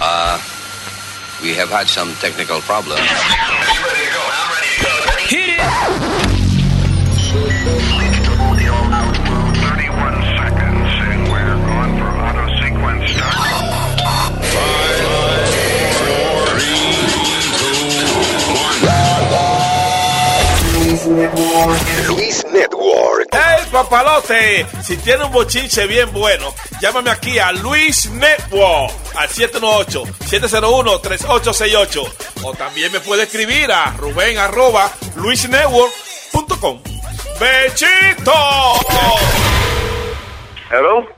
Uh, we have had some technical problems. Hit it! Luis Network. ¡Hey, papalote! Si tiene un bochinche bien bueno, llámame aquí a Luis Network al 718-701-3868. O también me puede escribir a Rubén arroba luisnetwork.com. ¡Bechito! Hello.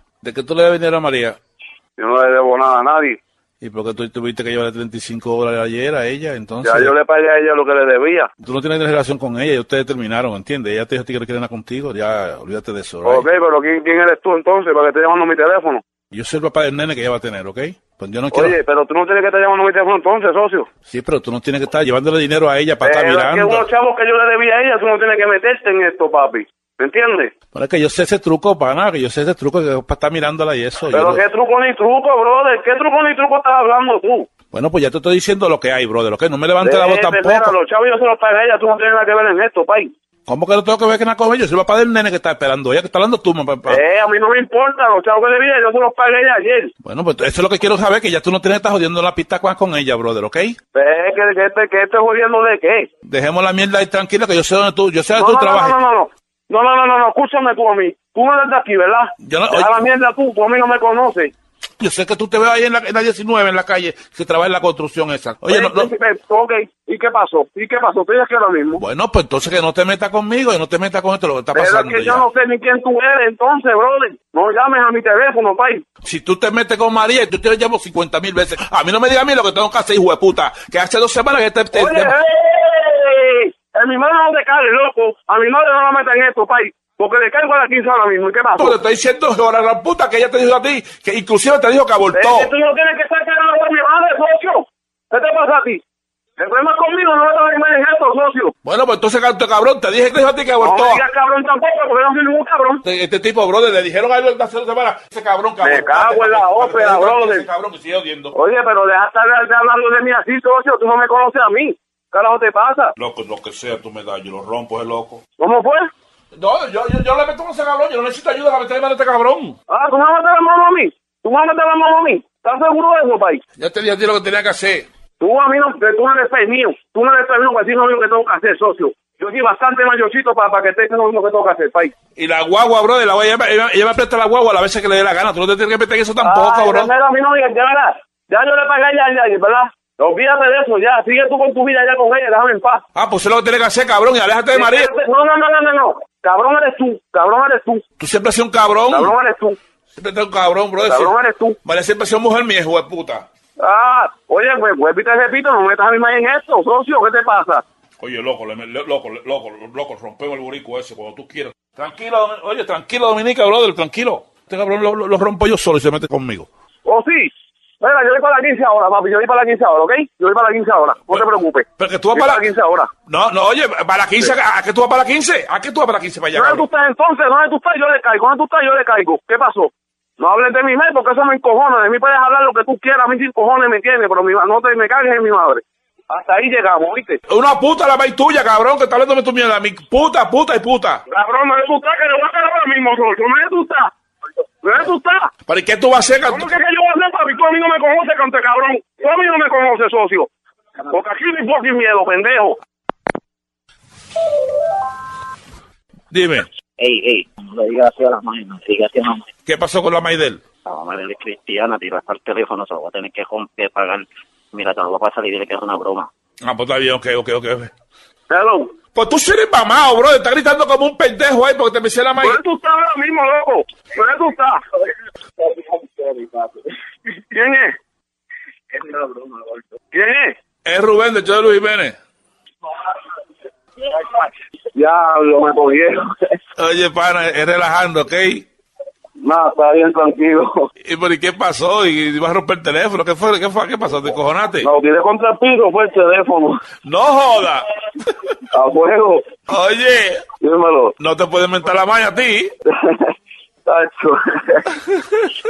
¿de qué tú le debes dinero a María? Yo no le debo nada a nadie. ¿Y por qué tú tuviste que llevarle 35 dólares ayer a ella? Entonces, Ya yo le pagué a ella lo que le debía. tú no tienes relación con ella y ustedes terminaron, ¿entiendes? Ella te dijo que no quiere nada contigo, ya olvídate de eso, right? Ok, pero ¿quién, quién eres tú entonces para que esté llamando mi teléfono? Yo soy el papá del nene que ella va a tener, ¿ok? Pues yo no quiero... Oye, pero tú no tienes que estar llamando mi teléfono entonces, socio. Sí, pero tú no tienes que estar llevándole dinero a ella para estar Pero es que mirando. unos chavos que yo le debía a ella, tú no tienes que meterte en esto, papi. ¿Me entiendes? Bueno, es que yo sé ese truco, pana, que yo sé ese truco que para estar mirándola y eso. Pero qué truco ni truco, brother. ¿Qué truco ni truco estás hablando tú? Bueno, pues ya te estoy diciendo lo que hay, brother, ¿ok? No me levantes la voz Vete, tampoco. mira, los chavos yo se los pagué a ella, tú no tienes nada que ver en esto, pay. ¿Cómo que no tengo que ver que nada con ella? Yo soy el papá del nene que está esperando. Ella que está hablando tú, papá. Eh, a mí no me importa, los chavos que debía, yo se los pagué ella ayer. Bueno, pues eso es lo que quiero saber, que ya tú no tienes que estar jodiendo la pista con, ella, brother, ¿ok? Eh, que, que, este, que este jodiendo de qué? Dejemos la mierda ahí tranquila, que yo sé dónde tú, yo sé dónde no, tú no, trabajas. no, no, no. No, no, no, no, no, escúchame tú a mí. Tú no eres de aquí, ¿verdad? Yo no- oye- la mierda tú, tú a mí no me conoces. Yo sé que tú te ves ahí en la, en la 19, en la calle, que trabaja en la construcción esa. Oye, no, no- Ok, ¿y qué pasó? ¿Y qué pasó? Tú dices que lo mismo. bueno, pues entonces que no te metas conmigo, que no te metas con esto, lo que está Pero es pasando que ya. yo no sé ni quién tú eres, entonces, brother. No llames a mi teléfono, pay. Si tú te metes con María y tú te la llamo 50 mil veces, a mí no me digas a mí lo que tengo que hacer, hijo de puta, que hace dos semanas que te... te- Oye, te- ey, a mi madre no te cae, loco. A mi madre no la meta en esto, pay. Porque le caigo a la 15 ahora mismo. ¿Y qué pasó? te estoy diciendo, de la puta, que ella te dijo a ti, que inclusive te dijo que abortó. Es que tú no tienes que estar cagando por mi madre, socio. ¿Qué te pasa a ti? El problema conmigo, no me estás en esto, socio. Bueno, pues entonces, canto cabrón, te dije que te dijo a ti que No abortó. me digas cabrón tampoco, porque no soy ningún cabrón. Este, este tipo, brother, le dijeron a él hace dos semanas, ese cabrón, cabrón. Me cago en la ópera, brother. Ese cabrón que sigue odiando. Oye, pero deja de estar hablando de mí así, socio. Tú no me conoces a mí. ¿Qué carajo te pasa? Loco, lo que sea, tú me das, yo lo rompo, es loco. ¿Cómo fue? No, yo, yo, yo le meto con ese cabrón, yo no necesito ayuda para meterme a este cabrón. Ah, ¿tú me vas a meter la mano a mí? ¿Tú me vas a meter la mano a mí? ¿Estás seguro de eso, país? Ya te dije a ti lo que tenía que hacer. Tú a mí no, tú no eres mío. Tú no eres mío, no es lo que tengo que hacer, socio. Yo soy bastante mayorcito para, para que estés lo mismo que tengo que hacer, país. Y la guagua, brother, la guagua, ella, ella, ella me presta la guagua a la veces que le dé la gana. Tú no te tienes que meter en eso tampoco, Ay, cabrón. mira, a mí no digas, ya verás. Ya yo le pagué ya, ya, ¿verdad? Olvídate de eso, ya. Sigue tú con tu vida ya con ella, déjame en paz. Ah, pues eso es lo que tienes que hacer, cabrón, y aléjate de María. No, no, no, no, no, no. Cabrón eres tú, cabrón eres tú, Tú siempre has sido un cabrón. cabrón eres tú, Siempre sido un cabrón, brother. cabrón eres tú. María siempre ha sido mujer mía, hijo de puta. Ah, oye, pues, vuelve y te repito, no metas a mi madre en esto, socio, ¿qué te pasa? Oye, loco, le- loco, le- loco, loco, rompemos el burico ese cuando tú quieras. Tranquilo, oye, tranquilo, Dominica, brother, tranquilo. Este cabrón lo, lo- lo rompo yo solo y se mete conmigo. ¿O sí? Mira, yo voy para la 15 ahora, papi, yo voy para la 15 ahora, ¿ok? Yo voy para la 15 ahora, no te preocupes. Pero que tú vas para la 15 ahora. No, no, oye, para la 15, ¿a a qué tú vas para la 15? ¿A qué tú vas para la 15 para allá, ¿Dónde tú estás entonces? ¿Dónde tú estás? Yo le caigo. ¿Dónde tú estás? Yo le caigo. ¿Qué pasó? No hables de mi madre porque eso me encojona. De mí puedes hablar lo que tú quieras. A mí sin cojones me entiendes, pero mi, no te me cagues en mi madre. Hasta ahí llegamos, ¿viste? Una puta la maíz tuya, cabrón, que está hablando de tu mierda. Mi puta, puta y puta. Cabrón, ¿dónde tú estás? Que le voy a caer ahora mismo, socio. ¿Dónde tú estás? ¿Dónde tú estás? ¿Para qué tú vas a hacer? ¿Cómo que, que yo voy a hacer, papi? tú a mí no me conoces, cante cabrón. Tú a mí no me conoces, socio. Porque aquí no hay fucking miedo, pendejo. Dime, Ey, ey, no le digas así a la madre, no le digas así a la madre. ¿qué pasó con la Maidel? La mamá de él es cristiana, tiró hasta el teléfono, se lo va a tener que, que pagar. Mira, te lo voy a pasar y dile que es una broma. Ah, pues está bien, ok, ok, ok. Hello. Pues tú eres mamado, bro. Estás gritando como un pendejo ahí porque te me la Maidel. ¿Dónde tú estás ahora mismo, loco? ¿Dónde tú estás? ¿Quién es? Es una broma, gordo. ¿Quién es? Es Rubén de Luis Jiménez. Diablo, me cogieron. Oye, pana, es relajando, ¿ok? No, está bien, tranquilo. ¿Y por qué pasó? ¿Y ibas a romper el teléfono? ¿Qué fue? ¿Qué fue? ¿Qué pasó? ¿Te cojonaste? Lo tiré contra el piso, fue el teléfono. ¡No joda! A fuego. Oye, Dímelo. no te puedes mentar la maña a ti. Tacho.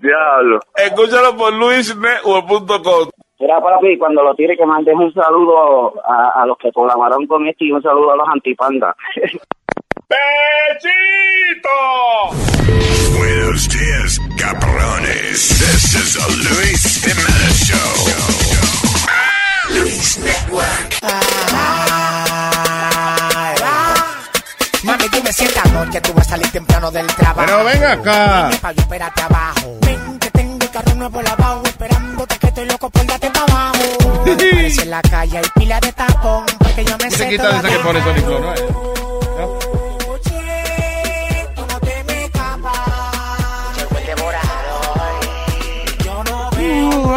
Diablo. Escúchalo por luisnetwork.com. Mira, papi, cuando lo tire, que mandes un saludo a, a los que colaboraron con esto y un saludo a los antipandas. ¡Pechito! Buenos días, cabrones. This is a Luis Jimenez Show. Luis Network. Mami, dime si esta noche tú vas a salir temprano del trabajo. Pero ven acá. Dime pa' yo esperarte abajo. Ven que tengo el carro nuevo lavado, esperándote que estoy loco por darte pa' abajo. En la calle hay pila de tapón, porque yo me Se sé quita toda esa que pone Sonic ¿no?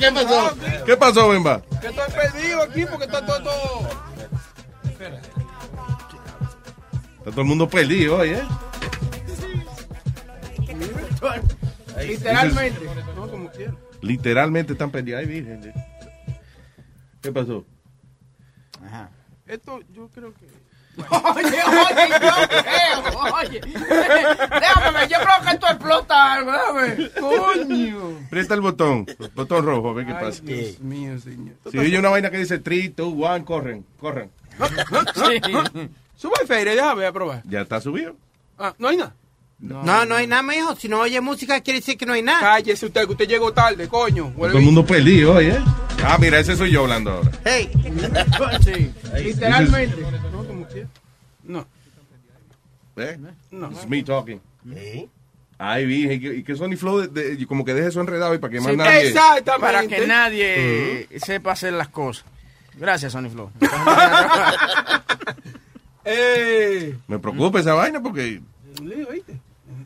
¿Qué pasó? ¿Qué pasó, Bemba? Que estoy perdido aquí porque está todo. todo... Está todo el mundo perdido hoy, ¿eh? Literalmente. No, como quiera. Literalmente están virgen. ¿Qué pasó? Esto yo creo que. Oye, oye, yo creo, oye. Déjame ver, yo creo que esto explota algo, déjame. Coño. Presta el botón. El botón rojo, a ver qué Ay, pasa. Dios mío, señor. Si oye una vaina que dice 3, 2, 1, corren, corran. Sube el feire, déjame a probar. Ya está subido. Ah, no hay nada. No, no hay nada, mijo. Si no oye música, quiere decir que no hay nada. Cállese usted, que usted llegó tarde, coño. Todo el mundo perdido hoy, ¿eh? Ah, mira, ese soy yo hablando ahora. Hey. Sí, literalmente. No. ¿Eh? No. It's me talking. Ay, virgen, y que- y que Sony Flow de- de- como que deje eso enredado y para que más Sí, nadie... Exactamente. Para que nadie sepa hacer las cosas. Gracias, Sony Flow. Eh. Me preocupa esa vaina porque...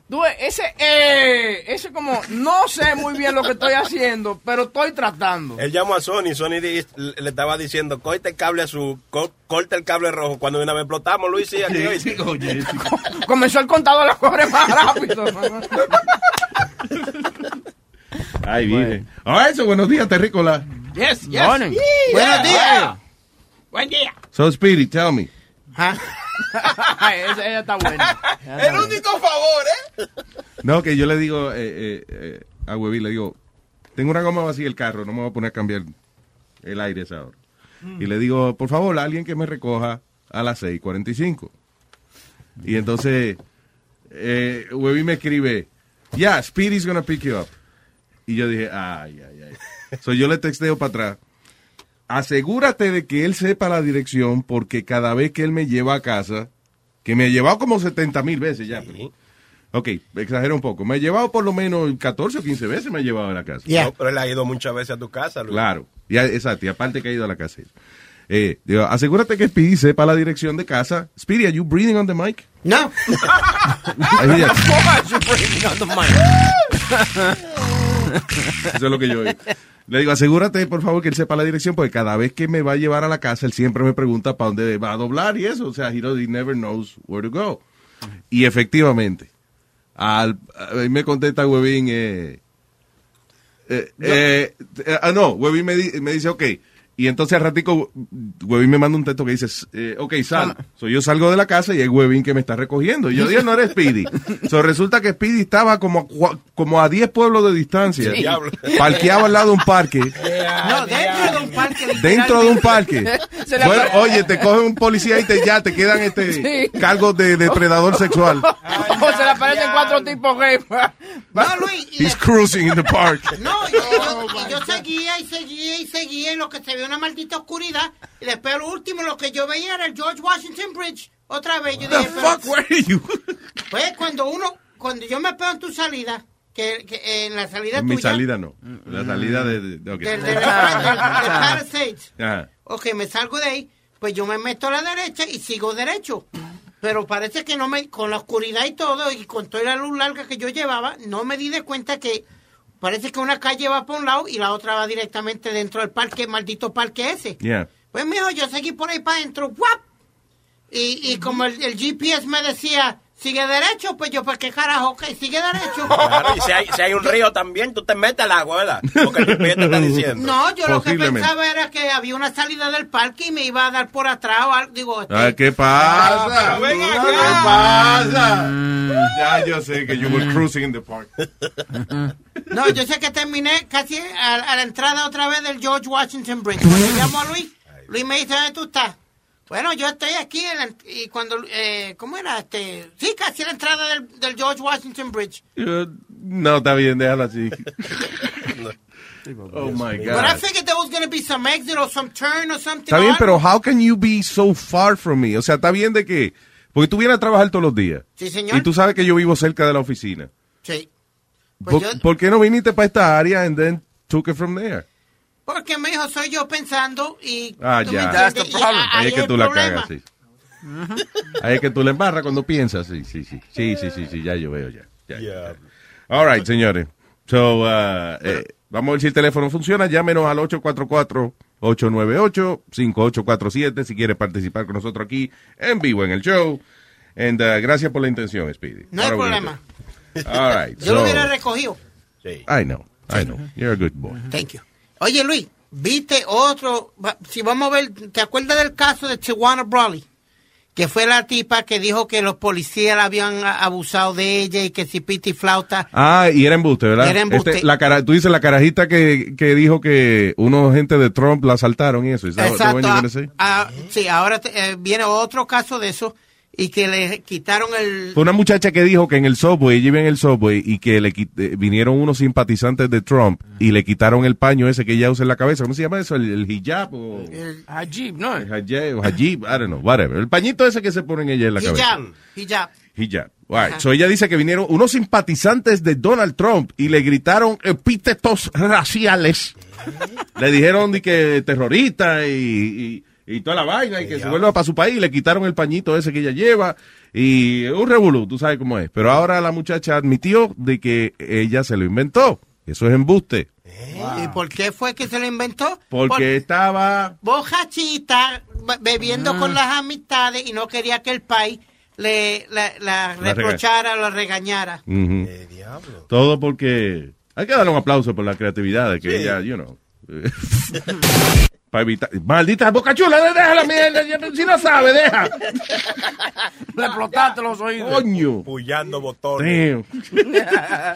Tú ves, ese, eh, ese como, no sé muy bien lo que estoy haciendo, pero estoy tratando. Él llamó a Sony, Sony di- le estaba diciendo, corta el cable azul, co- corta el cable rojo. Cuando de una vez explotamos, Luis, sí, aquí hoy. Comenzó el contador a correr más rápido. Ay, virgen. Ah, eso, buenos días, terrícola. Yes, yes. Morning. Buenos días. Buen día. So, Speedy, tell me. Ay, esa, ella está buena. Ella está El único favor, ¿eh? No, que yo le digo eh, eh, eh, a Hueví, le digo, tengo una goma vacía el carro, no me voy a poner a cambiar el aire esa hora. Y le digo, por favor, alguien que me recoja a las 6.45. Y entonces, eh, Hueví me escribe, yeah, Speedy's gonna pick you up. Y yo dije, ay, ay, ay. So yo le texteo para atrás. Asegúrate de que él sepa la dirección porque cada vez que él me lleva a casa, que me ha llevado como 70 mil veces ya. pero- ok, exagero un poco. Me ha llevado por lo menos 14 o 15 veces me ha llevado a la casa. No, pero él ha ido muchas veces a tu casa, Luis. Claro, y, a- exacto, y aparte que ha ido a la casa. Eh, digo, asegúrate que Speedy sepa la dirección de casa. Speedy, are you breathing on the mic? No. Ahí ya. Eso Eso es lo que yo oigo. Le digo, asegúrate, por favor, que él sepa la dirección, porque cada vez que me va a llevar a la casa, él siempre me pregunta para dónde va a doblar y eso. O sea, he, never knows where to go. Y efectivamente, al, a mí me contesta Webin, eh, eh, eh, eh, ah, no, Webin me, di- me dice, ok, y entonces al ratico, Huevín me manda un texto que dice, eh, ok, sal. So, yo salgo de la casa y hay Huevín que me está recogiendo. Y yo digo, no eres Speedy. So, resulta que Speedy estaba como, a cua- como a 10 pueblos de distancia. Sí. Parqueado al lado de un parque. No, dentro de un parque. Dentro de un parque. Bueno, oye, te coge un policía y te, ya te quedan este Sí. cargos de depredador sexual. O se le aparecen cuatro tipos gay. No, Luis. y He's cruising in the park. No, y yo, y yo seguía y seguía y seguía en lo que se ve una maldita oscuridad. Y después lo último, lo que yo veía era el George Washington Bridge. Otra vez, yo The dije, pero- fuck were you? pues cuando uno, cuando yo me pego en tu salida, que, que en la salida En mi salida no. La salida de... de- de- ok. del, del, del- del Palisades, Ajá. ok, me salgo de ahí, pues yo me meto a la derecha y sigo derecho. Pero parece que no me, con la oscuridad y todo, y con toda la luz larga que yo llevaba, no me di de cuenta que parece que una calle va por un lado y la otra va directamente dentro del parque, maldito parque ese. Yeah. Pues mijo, yo seguí por ahí para adentro, ¡guap! Y, y como el, el GPS me decía, sigue derecho, pues yo, pues qué carajo, ok, sigue derecho. Claro, y si hay, si hay un río también, tú te metes al agua, ¿verdad? Porque el te está diciendo. No, yo lo que pensaba era que había una salida del parque y me iba a dar por atrás o algo. Digo, este, Ay, ¿qué pasa? ven ¿Qué pasa? Ya yo sé que you were cruising in the park. no, yo sé que terminé casi a, a la entrada otra vez del George Washington Bridge. Cuando llamo a Luis, Luis me dice, ¿dónde tú estás? Bueno, yo estoy aquí en la- y cuando, eh, ¿cómo era? este Sí, casi a la entrada del, del George Washington Bridge. Yo- No, está bien, déjalo así. Oh my But I God. figured there was going to be some exit or some turn or something. Está bien, pero how can you be so far from me? O sea, está bien de que... Porque tú vienes a trabajar todos los días. Sí, señor. Y tú sabes que yo vivo cerca de la oficina. Sí. Pues ¿Por, yo- por qué no viniste para esta área and then took it from there? Porque me dijo, soy yo pensando y... Ah, tú me ya. y Ahí es que tú la problema. cagas, sí. Ahí es que tú la embarras cuando piensas, sí, sí, sí. Sí, sí, sí, sí, ya yo veo, ya. ya. All right, señores. So, uh, eh, vamos a ver si el teléfono funciona. Llámenos al 844-898-5847 si quiere participar con nosotros aquí en vivo en el show. And, uh, gracias por la intención, Speedy. No hay problema. All right. Yo lo hubiera recogido. I know, I know. You're a good boy. Thank you. Oye, Luis, viste otro... Si vamos a ver, ¿te acuerdas del caso de Tijuana Brawley? Que fue la tipa que dijo que los policías la habían abusado de ella y que si piti flauta... Ah, y era embuste, ¿verdad? Era embuste. Este, la cara, tú dices la carajita que, que dijo que unos gente de Trump la asaltaron y eso. Exacto. ah, ah, sí, ahora te- eh, viene otro caso de eso y que le quitaron el... Fue una muchacha que dijo que en el subway, ella iba en el subway y que le quit- eh, vinieron unos simpatizantes de Trump y le quitaron el paño ese que ella usa en la cabeza. ¿Cómo se llama eso? ¿El, el hijab o el Ajib, ¿no? el hijab, o hajib? I don't know, whatever. El pañito ese que se ponen ella en la cabeza. hijab, hijab. Hijab. Right. So ella dice que vinieron unos simpatizantes de Donald Trump y le gritaron epítetos raciales. le dijeron de que terrorista y, y- y toda la vaina y que se vuelva para su país. Le quitaron el pañito ese que ella lleva y un revolú, tú sabes cómo es. Pero ahora la muchacha admitió de que ella se lo inventó. Eso es embuste. ¿Y por qué fue que se lo inventó? Porque estaba... Bojachita, be- bebiendo con las amistades y no quería que el país le la, reprochara o la regañara. Ujú. Todo porque hay que darle un aplauso por la creatividad de que Sí. ella, you know. para evitar. Maldita boca chula, deja la mierda. Si no sabe, deja. Le explotaste los oídos. Coño. Pullando botones. Damn.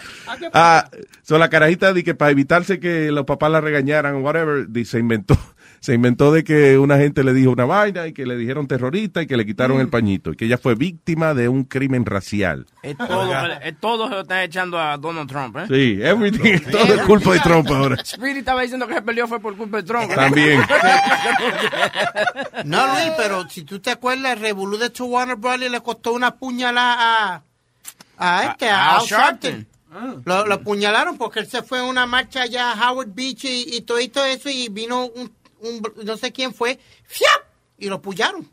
Ah, so la carajita de que para evitarse que los papás la regañaran o whatever, se inventó, se inventó de que una gente le dijo una vaina y que le dijeron terrorista y que le quitaron el pañito y que ella fue víctima de un crimen racial. Es todo, es todo se lo están echando a Donald Trump, ¿eh? Sí, everything, todo es culpa de Trump ahora. Spirit estaba diciendo que se perdió fue por culpa de Trump. ¿eh? También. No, Luis, pero si tú te acuerdas, el revolú de Warner Brothers le costó una puñalada a, a este, a, A- a Al Sharpton. Sharpton. Lo, lo apuñalaron porque él se fue a una marcha allá a Howard Beach y, y todo, y todo eso y vino un, un- no sé quién fue, ¡fiap! y lo pullaron.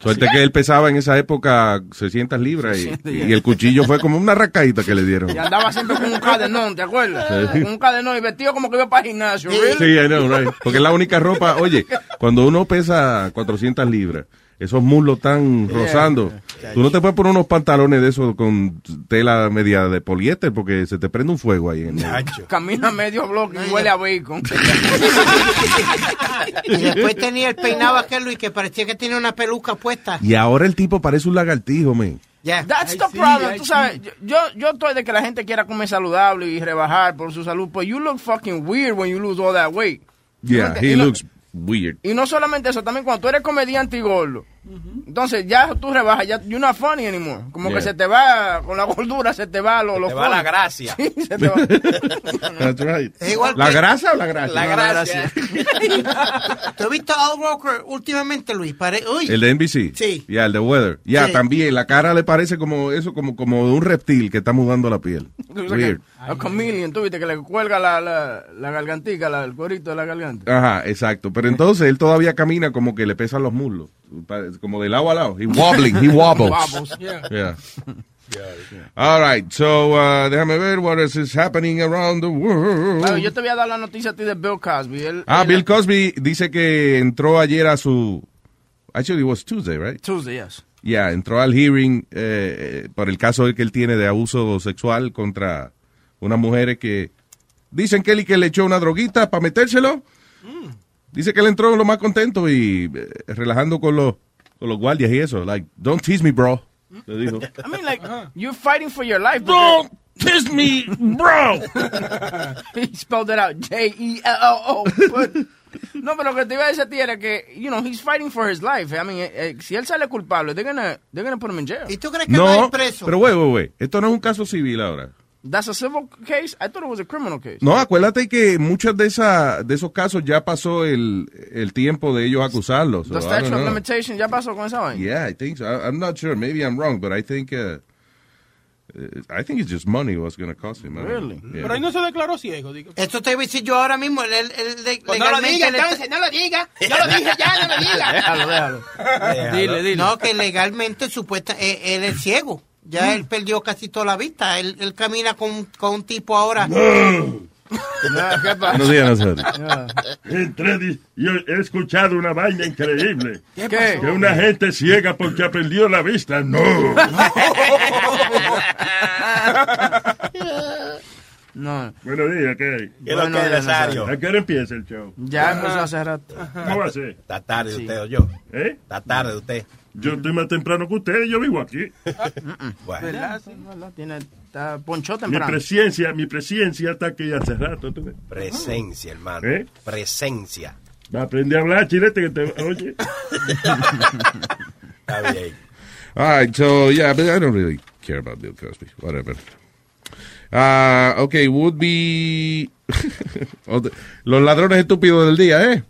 Suerte que él pesaba en esa época 600 libras y, y el cuchillo fue como una racaíta que le dieron. Y andaba siempre con un cadenón, ¿te acuerdas? Sí. Con un cadenón y vestido como que iba para el gimnasio. Sí, I know, right. Porque es la única ropa, oye, cuando uno pesa 400 libras, esos muslos están Yeah. rozando. Tú no te puedes poner unos pantalones de esos con tela media de poliéster porque se te prende un fuego ahí. En el- Camina medio bloque y huele a bacon. Y después tenía el peinado aquel Luis que parecía que tenía una peluca puesta. Y ahora el tipo parece un lagartijo, man. Ya. That's the problem. Tú sabes, yo, yo, estoy de que la gente quiera comer saludable y rebajar por su salud, but you look fucking weird when you lose all that weight. Yeah, he Y looks weird. Y no solamente eso, también cuando tú eres comediante y gordo, entonces ya tú rebajas, ya you're not funny anymore. Como Yeah. que se te va, con la gordura se te va lo, lo te va la gracia. Sí, se te va. That's right. Es igual ¿La que- grasa o la gracia? La No, gracia. ¿Tú has visto a Al Roker últimamente, Luis? Pare- Uy. El de NBC. Sí. Ya, el de Weather. Ya, Sí. también. La cara le parece como eso, como, como de un reptil que está mudando la piel. Weird. A chameleon, tú viste que le cuelga la, la, la gargantica, la- el cuerito de la garganta. Ajá, exacto. Pero entonces él todavía camina como que le pesan los muslos. Como de lado a lado. He wobbling, he wobbles. Wobbles. Yeah. All right, so uh, déjame ver what else is happening around the world. Claro, yo te voy a dar la noticia a ti de Bill Cosby. Él- Ah, él- Bill Cosby dice que entró ayer a su... Actually, it was Tuesday, right? Tuesday, yes. Ya, entró al hearing eh, eh, por el caso que él tiene de abuso sexual contra unas mujeres que dicen que él y que le echó una droguita para metérselo. Dice que él entró lo más contento y eh, relajando con los, con los guardias y eso. Like, don't tease me, bro. Le dijo. I mean, like, you're fighting for your life. Don't tease me, bro. he spelled it out. J-E-L-L-O. But- No, pero lo que te iba a decir a ti era que, you know, he's fighting for his life. I mean, eh, eh, si él sale culpable, they're gonna, they're gonna put him in jail. ¿Y tú crees que va a No, ir preso? pero güey, güey, güey, esto no es un caso civil ahora. That's a civil case? I thought it was a criminal case. No, acuérdate que muchos de, esa, de esos casos ya pasó el, el tiempo de ellos acusarlos. So, The I statute of limitation ya pasó con esa vaina. Yeah, I think so. I, I'm not sure. Maybe I'm wrong, but I think uh, I think it's just money what's going to cost him. Really? Yeah. Pero ahí no se declaró ciego. Digo. Esto te iba a decir yo ahora mismo. Él, él- él le- Pues no lo diga, entonces, no lo diga. Yo lo dije ya, no lo diga. Déjalo, déjalo. Dile, dile. No, que legalmente supuesta, eh, él es ciego. Ya él perdió casi toda la vista. Él, él camina con, con un tipo ahora. ¿Qué pasa? Buenos días, yo he escuchado una vaina increíble. ¿Qué Que pasó? una gente ciega porque perdió la vista. No. No. Buenos días, ¿qué hay? ¿Qué es lo que es, Nazario? ¿A qué hora empieza el show? Ya empezó hace rato. ¿Cómo va a ser? Está tarde Sí. usted o yo. ¿Eh? Está tarde usted. Yo estoy más temprano que ustedes, yo vivo aquí. Bueno. ¿Verdad? Sí, ¿verdad? Tiene, está ponchó Mi temprano. presencia, mi presencia está aquí hace rato. ¿tú ves? Presencia, hermano. ¿Eh? Presencia. Va a aprender a hablar, chilete, que te oye. Está bien. All right, so yeah, but I don't really care about Bill Cosby. Whatever. Uh, okay, would be los ladrones estúpidos del día, ¿eh?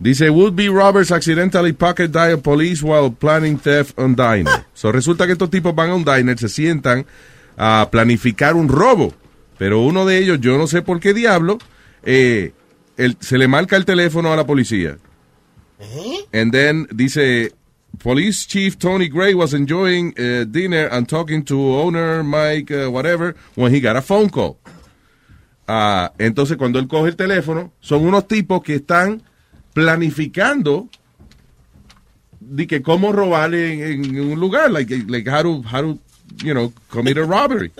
Dice, would be robbers accidentally pocket dial police while planning theft on diner. So resulta que estos tipos van a un diner, se sientan a planificar un robo. Pero uno de ellos, yo no sé por qué diablo, eh, el- se le marca el teléfono a la policía. And then dice, Police Chief Tony Gray was enjoying uh, dinner and talking to owner Mike uh, whatever when he got a phone call. Ah, entonces cuando él coge el teléfono, son unos tipos que están planificando de que cómo robar en, en un lugar, like, like how to, how to, you know, commit a robbery.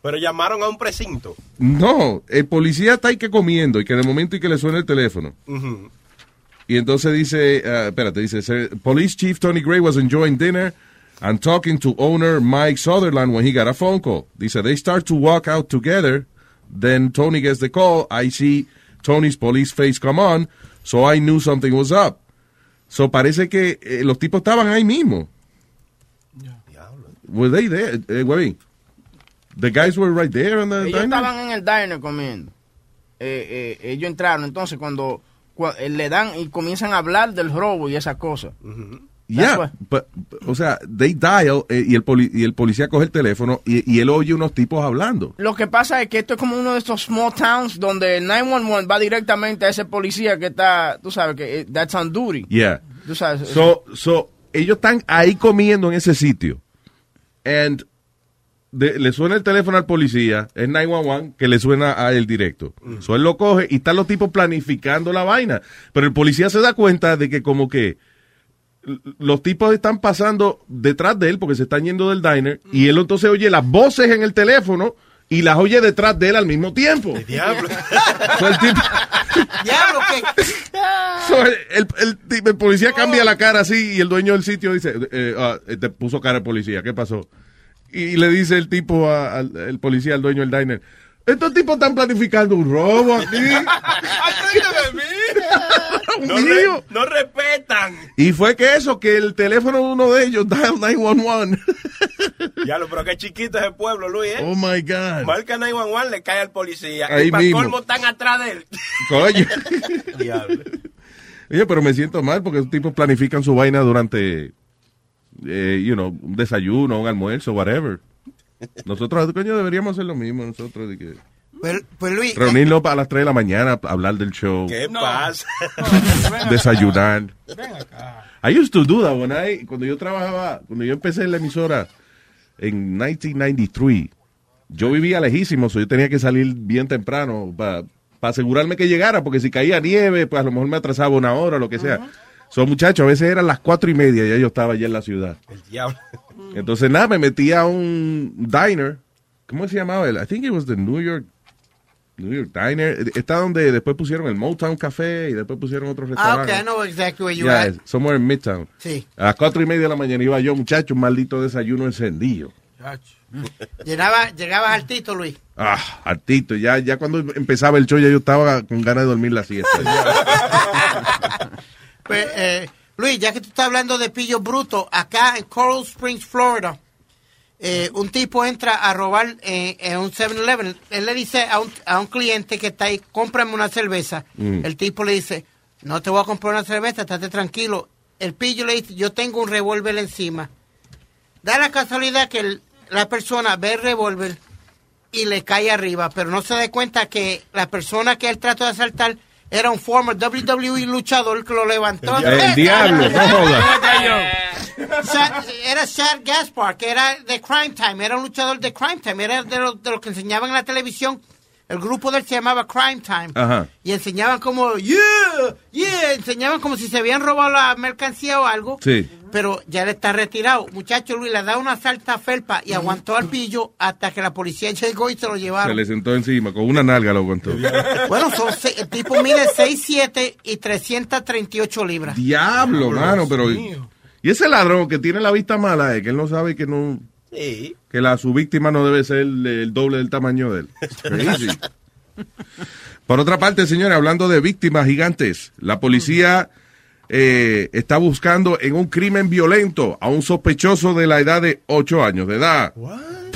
Pero llamaron a un precinto. No, el policía está ahí que comiendo y que de momento y que le suena el teléfono. Y entonces dice, ah, espérate, dice, "Sir, Police Chief Tony Gray was enjoying dinner and talking to owner Mike Sutherland when he got a phone call. Dice, they start to walk out together. Then Tony gets the call. I see Tony's police face come on. So I knew something was up. So parece que eh, los tipos estaban ahí mismo. Were they there? Eh, the guys were right there on the Ellos diner? estaban en el diner comiendo. Eh, eh, ellos entraron, entonces cuando, cua- le dan y comienzan a hablar del robo y esas cosas. Yeah, That's but- but, o sea, they dial eh, y, el poli- y el policía coge el teléfono y, y él oye unos tipos hablando. Lo que pasa es que esto es como uno de estos small towns donde el 911 va directamente a ese policía que está, tú sabes, que eh, that's on duty. Yeah. Tú sabes. So, so, ellos están ahí comiendo en ese sitio. And de- le suena el teléfono al policía, es 911, que le suena a él directo. So, él lo coge y están los tipos planificando la vaina. Pero el policía se da cuenta de que como que los tipos están pasando detrás de él porque se están yendo del diner y él entonces oye las voces en el teléfono y las oye detrás de él al mismo tiempo. Diablo. So, el tipo- Diablo, que. So, el, el- el tipo- el policía cambia la cara así y el dueño del sitio dice, eh, eh, te puso cara el policía, ¿qué pasó? Y le dice el tipo, a- al el policía, al dueño del diner, estos tipos están planificando un robo aquí. No, re- no respetan. Y fue que eso, que el teléfono de uno de ellos, dial 911. Diablo, pero qué chiquito es el pueblo, Luis, ¿eh? Oh my God. Marca 911, le cae al policía. Ahí y para mismo. colmo están atrás de él. Coño. Diablo. Oye, pero me siento mal porque esos tipos planifican su vaina durante, eh, you know, un desayuno, un almuerzo, whatever. Nosotros, coño, deberíamos hacer lo mismo nosotros. De que Pues, pues Luis. reunirnos para las 3 de la mañana, hablar del show, ¿Qué pasa? desayunar. I used to do that when I, cuando yo trabajaba, cuando yo empecé en la emisora en 1993, yo vivía lejísimo, so yo tenía que salir bien temprano para asegurarme que llegara, porque si caía nieve, pues a lo mejor me atrasaba una hora, lo que sea. Son muchachos, a veces eran las cuatro y media y ya yo estaba allá en la ciudad. El diablo. Entonces, nada, me metí a un diner. ¿Cómo se llamaba? I think it was the New York, New York Diner. Está donde después pusieron el Motown Café y después pusieron otro Ah, restaurante. ok, I know exactly where you Yeah, at. somewhere in Midtown. Sí. A las cuatro y media de la mañana iba yo, muchacho, un maldito desayuno encendido. Llegaba, llegabas al Tito, Luis. Ah, hartito. Ya, ya cuando empezaba el show ya yo estaba con ganas de dormir la siesta. Pues, eh, Luis, ya que tú estás hablando de pillo bruto, acá en Coral Springs, Florida, eh, un tipo entra a robar eh, en un 7-Eleven. Él le dice a un, a un cliente que está ahí, cómprame una cerveza. Mm. El tipo le dice, no te voy a comprar una cerveza, estate tranquilo. El pillo le dice, yo tengo un revólver encima. Da la casualidad que el- la persona ve el revólver y le cae arriba, pero no se da cuenta que la persona que él trató de asaltar era un former WWE luchador que lo levantó. El diablo, no jodas. Era Shad Gaspar, que era de Crime Time, era un luchador de Crime Time, era de los de los que enseñaban en la televisión. El grupo de él se llamaba Crime Time. Ajá. Y enseñaban como, yeah, yeah, enseñaban como si se habían robado la mercancía o algo. Sí. Pero ya él está retirado. Muchacho Luis le da una salta felpa y aguantó al pillo hasta que la policía llegó y se lo Se llevaron. le sentó encima, con una nalga lo aguantó. Bueno, son se- el tipo mide 6'7 y 338 libras. Diablo, mano, pero... Y ese ladrón que tiene la vista mala es que él no sabe que no... Sí. Que la, su víctima no debe ser el, el doble del tamaño de él. Crazy. Por otra parte, señores, hablando de víctimas gigantes, la policía eh, está buscando en un crimen violento a un sospechoso de la edad de 8 años de edad.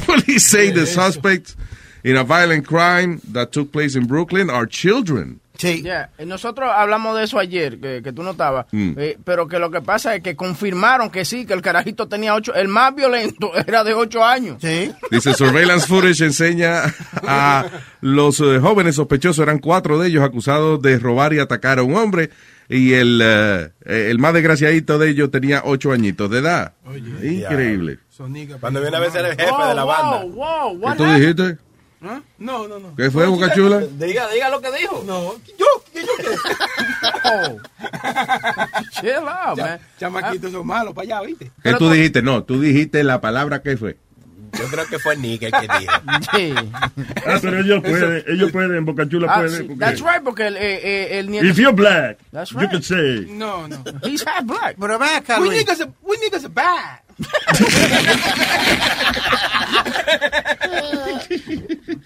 Police say the suspects in a violent crime that took place in Brooklyn are children. Sí. Yeah, y Nosotros hablamos de eso ayer, que, que tú no estabas, Mm. eh, pero que lo que pasa es que confirmaron que sí, que el carajito tenía ocho, el más violento era de ocho años. Sí. Dice, surveillance footage enseña a los eh, jóvenes sospechosos, eran cuatro de ellos acusados de robar y atacar a un hombre, y el, eh, el más desgraciadito de ellos tenía ocho añitos de edad. Increíble. Cuando viene a ver ser el jefe de la banda. Wow, ¿Qué tú dijiste? No, no, no. ¿Qué fue, Boca Chula? Diga, diga lo que dijo. No, yo, yo, yo qué. Oh. Chill out, Ya- man. Chamaquitos son malos para allá, ¿viste? ¿Qué tú dijiste? No, tú dijiste la palabra que fue. Yo creo que fue Nick el que dijo. Sí. Ah, pero ellos pueden, ellos pueden, Boca Chula Ah, puede. sí, porque- That's right, porque el, eh, eh, el nieto... If you're black, That's you right. can say. No, no. He's half black. Pero ven acá, We niggas, are, we niggas are bad.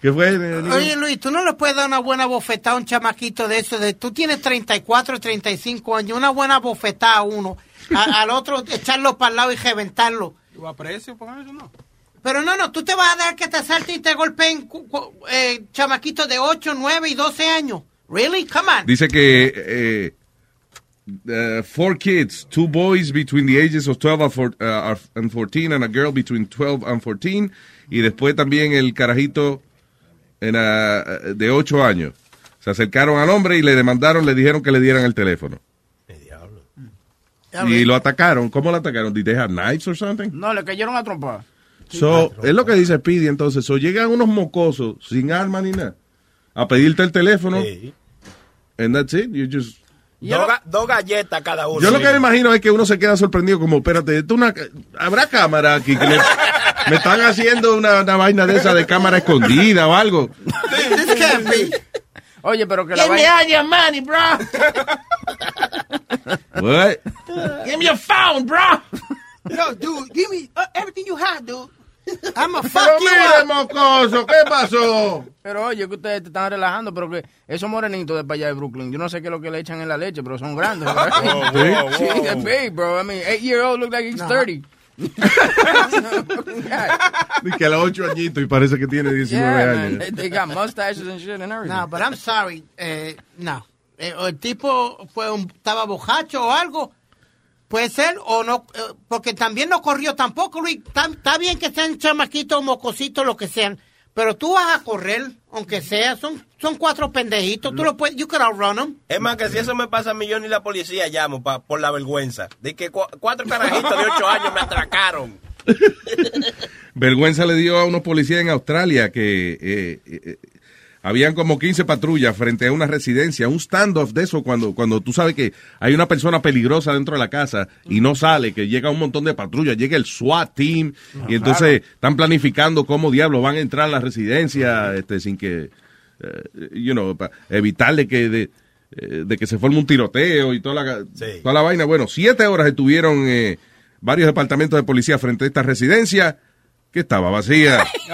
¿Qué fue? Oye, Luis, tú no le puedes dar una buena bofetada a un chamaquito de eso. De, tú tienes 34, 35 años, una buena bofetada a uno. A- al otro, echarlo para el lado y reventarlo. Yo aprecio por eso, no. Pero no, no, tú te vas a dar que te asalten y te golpeen eh, chamaquitos de 8, 9 y 12 años. Really? Come on. Dice que eh, uh, four kids, two boys between the ages of 12 and four- uh, are- and 14 and a girl between 12 and 14 y después también el carajito en, uh, de 8 años. Se acercaron al hombre y le demandaron, le dijeron que le dieran el teléfono. Y lo atacaron. ¿Cómo lo atacaron? Did they have knives or something? No, le cayeron a trompar. So, es lo que dice Speedy entonces. So, llegan unos mocosos sin arma ni nada a pedirte el teléfono. And that's it. You just... Dos, ga- dos galletas cada uno. Yo lo que me imagino es que uno se queda sorprendido como, espérate, esto una, ¿habrá cámara aquí? Que le- me están haciendo una, una vaina de esa de cámara escondida o algo. This can't be. Oye, pero que la Give me vaina... all your money, bro. What? Give me your phone, bro. Yo, dude, give me uh, everything you have, dude. I'm a Pero fuck you mire, mocoso, ¿qué pasó? Pero oye, que ustedes te están relajando, pero que esos morenitos de para allá de Brooklyn, yo no sé qué es lo que le echan en la leche, pero son grandes. ¿verdad? Oh, wow, wow. they're big, bro. I mean, eight year old look like he's 30. Y que a los ocho añitos y parece que tiene 19 Yeah, man. años. They, they got mustaches and shit and everything. No, but I'm sorry. Eh, no. Eh, el tipo fue un, estaba bojacho o algo. Puede ser, o no, eh, porque también no corrió tampoco, Luis. Está, está bien que sean chamaquitos, mocositos, lo que sean, pero tú vas a correr, aunque sea, son, son cuatro pendejitos, tú lo puedes, you could outrun them. Es más, que si eso me pasa a mí, yo ni la policía llamo pa- por la vergüenza. De que cu- cuatro carajitos de ocho años me atracaron. Vergüenza le dio a unos policías en Australia que eh, eh, habían como 15 patrullas frente a una residencia, un standoff de eso cuando, cuando tú sabes que hay una persona peligrosa dentro de la casa y no sale, que llega un montón de patrullas, llega el SWAT team y entonces están planificando cómo diablos van a entrar a la residencia este, sin que, eh, you know, pa- evitarle que de, eh, de que se forme un tiroteo y toda la, toda la vaina. Bueno, siete horas estuvieron eh, varios departamentos de policía frente a esta residencia que estaba vacía.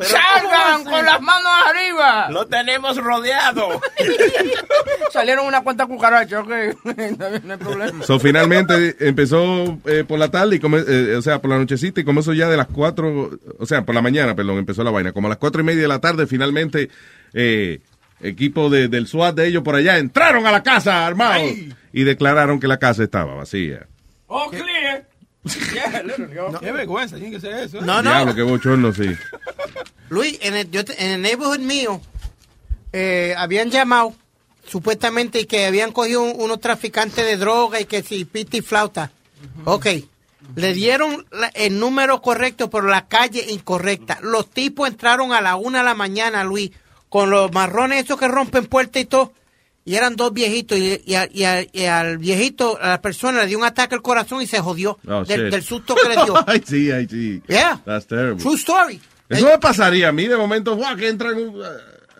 ¡Salgan con las manos arriba! Lo tenemos rodeado. Salieron una cuanta cucarachas, ok. No hay problema. So, finalmente empezó eh, por la tarde, y come- eh, o sea, por la nochecita, y comenzó ya de las cuatro, o sea, por la mañana, perdón, empezó la vaina. Como a las cuatro y media de la tarde, finalmente, eh, equipo de- del SWAT de ellos por allá entraron a la casa armados y declararon que la casa estaba vacía. Oh, clear. Yeah, oh. Qué vergüenza, tiene que ser eso. ¿eh? No, no. Diablo, qué bochorno, sí. Luis, en el, yo en el neighborhood mío, eh, habían llamado supuestamente que habían cogido un- unos traficantes de droga y que si pita y flauta. Ok. Le dieron la- el número correcto, pero la calle incorrecta. Los tipos entraron a la una de la mañana, Luis, con los marrones esos que rompen puertas y todo. Y eran dos viejitos. Y, y a- y a- y al viejito, a la persona le dio un ataque al corazón y se jodió Oh, del, susto que le dio. ay, sí, ay, sí. Yeah. That's terrible. True story. Eso me pasaría a mí de momento, guau, que entran uh,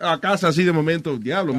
a casa así de momento, diablo.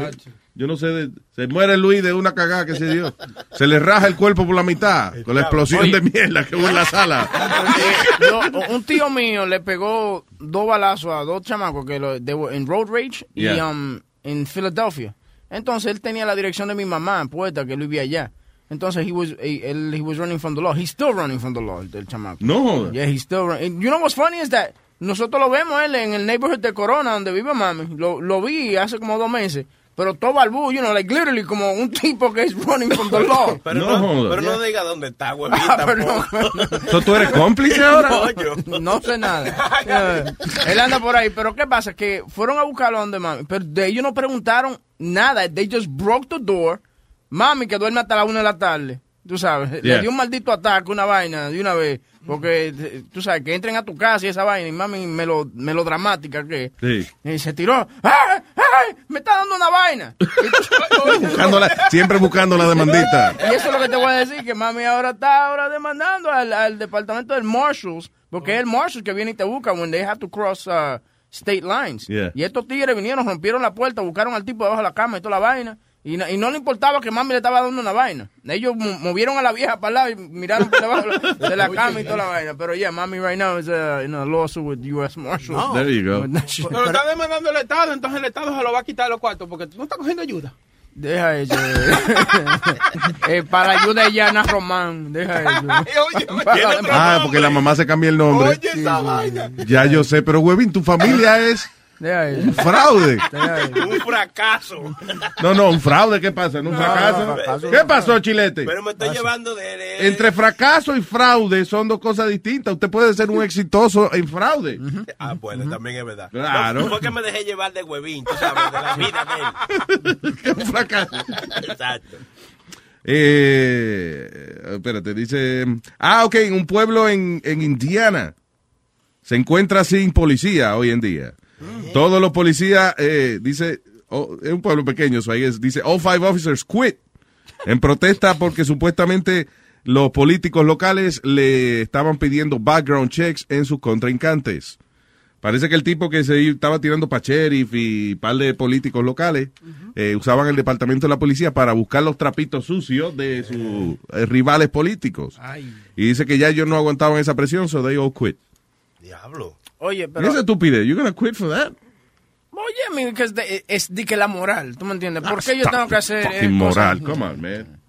Yo no sé, de- se muere Luis de una cagada que se dio. Se le raja el cuerpo por la mitad con la explosión Oye. de mierda que hubo en la sala. Eh, un tío mío le pegó dos balazos a dos chamacos que lo, they were in road rage y um, en Philadelphia. Entonces él tenía la dirección de mi mamá puesta que él vivía allá. Entonces he was he, él, he was running from the law. He's still running from the law, el, chamaco. No. Yeah, he's still running. You know what's funny is that nosotros lo vemos él en el neighborhood de Corona donde vive mami. Lo, lo vi hace como dos meses. Pero todo balbú, you know, like literally como un tipo que es running from the law. Pero No no, pero no diga dónde está, huevita. Ah, pero no, ¿Tú eres cómplice ahora? Coño. No sé nada. Eh, él anda por ahí. Pero ¿qué pasa? Que fueron a buscarlo donde mami. Pero de ellos no preguntaron nada. They just broke the door. Mami, que duerme hasta la una de la tarde. Tú sabes. Yeah. Le dio un maldito ataque, una vaina, de una vez. Porque, tú sabes, que entren a tu casa y esa vaina. Y mami, melo, melodramática que. Sí. Y se tiró. ¡Ay, ay! Me está dando una vaina. Siempre buscando la demandita. Y eso es lo que te voy a decir, que mami ahora está ahora demandando al, al departamento del Marshals, porque es el Marshals que viene y te busca when they have to cross uh, state lines. Yeah. Y estos tigres vinieron, rompieron la puerta, buscaron al tipo debajo de la cama y toda la vaina. Y no, y no le importaba que mami le estaba dando una vaina. Ellos mo- movieron a la vieja para el lado y miraron por debajo de la cama y toda la vaina. Pero yeah, mami right now is uh, in a lawsuit with U.S. Marshals. There you go. Pero lo está demandando el Estado, entonces el Estado se lo va a quitar los cuartos porque tú no estás cogiendo ayuda. Deja eso. eh, para ayuda de Yana Román. Deja eso. Ah, porque la mamá se cambia el nombre. Oye, esa vaina. Ya yo sé, pero Webin, tu familia es. Un fraude. Un fracaso. No, no, un fraude, ¿qué pasa? ¿No un fracaso? fracaso. ¿Qué pasó, Chilete? Pero me estoy llevando de... de- Entre fracaso y fraude son dos cosas distintas. Usted puede ser un exitoso en fraude. Ah, bueno, también es verdad. Claro. No, fue que me dejé llevar de huevín, tú sabes, de la vida de él. un fracaso. Exacto. Eh, espérate, dice. Ah, ok, en un pueblo en, en Indiana se encuentra sin policía hoy en día. Todos los policías, eh, dice, oh, es un pueblo pequeño, so dice, all five officers quit en protesta porque supuestamente los políticos locales le estaban pidiendo background checks en sus contrincantes. Parece que el tipo que se estaba tirando para sheriff y par de políticos locales eh, usaban el departamento de la policía para buscar los trapitos sucios de sus eh, rivales políticos. Y dice que ya ellos no aguantaban esa presión, so they all quit. Diablo. Oye, ¿Qué pero... es estupidez? You gonna quit for that? Oye, I mean, es, de, es de que la moral, ¿tú me entiendes? ¿Por qué yo tengo que hacer eh, moral, cosas? come on, man.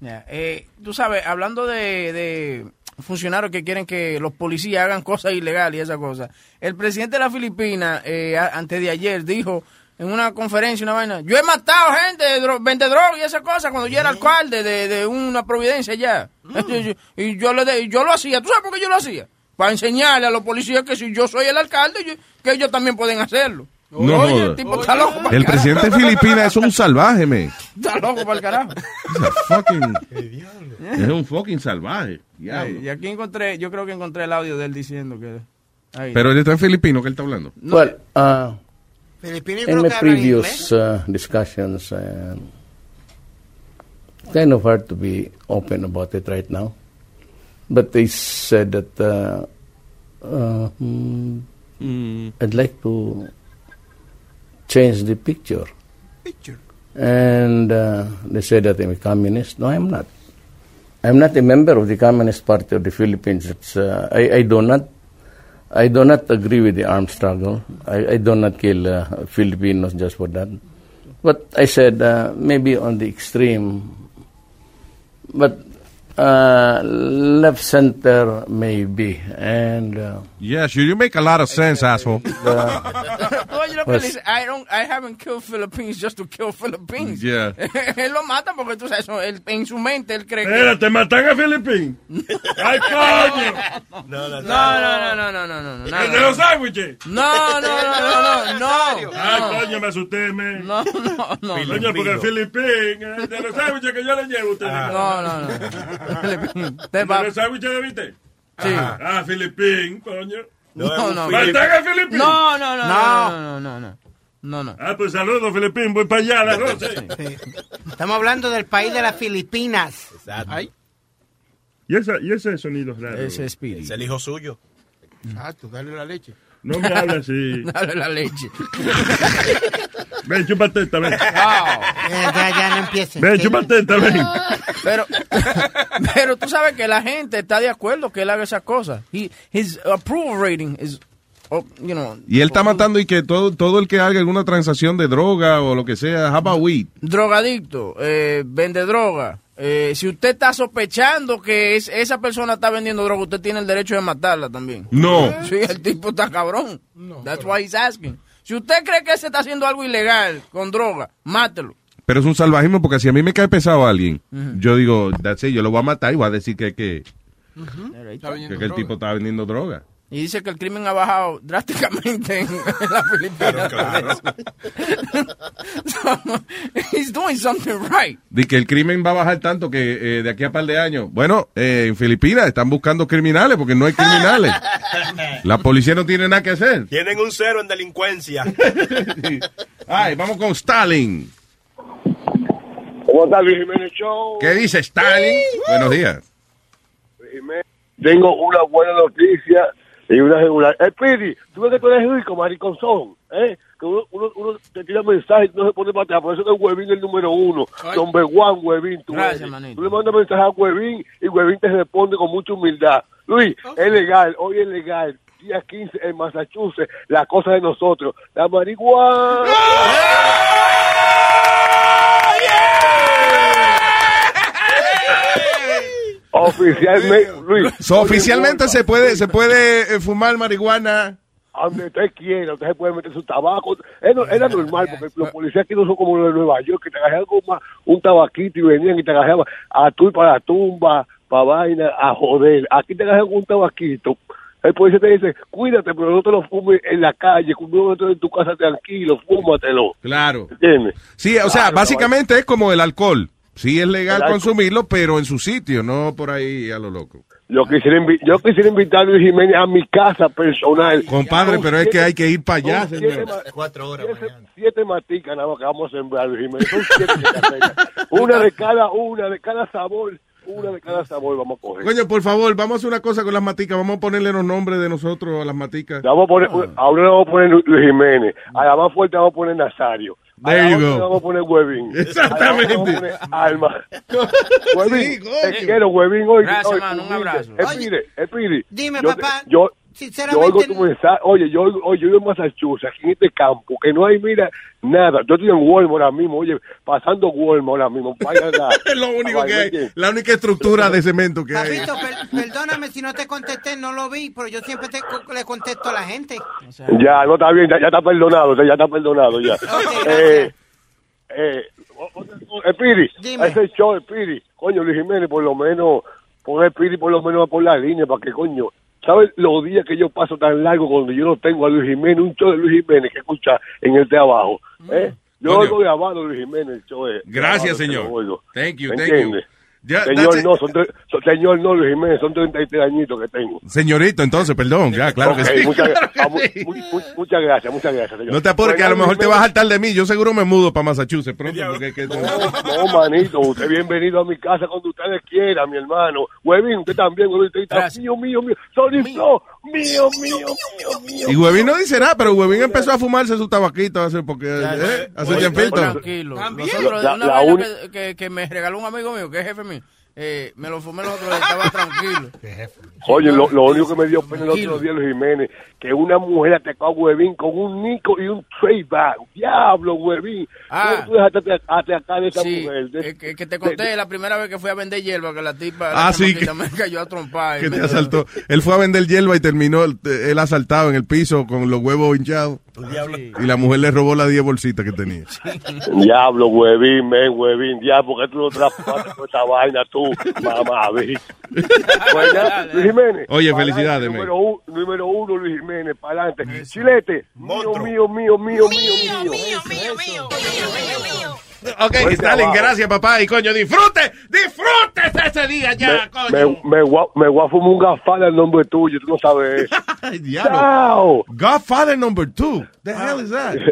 Ya, eh, tú sabes, hablando de, de funcionarios que quieren que los policías hagan cosas ilegales y esa cosa, el presidente de la Filipina, eh, antes de ayer, dijo en una conferencia, una vaina, yo he matado gente, dro vende droga y esa cosa, cuando yo era alcalde de, de una providencia ya. Y yo, lo de- yo lo hacía, ¿tú sabes por qué yo lo hacía? Para enseñarle a los policías que si yo soy el alcalde, yo- que ellos también pueden hacerlo. No Oye, el tipo está loco para El presidente de Filipinas es un salvaje, man. Está loco para el carajo. Fucking- es un fucking salvaje. Diablo. Y aquí encontré, yo creo que encontré el audio de él diciendo que... ahí. Pero él está en filipino, que él está hablando. Well, uh, in my previous uh, discussions, uh, kind of hard to be open about it right now. But they said that uh, uh, mm, I'd like to change the picture. Picture. And uh, they said that I'm a communist. No, I'm not. I'm not a member of the Communist Party of the Philippines. It's, uh, I, I do not I do not agree with the armed struggle. I, I do not kill uh, Filipinos just for that. But I said uh, maybe on the extreme, but uh, left center maybe. And uh, Yes, you, you make a lot of sense, asshole. Oye, lo que Pues- él I, don't, I haven't killed Philippines just to kill Philippines. Yeah. él lo mata porque tú sabes, él- en su mente él cree que... Espérate, matan a Filipín. ¡Ay, coño! No, no, No, no, no, no, no, no, no, no. ¿El de los sándwiches? No, no, no, no, no, no. Ay, coño, me asusté, me. No, no, no. Coño, porque el Filipín, el de los sándwiches que yo le llevo usted. No, no, no. Te ¿El va- de los sándwiches de viste? Sí. Ah, Filipín, coño. No, no. ¿Matan a Filipín? No, no, no, no, no, no, no. No, no. Ah, pues saludos, Filipín. Voy para allá a las 12. Estamos hablando del país de las Filipinas. Ay. ¿Y, esa, y ese sonido raro? Ese es. Es el hijo suyo. Exacto, dale la leche. No me habla así. Dale la leche. Ven, chúpate esta, ven. Eh, ya, ya no empiecen. Ven, chúpate esta, ven. Pero, pero tú sabes que la gente está de acuerdo que él haga esas cosas. He, his approval rating is, oh, you know, Y él está matando y que todo, todo el que haga alguna transacción de droga o lo que sea, how about weed? drogadicto, eh, vende droga. Eh, si usted está sospechando que es, esa persona está vendiendo droga, usted tiene el derecho de matarla también. No. Sí, el tipo está cabrón. That's why he's asking. Si usted cree que se está haciendo algo ilegal con droga, mátelo. Pero es un salvajismo porque si a mí me cae pesado alguien, yo digo, that's it, yo lo voy a matar y voy a decir que, que, que, que el tipo está vendiendo droga. Y dice que el crimen ha bajado drásticamente en, en la Filipinas. So, he's doing something right. De que el crimen va a bajar tanto que eh, de aquí a par de años. Bueno, eh, en Filipinas están buscando criminales porque no hay criminales. La policía no tiene nada que hacer. Tienen un cero en delincuencia. Ay, vamos con Stalin. ¿Cómo está Luis Jiménez Show? ¿Qué dice Stalin? Buenos días. Jiménez, Tengo una buena noticia y una regular. Eh, Pidi, tú ves que tú eres rico, mariconzón, ¿eh? Que uno, uno, uno te tira mensajes y no se pone para atrás. Por eso que Huevín es el número uno. Number one, Huevín. Tú, Gracias, tú le mandas mensaje a Huevín y Huevín te responde con mucha humildad. Luis, es legal, hoy es legal. Día 15 en Massachusetts, la cosa de nosotros. La marihuana. Oficialmente, Luis. So, oficialmente se puede, se puede eh, fumar marihuana. donde usted quiera, usted se puede meter su tabaco. Era, era normal, porque los policías aquí no son como los de Nueva York, que te agarraban como más un tabaquito y venían y te agarraban a tú y para la tumba, para vaina, a joder. Aquí te agarran con un tabaquito. El policía te dice, cuídate, pero no te lo fumes en la calle, dentro de tu casa tranquilo, fúmatelo. Claro. ¿Entiendes? Sí, o sea, Claro, básicamente es como el alcohol. Sí es legal consumirlo, pero en su sitio, no por ahí a lo loco. Yo quisiera, invi- yo quisiera invitar a Luis Jiménez a mi casa personal. Compadre, pero es que hay que ir para allá, siete señor. ma- siete, siete maticas nada más que vamos a sembrar, Luis Jiménez. Son siete. Una de cada, una de cada sabor, una de cada sabor vamos a coger. Coño, por favor, vamos a hacer una cosa con las maticas. Vamos a ponerle los nombres de nosotros a las maticas. Vamos a poner, a uno le vamos a poner Luis Jiménez, a la más fuerte vamos a poner Nazario. There you go. vamos a poner Huevín. Exactamente. Alma. Huevín, te quiero, Huevín. Hoy, Gracias, hoy, mano, un abrazo. Espire, espire. Dime, Yo- papá, Yo, yo sinceramente... oigo tu mensaje. Oye, yo, oigo- oye, yo vivo en Massachusetts, aquí en este campo, que no hay, mira, nada. Yo estoy en Walmart ahora mismo, oye, pasando Walmart ahora mismo. Vaya la- Es lo único que hay. La única estructura de cemento que hay. Per- perdóname si no te contesté, no lo vi, pero yo siempre te, le contesto a la gente. Ya, no está bien, ya, ya está perdonado, ya está perdonado, ya. eh, eh, o- Espiri, Dime. ese show, Espiri, coño, Luis Jiménez, por lo menos, pon Espiri por lo menos por la línea, para que, coño, ¿sabes los días que yo paso tan largo cuando yo no tengo a Luis Jiménez, un show de Luis Jiménez que escucha en el de abajo? ¿eh? Yo Coño. oigo grabado Luis Jiménez, el show es- Gracias, señor. Thank you, ¿Me thank you. Ya, señor, no, son, tre- señor, no, Luis Jiménez, son 33 añitos que tengo. Señorito, entonces, perdón, ya, claro Ok, que sí. muchas, Claro que mu- sí. mu- mu- muchas gracias, muchas gracias, señor. No te apures, que a lo mejor te Luis vas a hartar de mí. Yo seguro me mudo para Massachusetts pronto. Porque es que- No, manito, usted bienvenido a mi casa cuando ustedes quieran, mi hermano. Huevín, usted también, Huevín, usted está mío, mío, mío. Sorry, Flo, mío, mío, mío, mío. Y Huevín no dice nada, pero Huevín empezó a fumarse su tabaquito hace, porque, eh, hace Oye, tiempito. Tranquilo. Nosotros, La- una la que, que, que me regaló un amigo mío, que es jefe mío, eh, me lo fumé el otro día, estaba tranquilo. Oye, lo, lo único que me dio pena el otro día, Luis Jiménez, que una mujer atacó a Huevín con un Nico y un bag. Diablo, Huevín. Ah. ¿Cómo tú dejaste atacar a esa Sí, mujer? De- que, que te conté la primera vez que fui a vender hierba, que la tipa Ah, la sí, que- me cayó a trompar. que te asaltó. Él fue a vender hierba y terminó el- él asaltado en el piso con los huevos hinchados. Y la mujer le robó las 10 bolsitas que tenía. Diablo, Huevín, men, Huevín, diablo, que tú no traspasaste con esa vaina tú, mamá, vi. Pues Luis Jiménez. Oye, felicidades, número, uno, número uno, Luis Jiménez, para adelante. Chilete, mío, mío, mío, mío, mío, mío. Ok, Fuerte Stalin, gracias, papá. Y coño, disfrute, disfrute ese día ya, Me, coño. me, a- me voy a fumar un gafal al nombre tuyo, tú no sabes eso. Ay, diablo. Chao. Godfather number two. The hell is that?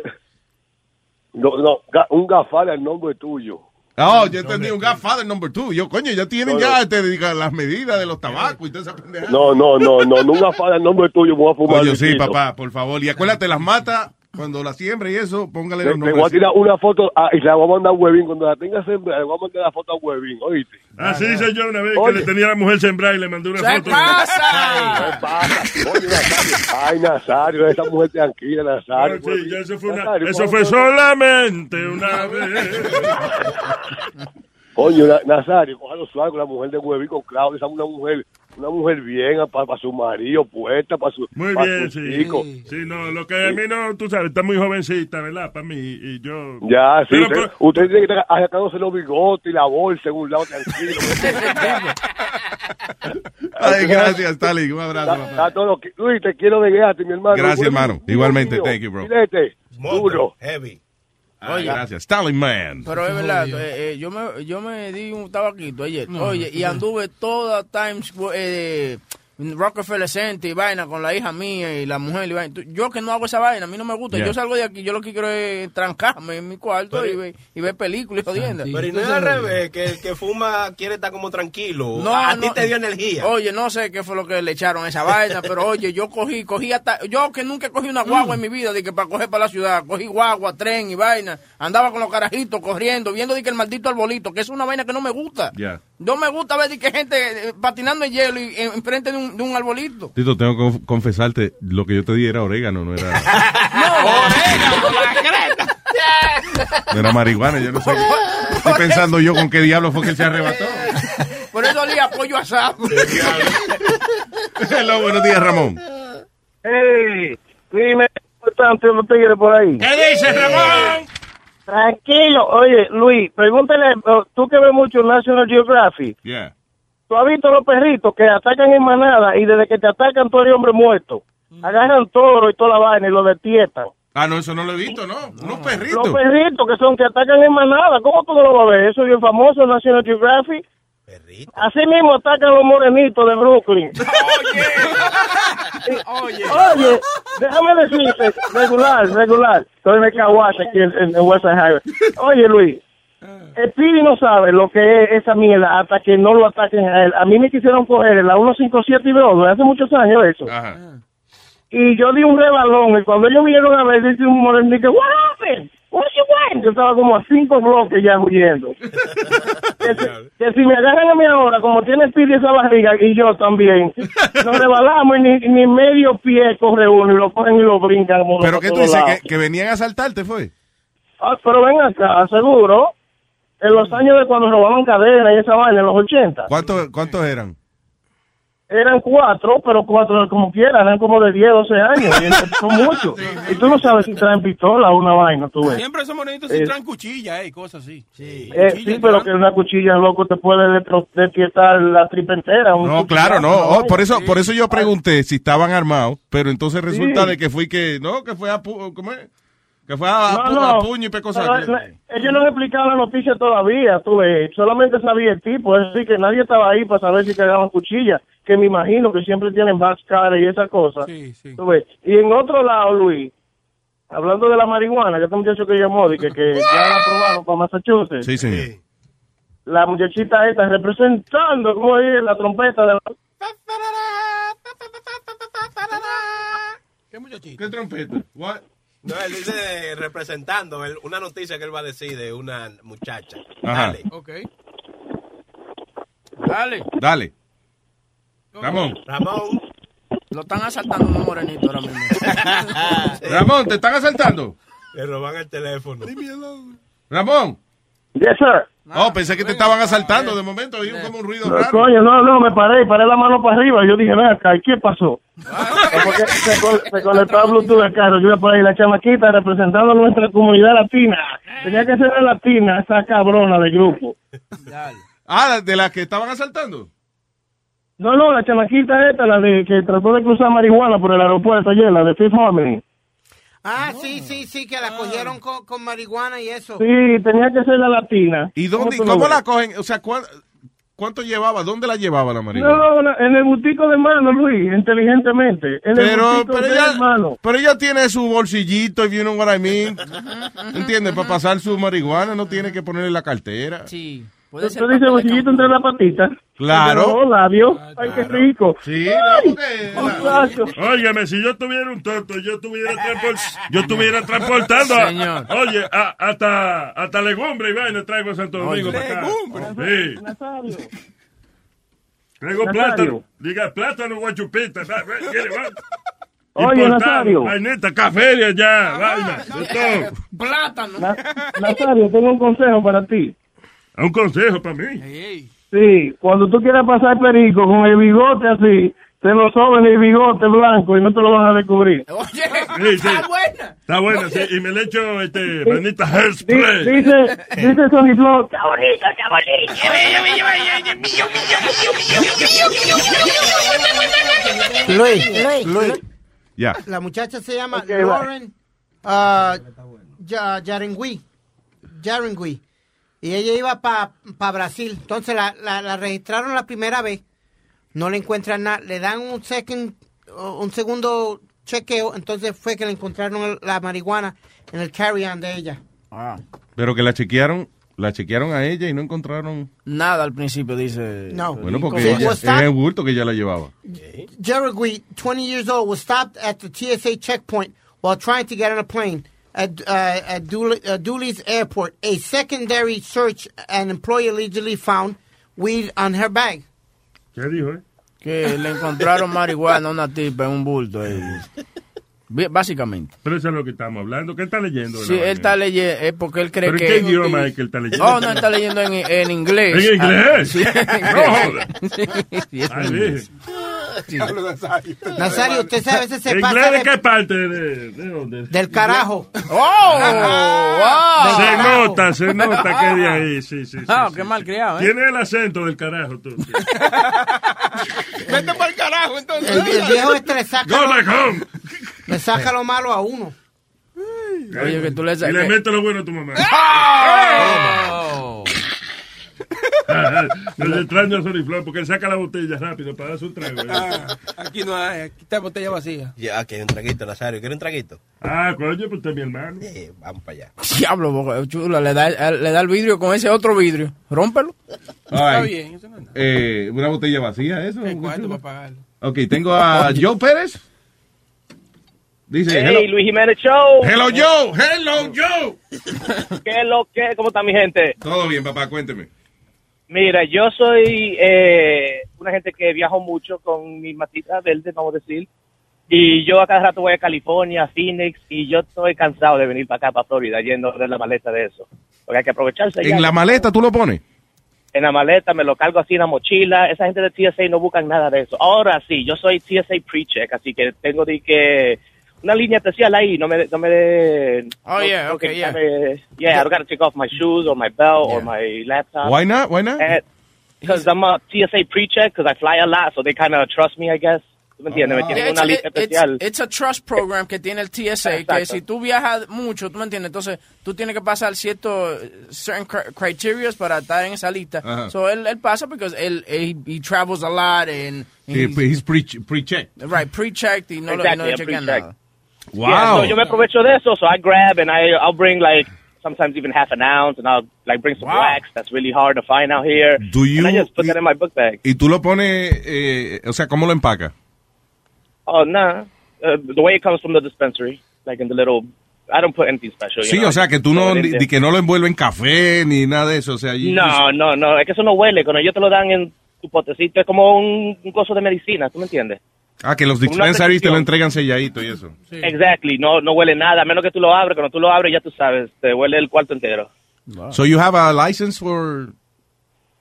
No, no, un gafal al nombre tuyo. Oh, yo entendí un Godfather number two. Yo, coño, ya tienen No, ya no. te diga, las medidas de los tabacos y toda esa pendeja. No, no, no, no, no un al nombre tuyo, me voy a fumar. Coño, sí, papá, por favor. Y acuérdate, las mata cuando las siembra y eso, póngale Le, los le voy a nombres. tirar una foto ah, y se la voy a mandar a Huevín. Cuando la tenga siempre, le voy a mandar la foto a Huevín, ¿oíste? Así hice yo una vez Oye. que le tenía a la mujer sembrada y le mandé una ¿Qué foto. pasa? ¿Qué pasa? Oye, Nazario. Ay, Nazario, esa mujer tranquila, Nazario. Ah, sí, ya eso fue, una- Nazario, eso ¿cómo fue tú- solamente una vez. Coño, Na- Nazario, cójalo suave con la mujer de Huevín, con Claudia, esa es una mujer, una mujer bien para su marido, puesta, para su Muy pa' bien, su sí. chico. Sí, no, lo que a mí no, tú sabes, está muy jovencita, ¿verdad? Para mí, y yo... Ya, sí, Pero, usted, pero- usted tiene que estar sacándose los bigotes y la bolsa en un lado tranquilo. Ay, gracias, Stalin. Un abrazo, todo qui- Luis, te quiero de gratis, mi hermano. Gracias, hermano. Igualmente, thank you, bro. Duro. Heavy. Ay, gracias. Stalin Man. Pero es verdad, eh, eh, yo, me, yo me di un tabaquito ayer. Oye, y anduve toda Times Square, eh, Rockefeller Center y vaina con la hija mía y la mujer y vaina. Yo que no hago esa vaina, a mí no me gusta. Yeah. Yo salgo de aquí, yo lo que quiero es trancarme en mi cuarto y, ver, y ver películas y jodiendas. Pero y no es al revés, que el que fuma quiere estar como tranquilo. No, a no. ti te dio energía. Oye, no sé qué fue lo que le echaron a esa vaina, pero oye, yo cogí, cogí hasta, yo que nunca cogí una guagua en mi vida, de que para coger para la ciudad, cogí guagua, tren y vaina, andaba con los carajitos corriendo, viendo de que el maldito arbolito, que es una vaina que no me gusta. Ya. No me gusta ver que gente eh, patinando en hielo y en- enfrente de un, de un arbolito. Tito, tengo que conf- confesarte, lo que yo te di era orégano, no era, no era marihuana. Yo no sé. Estoy pensando yo con qué diablo fue que él se arrebató. Por eso olía pollo asado. Hello, buenos días, Ramón. Hey, dime, importante los tigres por ahí. ¿Qué dice Ramón? Tranquilo, oye, Luis, pregúntale, oh, tú que ves mucho National Geographic, Yeah. ¿tú has visto los perritos que atacan en manada y desde que te atacan tú eres hombre muerto? Agarran toro y toda la vaina y lo despiertan. Ah, no, eso no lo he visto, ¿no? Unos perritos. Los perritos que son que atacan en manada. ¿Cómo tú no lo vas a ver? Eso es bien famoso en National Geographic. Así mismo atacan los morenitos de Brooklyn. Oye. Oye, déjame decirte, regular, regular. Estoy en el Caguas aquí en, en West Side Highway. Oye, Luis, el Pidi no sabe lo que es esa mierda hasta que no lo ataquen a él. A mí me quisieron coger en la 157 y Broadway hace muchos años eso. Y yo di un rebalón y cuando ellos vinieron a ver, dice un morenito, what happened? Yo estaba como a cinco bloques ya huyendo. que, si, que si me agarran a mí ahora, como tiene Pidi esa barriga y yo también, nos rebalamos y ni, ni medio pie corre uno y lo cogen y lo brincan. ¿Pero qué tú dices? lados. ¿Que, que venían a asaltarte, fue? Ah, pero ven acá, seguro. En los años de cuando robaban cadenas y esa vaina, en los 80. ¿Cuántos cuántos eran? Eran cuatro, pero cuatro como quieran, eran como de 10, 12 años. Y eso son muchos. Y tú no sabes si traen pistola o una vaina, tú ves. Siempre esos morenitos sí Eh, traen cuchilla, eh, cosas así. Sí. Eh, sí, pero que una cuchilla, loco, te puede despietar la tripa entera. un No, claro, no. Oh, por eso por eso yo pregunté si estaban armados, pero entonces resulta Sí. de que fui que, no, que fue a, ¿cómo es? Que fue a, a No, pu- no. a puño y pecosa. Pero, eh, ellos no han explicado la noticia todavía, tú ves. Solamente sabía el tipo, es decir, que nadie estaba ahí para saber si cagaban cuchillas, que me imagino que siempre tienen backcar y esas cosas. Tú ves. Y en otro lado, Luis, hablando de la marihuana, que este muchacho que llamó, de que, que ya la aprobaron para Massachusetts. Sí, señor. La muchachita esta representando, como dice, la trompeta de la... ¿Qué muchachito? ¿Qué trompeta? What? No, él dice representando él- una noticia que él va a decir de una muchacha. Ajá. Dale. Ok. Dale. Dale. Ramón. Ramón. Lo están asaltando unos morenitos ahora mismo. Ramón, ¿te están asaltando? Le roban el teléfono. Ramón. Yes, sir. Oh, pensé que te estaban asaltando de momento, oí como un ruido No, raro. coño, no, no, me paré, paré la mano para arriba. Yo dije, ven acá, ¿y qué pasó? Porque se, se conectó a Bluetooth del carro. Yo iba por ahí, la chamaquita representando a nuestra comunidad latina. Tenía que ser la latina, esa cabrona del grupo. Ah, de las que estaban asaltando. No, no, la chamaquita esta, la de que trató de cruzar marihuana por el aeropuerto ayer, la de Fifth Harmony. Ah, sí, sí, sí, que la cogieron con, con marihuana y eso. Sí, tenía que ser la latina. ¿Y dónde, cómo ves? la cogen? O sea, ¿cuán- ¿cuánto llevaba? ¿Dónde la llevaba la marihuana? no, no, en el butico de mano, Luis, inteligentemente. En el Pero, butico pero, de ella, mano. pero ella tiene su bolsillito, if you know what I mean. ¿Entiendes? Para pasar su marihuana no tiene que ponerle la cartera. Sí. ¿Tú dices bolsillito entre las patitas? Claro. Los labios. Ay, qué rico. Sí, Ay. Óigame, si yo tuviera un tonto, yo estuviera, yo estuviera transportando a- Señor. oye, a- hasta, hasta legumbre y vaina traigo a Santo Domingo Oye. para acá. Sí. Nazario. Traigo Nazario. plátano. Diga, plátano, guachupita. Oye, Nazario. Vaineta, café ya, vaina. Plátano. Na- Nazario, tengo un consejo para ti. Un consejo para mí. Sí, cuando tú quieras pasar perico con el bigote así, te lo sobes el bigote blanco y no te lo vas a descubrir. Oye, Sí, sí. está buena. Está buena, sí. Y me le echo este, Di- hairspray. Dice, dice Sony Flow, está bonito, está Luis, Luis, Ya. la muchacha se llama. Lauren ah, Yarengui. Yarengui. Y ella iba para Brasil. Entonces la, la, la registraron la primera vez. No le encuentran nada. Le dan un second, un segundo chequeo. Entonces fue que le encontraron la marihuana en el carry-on de ella. Pero que la chequearon, la chequearon a ella y no encontraron. Nada al principio, dice. No. Bueno, porque Sí, ella, was era el that- bulto que ella la llevaba. Jerigui, 20 years old, was stopped at the TSA checkpoint while trying to get on a plane at, uh, at Dooley, uh, Dooley's airport. A secondary search, an employee allegedly found weed on her bag. ¿Qué dijo? Que le encontraron marihuana a una tipa en un bulto. ahí. Básicamente. Pero eso es lo que estamos hablando. ¿Qué está leyendo? Sí, él está leyendo, es porque él cree ¿Pero que... qué idioma es que él está leyendo? Oh, no, él está leyendo en, en inglés. ¿En inglés? Sí, en No inglés. joda. Sí. Nazario, usted sabe, a veces se ¿En pasa inglés de qué parte? ¿De, de dónde? del carajo. ¡Oh! Del Se carajo. nota, se nota que es de ahí, sí, sí. sí, Ah, sí, qué sí. mal criado, ¿eh? Tiene el acento del carajo, tú. sí. Vete para el carajo, entonces. El, el viejo le saca, Go lo, back home. Le saca lo malo a uno. Oye, que tú le Y le meto lo bueno a tu mamá. ¡Oh! El extraño a Soniflor porque él saca la botella rápido para darse un trago. Ah, aquí no hay, aquí está botella vacía. Ya, aquí hay un traguito, Nazario. ¿Quieres un traguito? Ah, coño, pues usted es mi hermano. Sí, vamos para allá. Diablo, chula, le da, el- le da el vidrio con ese otro vidrio. Rómpelo. Está bien, eso no es nada. Eh, una botella vacía, eso. ¿Qué cuánto para pagarlo? Ok, tengo a Joe Pérez. Dice, Hey, hello. Luis Jiménez Show. Hello, Joe. Hello, Joe. ¿Qué es lo que? ¿Cómo está mi gente? Todo bien, papá, cuénteme. Mira, yo soy eh, una gente que viajo mucho con mi matita verde, vamos a decir. Y yo a cada rato voy a California, a Phoenix, y yo estoy cansado de venir para acá, para Florida, yendo de la maleta de eso. Porque hay que aprovecharse. ya. En la maleta tú lo pones. En la maleta, me lo cargo así en la mochila. Esa gente de TSA no buscan nada de eso. Ahora sí, yo soy TSA pre-check, así que tengo de que una línea especial ahí. No me, no me de, Oh, no- yeah, no okay, que yeah. me- yeah, I don't gotta take off my shoes or my belt or my laptop. Why not? Why not? Because I'm a TSA pre-check, because I fly a lot, so they kind of trust me, I guess. ¿Tú me entiendes? Yeah, una it's, lista it's- especial. it's a trust program que tiene el TSA, que Exacto. si tú viajas mucho, tú me entiendes, entonces tú tienes que pasar ciertos certain cri- criterias para estar en esa lista. Ajá. So él, él pasa porque él, he, he travels a lot and he's- he's pre- pre-checked. right, pre-checked y no, lo- Exactly, no le I'm chequean pre-checked. Nada. Yeah, so yo me aprovecho de eso, so I grab and I, I'll bring like sometimes even half an ounce, and I'll like bring some wax that's really hard to find out here. Do you- and I just put that in my book bag. Y tú lo pones, eh, o sea, ¿cómo lo empacas? Oh nah, uh, the way it comes from the dispensary, like in the little. I don't put anything special. you Sí, know, o sea, que tú no, there. di que no lo envuelve en café ni nada de eso, o sea, you- No, no, no, es que eso no huele. Cuando ellos te lo dan en tu potecito, es como un, un coso de medicina, ¿tú me entiendes? Ah, que los dispensaries te lo entregan selladito y eso. Exactly, no, no huele nada, a menos que tú lo abres. Cuando tú lo abres, ya tú sabes, te huele el cuarto entero. So you have a license for,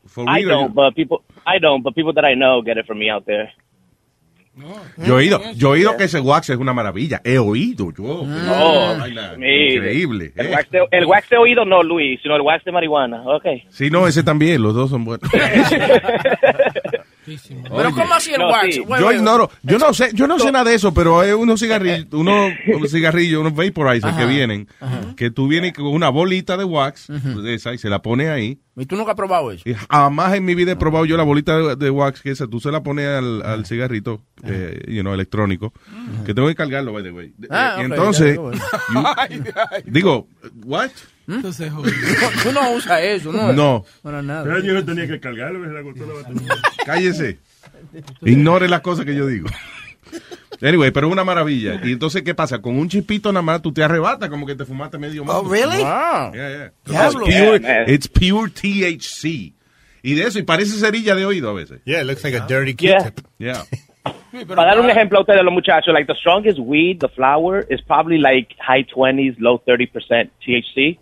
for I don't, but people, I don't, but people that I know get it from me out there. Yo he oído, yo he oído que ese wax es una maravilla. He oído yo. Oh, Vaina mire. increíble. El eh. wax, de, el wax de oído no, Luis, sino el wax de marihuana. Ok. Sí, no, ese también, los dos son buenos. Pero ¿cómo así el No, wax? sí. Yo ignoro, yo no sé, yo no sé nada de eso, pero hay unos cigarrillos, unos, cigarrillos, unos vaporizers que Ajá, vienen, que tú vienes con una bolita de wax, de esa, y se la pones ahí. ¿Y tú nunca has probado eso? Y jamás en mi vida he probado yo la bolita de, de wax, que esa, tú se la pones al, al cigarrito, eh, you know, electrónico, que tengo que cargarlo, by the way. Ah, Eh, entonces, digo, what? Entonces, Tú no usas eso, ¿no? No. Para nada. Pero yo no tenía que cargarlo, me la cortó la batería. Cállese. Ignore las cosas que yo digo. Anyway, pero es una maravilla. Y entonces, ¿qué pasa? Con un chispito nada más tú te arrebatas como que te fumaste medio mundo. Oh, really? Yeah, yeah. Diablo. It's pure, Yeah, it's pure THC. Y de eso, y parece cerilla de oído a veces. Yeah, it looks like a dirty Yeah. Q-tip. Yeah. Para dar un ejemplo a ustedes, los muchachos, like the strongest weed, the flower, is probably like high 20s, low 30% THC.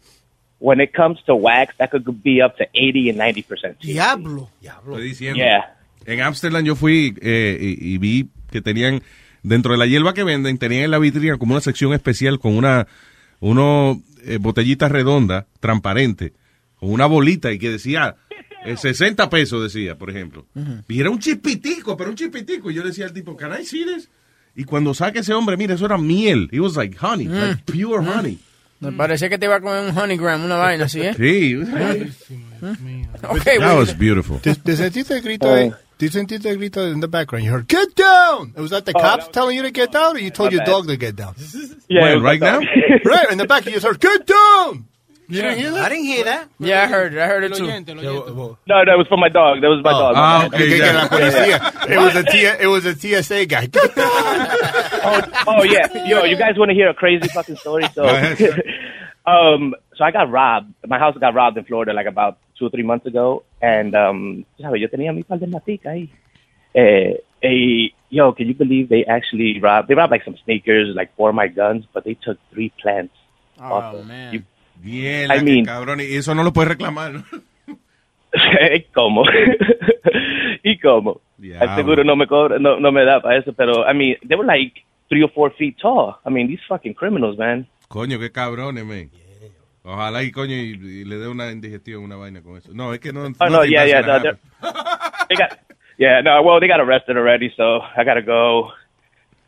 When it comes to wax, that could be up to 80 and 90% THC. Diablo. Estoy diciendo. Yeah. En Amsterdam yo fui eh, y, y vi que tenían, dentro de la hierba que venden, tenían en la vitrina como una sección especial con una uno eh, botellita redonda, transparente, con una bolita y que decía eh, 60 pesos, decía, por ejemplo. Y era un chispitico, pero un chispitico. Y yo le decía al tipo, ¿can I see this? Y cuando saque ese hombre, mira, eso era miel. It was like honey, like pure honey. Me parecía que te iba a comer un honeygram, una vaina así, ¿eh? Sí. Ok, That bueno. was beautiful. Te, te sentiste el grito de, te sentiste el grito in the background. You heard, get down! Was that the cops telling you to get down or you told your bad. dog to get down? Yeah, right now? right, in the back you just heard, get down! You didn't hear I didn't hear that. Yeah, I heard it. I heard it too. oyente, lo oyente. No, that was for my dog. That was my dog. Ah, okay, Que- que yeah. la policía. It was a T, it was a TSA guy. Oh, oh yeah, yo, you guys want to hear a crazy fucking story? So, Go ahead, sir. um, so I got robbed. My house got robbed in Florida like about two or three months ago, and um, tú yo tenía mi par ahí. Eh, yo, can you believe they actually robbed? They robbed like some sneakers, like four of my guns, but they took three plants. Oh, of- man. You- Bien, I mean- cabrón. Y eso no lo puedes reclamar, ¿no? ¿Y cómo? ¿Y cómo? El seguro no me cobra, no, no me da para eso, pero, I mean, they were like three or four feet tall. I mean, these fucking criminals, man. Coño, qué cabrones, men. Ojalá y coño y, y le dé una indigestión, una vaina con eso. No, es que no. Oh, no, yeah, yeah, no, they got, yeah, no, well, they got arrested already, so I got to go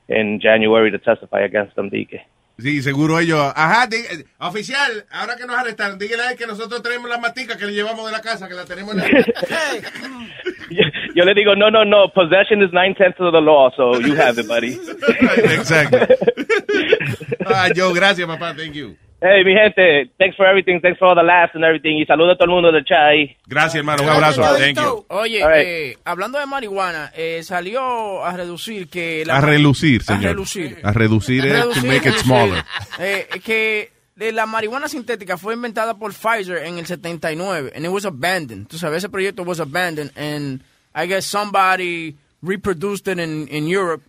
in January to testify against them, Dike. Sí, seguro ellos. Ajá, di- eh, oficial, ahora que nos arrestaron, dígale a él que nosotros tenemos las maticas que le llevamos de la casa, que la tenemos en la... Yo le digo, no, no, no. Possession is nine tenths of the law, so you have it, buddy. Exacto. Ah, Joe, gracias, papá. Thank you. Hey, mi gente, thanks for everything, thanks for all the laughs and everything. Y saludo a todo el mundo del chai. Gracias, hermano. Un abrazo. Thank you. Oye, right. eh, hablando de marihuana, eh, salió a reducir que... La A relucir, señor. A relucir. A reducir es to make it smaller. Eh, que de la marihuana sintética fue inventada por Pfizer en el 79 and it was abandoned. Tú sabes, ese proyecto was abandoned and I guess somebody reproduced it in, in Europe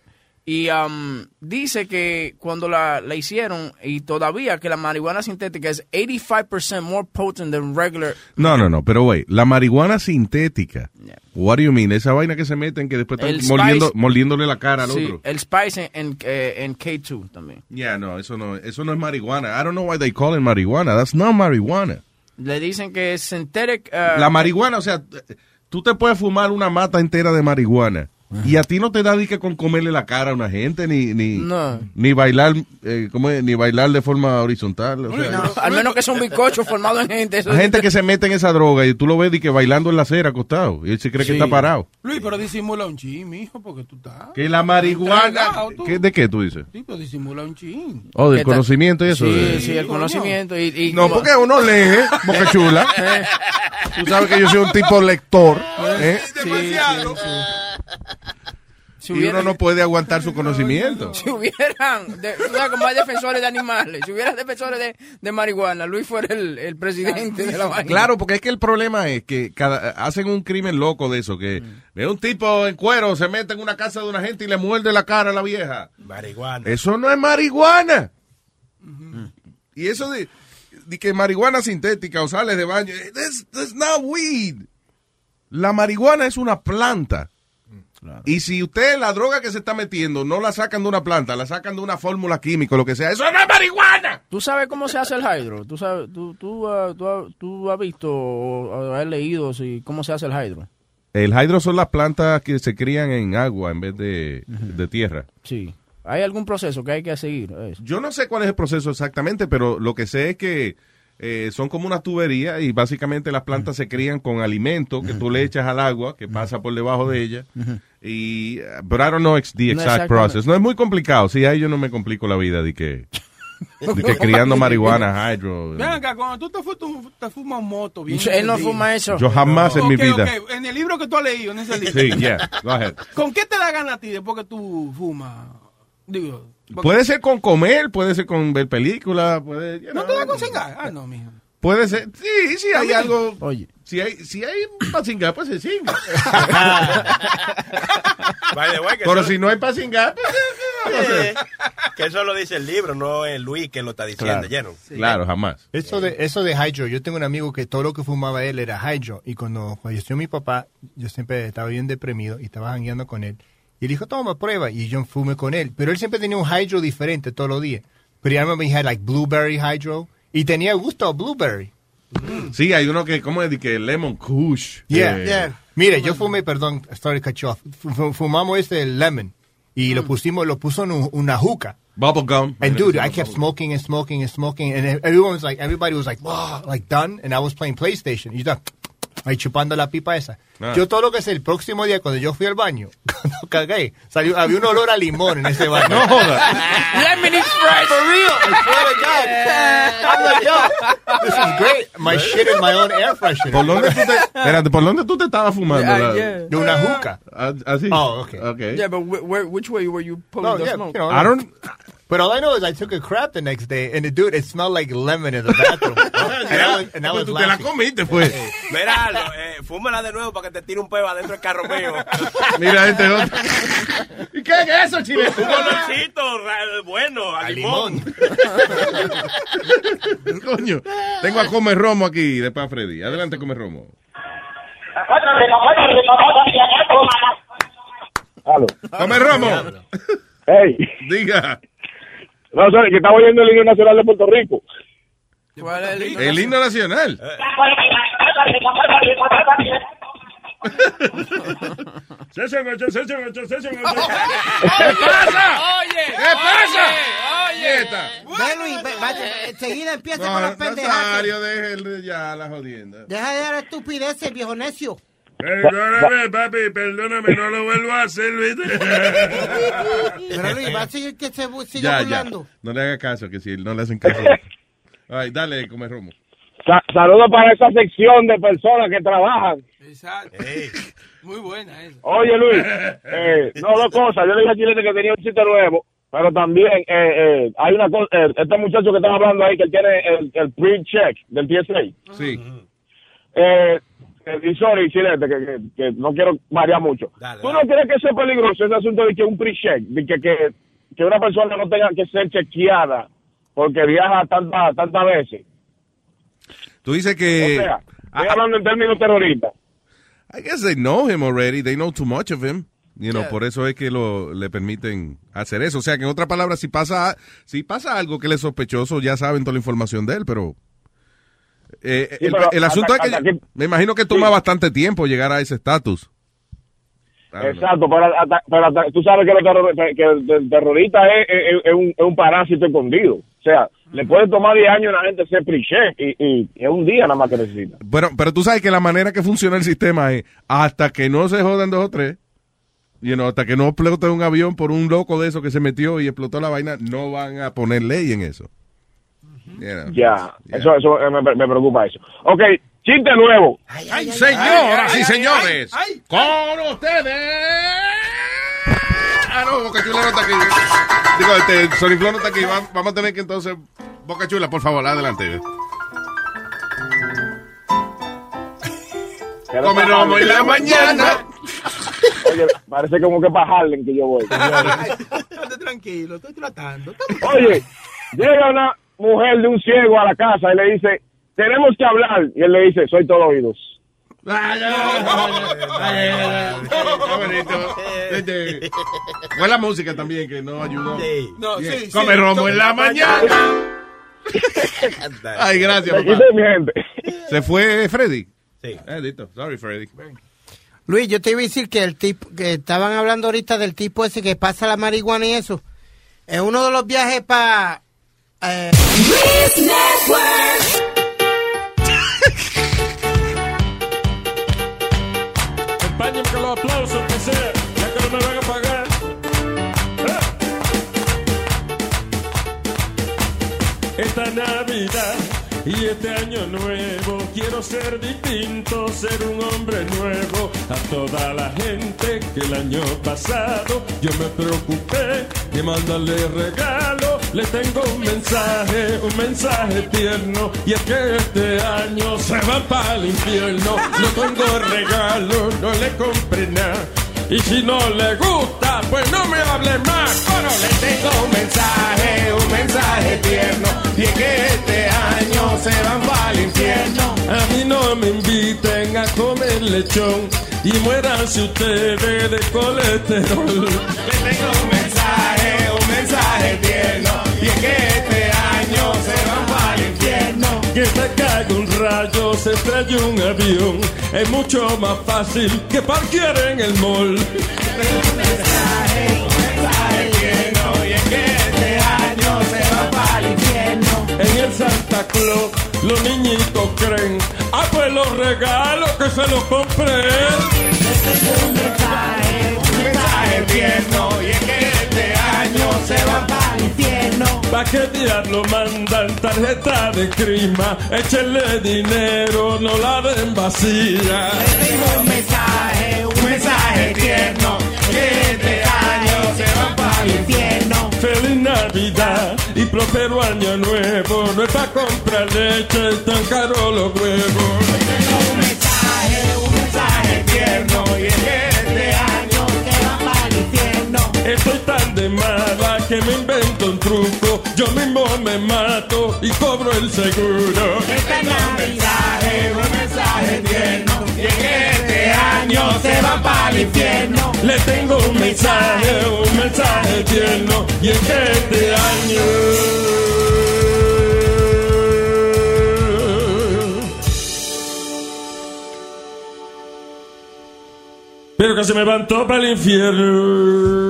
y um, dice que cuando la, la hicieron y todavía que la marihuana sintética es 85% more potent than regular No, no, no, pero güey, la marihuana sintética. What do you mean? Esa vaina que se meten que después están moliendo, moliéndole la cara al Sí, otro. el Spice en, en, eh, en K2 también. Yeah, no, eso no, eso no es marihuana. I don't know why they call it marihuana. That's not marijuana. Le dicen que es synthetic. uh, La marihuana, o sea, tú te puedes fumar una mata entera de marihuana. Y a ti no te da ni que con comerle la cara a una gente, ni, ni, No. ni bailar, eh, ¿cómo es? ni bailar de forma horizontal. o sea, No, al menos que sea un bizcocho formado en gente. eso es- gente que se mete en esa droga y tú lo ves y que bailando en la acera acostado. Y él se cree que está parado. Luis, pero disimula un chin, mijo, porque tú estás. Que la marihuana. ¿qué- ¿De qué tú dices? Sí, pero disimula un chin. Oh, del conocimiento y eso. Sí, de- sí, el conocimiento. Y, y- No, porque uno lee, boca chula. Tú sabes que yo soy un tipo lector. ¿eh? Sí, sí, sí. Si Y hubiera- uno no puede aguantar su conocimiento. Si hubieran, de, tú sabes, como hay defensores de animales, si hubiera defensores de, de marihuana, Luis fuera el, el presidente de la vaina. Claro, porque es que el problema es que cada, hacen un crimen loco de eso, que ve un tipo en cuero, se mete en una casa de una gente y le muerde la cara a la vieja. Marihuana. Eso no es marihuana. Y eso de, de que marihuana sintética o sales de baño, eh, that's, that's not weed. La marihuana es una planta. Y si usted la droga que se está metiendo no la sacan de una planta, la sacan de una fórmula química, lo que sea, eso no es marihuana. ¿Tú sabes cómo se hace el hydro? ¿Tú, sabes, tú, tú, ah, tú, has- tú has visto o has leído si, cómo se hace el hydro? El hidro son las plantas que se crían en agua en vez de, de tierra. Sí. ¿Hay algún proceso que hay que seguir? Eso. Yo no sé cuál es el proceso exactamente, pero lo que sé es que eh, son como una tubería y básicamente las plantas se crían con alimento que tú le echas al agua que pasa por debajo de ella. Y, but I don't know ex- the No exact exactamente. process. No es muy complicado. Sí, ahí yo no me complico la vida de que, de que criando marihuana, hydro. Ven acá, cuando tú te, fu- tú te fumas moto, bien. Él no fuma eso. Yo jamás en mi Ok, vida. ok, En el libro que tú has leído, en ese libro. Sí, yeah, go ahead. ¿Con qué te da gana a ti después que tú fumas? Digo, porque- Puede ser con comer, puede ser con ver películas, puede, you ¿No te da con cingar? Ah, no, mijo. Puede ser, sí, sí, hay algo. Oye. Si hay, si hay para cingar, pues se que Pero eso- si no hay para cingar, pues. Que eso lo dice el libro, no es Luis que lo está diciendo, Claro. lleno. Claro, jamás. Eso de, eso de hydro, yo tengo un amigo que todo lo que fumaba él era hydro. Y cuando falleció mi papá, yo siempre estaba bien deprimido y estaba jangueando con él. Y él dijo, toma, prueba. Y yo fumé con él. Pero él siempre tenía un hydro diferente todos los días. Pero remember he had like blueberry hydro. Y tenía gusto a blueberry. Sí, hay uno que, ¿cómo es? De Que lemon kush. Yeah, Eh, yeah. Mire, yo fumé, perdón, sorry to cut you off. Fu- fu- Fumamos este lemon. Y lo pusimos, lo puso en un- una juca. Bubble gum. And dude, I kept smoking and smoking and smoking, and everyone was like, everybody was like, wow, like done, and I was playing PlayStation. Y yo estaba ahí chupando la pipa esa. Ah. Yo todo lo que sé, el próximo día cuando yo fui al baño, cuando cagué, salió, había un olor a limón en ese baño. No joda. Lemon is fresh. For real, I swear to God. I'm like, yo, this is great. My shit in my own air freshener. ¿Por dónde tú te, espérate, ¿por dónde tú te estabas fumando? Ah, la- yeah. De una juca. Ah, ¿Así? Oh, okay. Okay. Yeah, but wh- where, which way were you pulling No, the yeah, smoke? you know, I don't... But all I know is I took a crap the next day, and the dude, it smelled like lemon in the bathroom. and I was, and I was Tú te la laughing. comiste, pues. Mira, lo, eh, fúmala de nuevo para que te tire un peo adentro del carro mío. Mira, este otro. ¿Y qué es eso, chile? un olorcito ra- bueno, a, limón. Coño. Tengo a Come Romo aquí, después a Freddy. Adelante, Come Romo. Aló. Come Romo. Hey, Diga. No, sorry, que estaba oyendo el himno nacional de Puerto Rico. ¿Cuál es el himno? El himno nacional. ¿Qué pasa? Oye, ¿Qué pasa? Oye, puñeta. Ve, Luis, ve, vaya, enseguida empieza con las pendejadas. Nazario, deje el- ya la jodienda. Deja de dar estupideces, viejo necio. Perdóname, papi, perdóname, no lo vuelvo a hacer, ¿viste? Pero Luis, va a seguir que se siga Ya, ya. burlando. No le haga caso, que si no le hacen caso. Ay, dale, come romo. Sa- Saludos para esa sección de personas que trabajan. Exacto. Muy buena esa. Oye, Luis, eh, no, dos cosas. Yo le dije a Chilete que tenía un chiste nuevo, pero también eh, eh, hay una cosa. eh, este muchacho que están hablando ahí, que él tiene el, el pre-check del TSA. Sí. Eh, y sorry, Chilete, que, que, que no quiero variar mucho. ¿Tú no crees que eso es peligroso, ese asunto de que un pre-check, de que, que, que una persona no tenga que ser chequeada porque viaja tantas tantas veces? Tú dices que... O sea, estoy hablando en términos terroristas. I guess they know him already. They know too much of him. You know, por eso es que lo, le permiten hacer eso. O sea, que en otras palabras, si pasa, si pasa algo que le es sospechoso, ya saben toda la información de él, pero... eh, Sí, el, el asunto hasta- es que me imagino que toma bastante tiempo llegar a ese estatus. Exacto, pero, hasta- pero hasta- tú sabes que, terror- que el, el terrorista es, es- es un, es un parásito escondido. O sea, le puede tomar 10 años a la gente ser pre-check y, y es un día nada más que necesita. Pero, pero tú sabes que la manera que funciona el sistema es hasta que no se jodan dos o tres, you know, hasta que no explote un avión por un loco de eso que se metió y explotó la vaina, no van a poner ley en eso. Ya, eso, eso me, me preocupa eso. Ok, chiste nuevo. Ay, señoras y señores, con ustedes. Ah, no, Boca Chula no está aquí. Digo, este, Soniflor no está aquí. Va- Vamos a tener que entonces. Boca Chula, por favor, adelante. Come romo en la mañana. Oye, parece como que para Harlem que yo voy. Estate tranquilo, estoy tratando. Oye, llega una mujer de un ciego a la casa y le dice, tenemos que hablar. Y él le dice, soy todo oídos. Fue la música también que no ayudó. No, Bien. sí, Come sí. romo en la mañana. Ay, gracias, papá. está mi gente. ¿Se fue Freddy? Sí. Eh, listo. Sorry, Freddy. Luis, yo te iba a decir que el tipo, que estaban hablando ahorita del tipo ese que pasa la marihuana y eso. En uno de los viajes para... Eh, con los aplausos, que sea, ya que no me van a pagar. Esta Navidad y este año nuevo quiero ser distinto, ser un hombre nuevo. A toda la gente que el año pasado yo me preocupé de mandarle regalo. Le tengo un mensaje, un mensaje tierno. Y es que este año se va para el infierno. No tengo regalo, no le compré nada. Y si no le gusta, pues no me hable más. Pero le tengo un mensaje, un mensaje tierno. Y es que este año se van para el infierno. A mí no me inviten a comer lechón. Y muéranse ustedes de colesterol. Le tengo un mensaje, un mensaje tierno. Es que este año se van para el infierno. Que se caiga un rayo, se estrelle un avión. Es mucho más fácil que parquear en el mall. Un mensaje, un mensaje tierno. Y es que este año se va para el infierno. En el Santa Claus, los niñitos creen. Ah, pues los regalos que se los compré. Un mensaje, un mensaje tierno. Y es que este año se va para el infierno. ¿Pa' qué diablo mandan tarjeta de crima? Échenle dinero, no la den vacía. un mensaje, un mensaje tierno. Que este año se va para el infierno. Feliz Navidad y próspero año nuevo. No es pa' comprar leche, tan caro los huevos. Un mensaje, un mensaje tierno. Y es que este año se va para el infierno. Estoy tan que me invento un truco. Yo mismo me mato y cobro el seguro. Este es un mensaje, un mensaje tierno. Y que este año se va para el infierno. Le tengo un mensaje, un mensaje tierno. Y que este año. Pero que se me levantó para el infierno.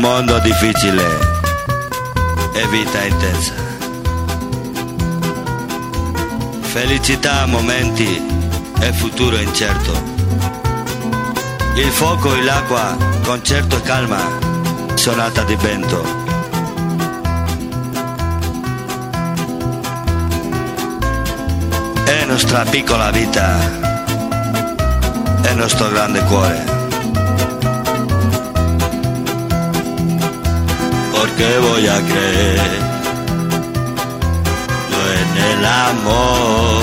Mondo difficile e vita intensa. Felicità, momenti e futuro incerto. Il fuoco e l'acqua, concerto e calma, sonata di vento. È nostra piccola vita, è nostro grande cuore. Porque voy a creer yo en el amor.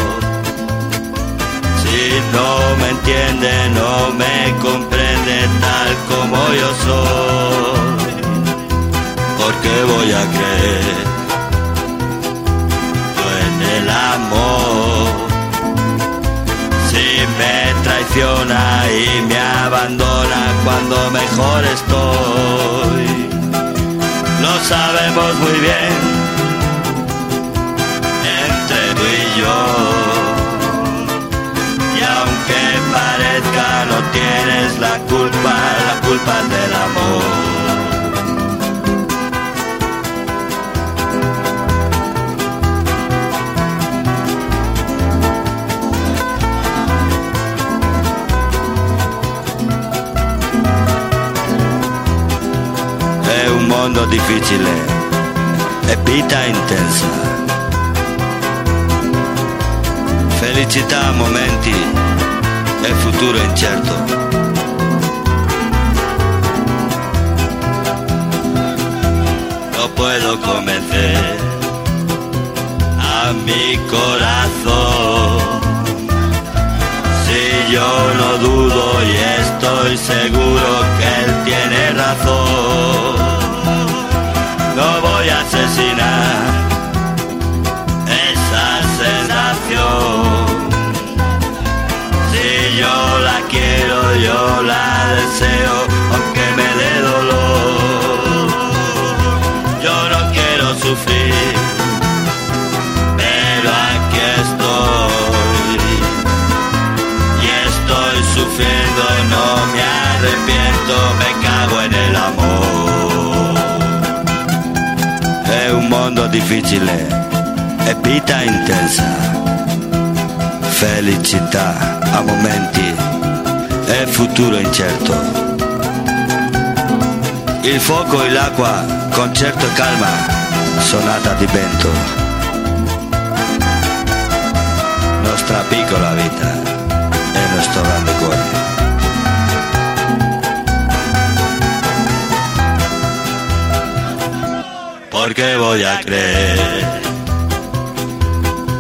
Si no me entiende, no me comprende tal como yo soy. Porque voy a creer yo en el amor. Si me traiciona y me abandona cuando mejor estoy. Lo sabemos muy bien entre tú y yo. Y aunque parezca no tienes la culpa, la culpa del amor. Mondo difficile e vita intensa. Felicità, momenti e futuro incerto. No puedo convencer a mi corazón. Si yo no dudo y estoy seguro que él tiene razón. No voy a asesinar esa sensación. Si yo la quiero, yo la deseo, arrepiento, me cago en el amor. È un mondo difficile e vita intensa. Felicità a momenti e futuro incerto. Il fuoco e l'acqua, concerto e calma, sonata di vento. Nostra piccola vita e nostro grande cuore. Porque voy a creer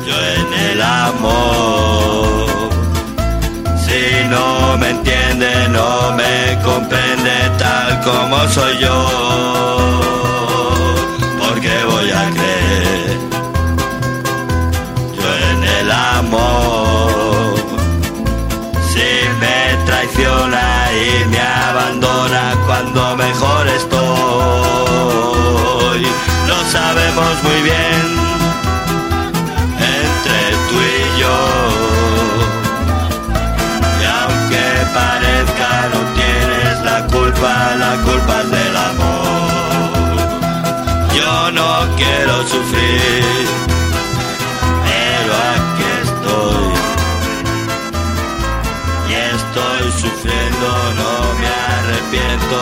yo en el amor. Si no me entiende, no me comprende tal como soy yo, porque voy a creer yo en el amor. Si me traiciona y muy bien entre tú y yo. Y aunque parezca no tienes la culpa, la culpa es del amor. Yo no quiero sufrir, pero aquí estoy. Y estoy sufriendo, no me arrepiento.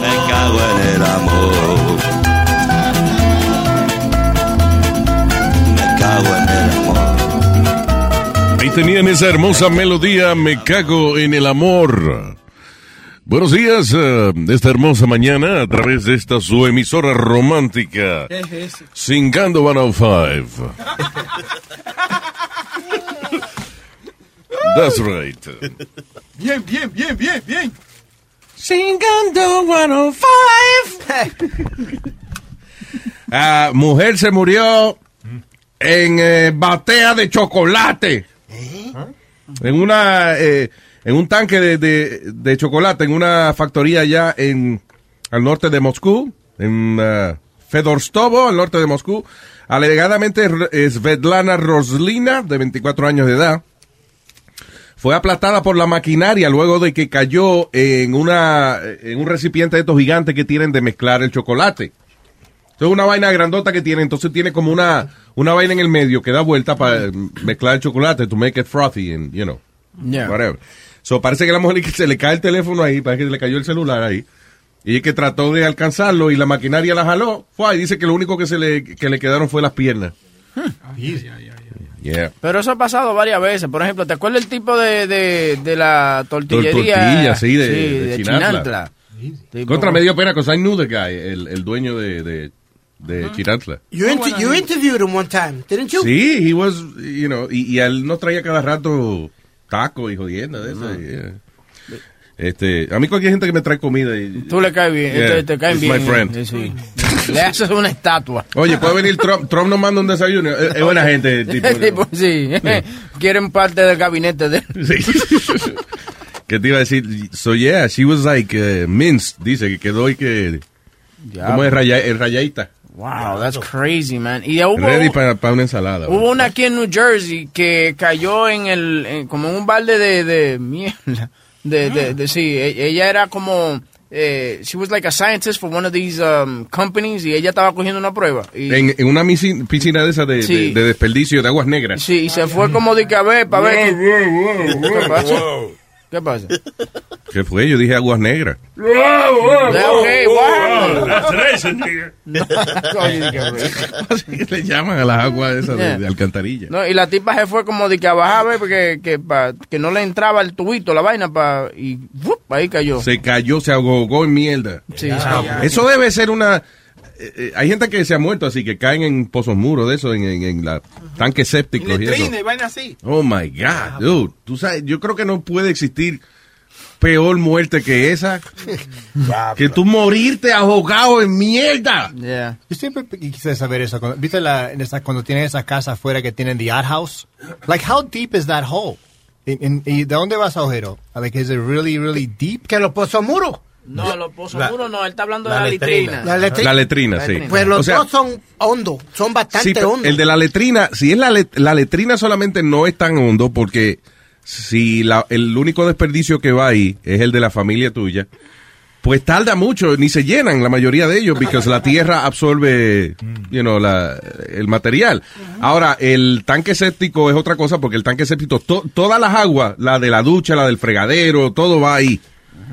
Me cago en el amor. Tenían esa hermosa melodía, Me cago en el amor. Buenos días, de esta hermosa mañana, a través de esta su emisora romántica, ¿Qué es eso? Singando 105. That's right. Bien, bien, bien, bien, bien. Singando 105. Ah, mujer se murió en eh, batea de chocolate. En una eh, en un tanque de, de- chocolate en una factoría allá en al norte de Moscú, en uh, Fedorstovo, al norte de Moscú. Alegadamente es Svetlana Roslina, de 24 años de edad, fue aplastada por la maquinaria luego de que cayó en una en un recipiente de estos gigantes que tienen de mezclar el chocolate. Entonces una vaina grandota que tiene, entonces tiene como una una vaina en el medio que da vuelta para mezclar el chocolate to make it frothy and you know Yeah. whatever. So parece que la mujer que se le cae el teléfono ahí, parece que se le cayó el celular ahí. Y es que trató de alcanzarlo y la maquinaria la jaló. Fue, y dice que lo único que se le, que le quedaron fue las piernas. Yeah. Pero eso ha pasado varias veces. Por ejemplo, ¿te acuerdas el tipo de, de, de la tortillería? Tortilla, sí, de- de Chinantla. Contra medio pena, because I knew the guy, el, el dueño de, de, de Chinantla. You, inter- you interviewed him one time, didn't you? Sí, he was, you know, y, y él nos traía cada rato taco y jodienda de eso. yeah. Este, a mí cualquier gente que me trae comida. y- Tú le caes bien, Yeah, te, te caen bien. my friend. eh, sí. Le haces una estatua. Oye, puede venir Trump, Trump nos manda un desayuno. Es, es buena gente, tipo. Tipo, sí. Quieren parte del gabinete de él. ¿Qué te iba a decir? So yeah, she was like uh, minced, dice que quedó y que como es raya, es rayadita. Wow, that's crazy, man. Y hubo, Ready para una ensalada. hubo una aquí en New Jersey que cayó en el, en- como en un balde de, de mierda. De, de, de- sí, e- ella era como, eh, she was like a scientist for one of these um, companies y ella estaba cogiendo una prueba. Y, En, en una piscina de esa de, Sí. de- de desperdicio de aguas negras. sí, y se fue como de que a ver, para ver. Wow, wow, wow, ¿Qué pasa? wow. ¿Qué pasa? ¿Qué fue? Yo dije aguas negras. Okay, what? That's racing, nigga. Así que le llaman a las aguas esas de, Yeah. de alcantarilla. No, y la tipa se fue como de que a bajar, a ver, porque que, pa- que no le entraba el tubito, la vaina, pa, y ¡fup! ahí cayó. Se cayó, se ahogó en mierda. Sí, sí. Eso debe ser una... eh, eh, hay gente que se ha muerto así, que caen en pozos muros de eso, en, en, en la tanques sépticos y eso. Letrina y vaina así. Oh my God, dude. Tú sabes, yo creo que no puede existir peor muerte que esa. que tú morirte ahogado en mierda. Yo siempre quise saber eso. Cuando- ¿Viste la, en esa- cuando tienen esas casas afuera que tienen the outhouse? Like, how deep is that hole? ¿Y de dónde vas a agujero? Like, is it really, really deep? Que los pozos muros. No, los pozos La- muros no, él está hablando la de la letrina. La letri- La letrina, sí. Pues los O sea, dos son hondos, son bastante Sí, hondos. el de la letrina, si es la, let- la letrina solamente no es tan hondo porque si la- el único desperdicio que va ahí es el de la familia tuya, pues tarda mucho, ni se llenan la mayoría de ellos porque la tierra absorbe you know, la- el material. Ahora, el tanque séptico es otra cosa porque el tanque séptico, to- todas las aguas, la de la ducha, la del fregadero, todo va ahí.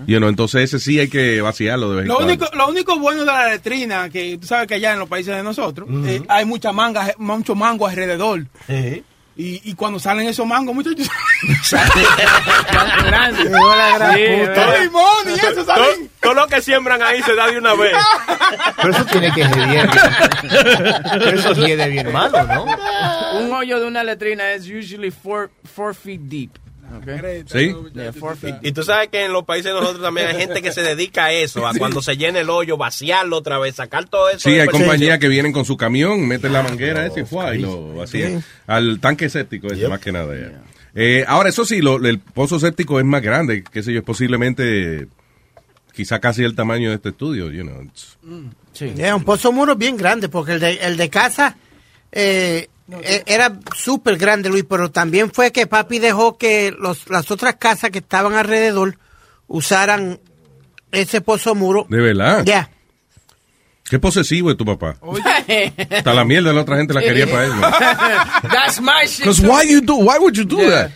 You know, entonces ese sí hay que vaciarlo de vez en Lo cuando. único, lo único bueno de la letrina, que tú sabes que allá en los países de nosotros, eh, hay mucha manga, mucho mango alrededor. Y, y cuando salen esos mangos, muchachos. grande. Todo limón y eso Todo, salen. todo lo que siembran ahí se da de una vez. Pero eso tiene que ser Pero eso hiede bien malo, ¿no? Un hoyo de una letrina es usually four, four feet deep. Okay. ¿Sí? Y tú sabes que en los países de nosotros también hay gente que se dedica a eso, a cuando se llena el hoyo, vaciarlo otra vez, sacar todo eso. Sí, hay compañías que vienen con su camión, meten la manguera ese y fue, y lo vacían. Al tanque séptico, ese, más que nada. Eh, ahora, eso sí, lo- el pozo séptico es más grande, qué sé yo, es posiblemente quizá casi el tamaño de este estudio, you know. it's- Sí. Yeah, un pozo muro bien grande, porque el de, el de casa eh, era súper grande, Luis, pero también fue que papi dejó que los, las otras casas que estaban alrededor usaran ese pozo muro. De verdad. Ya. Qué posesivo es tu papá. Hasta la mierda la otra gente la quería para él. ¿no? That's my shit. Because why you do, why would you do Yeah. that?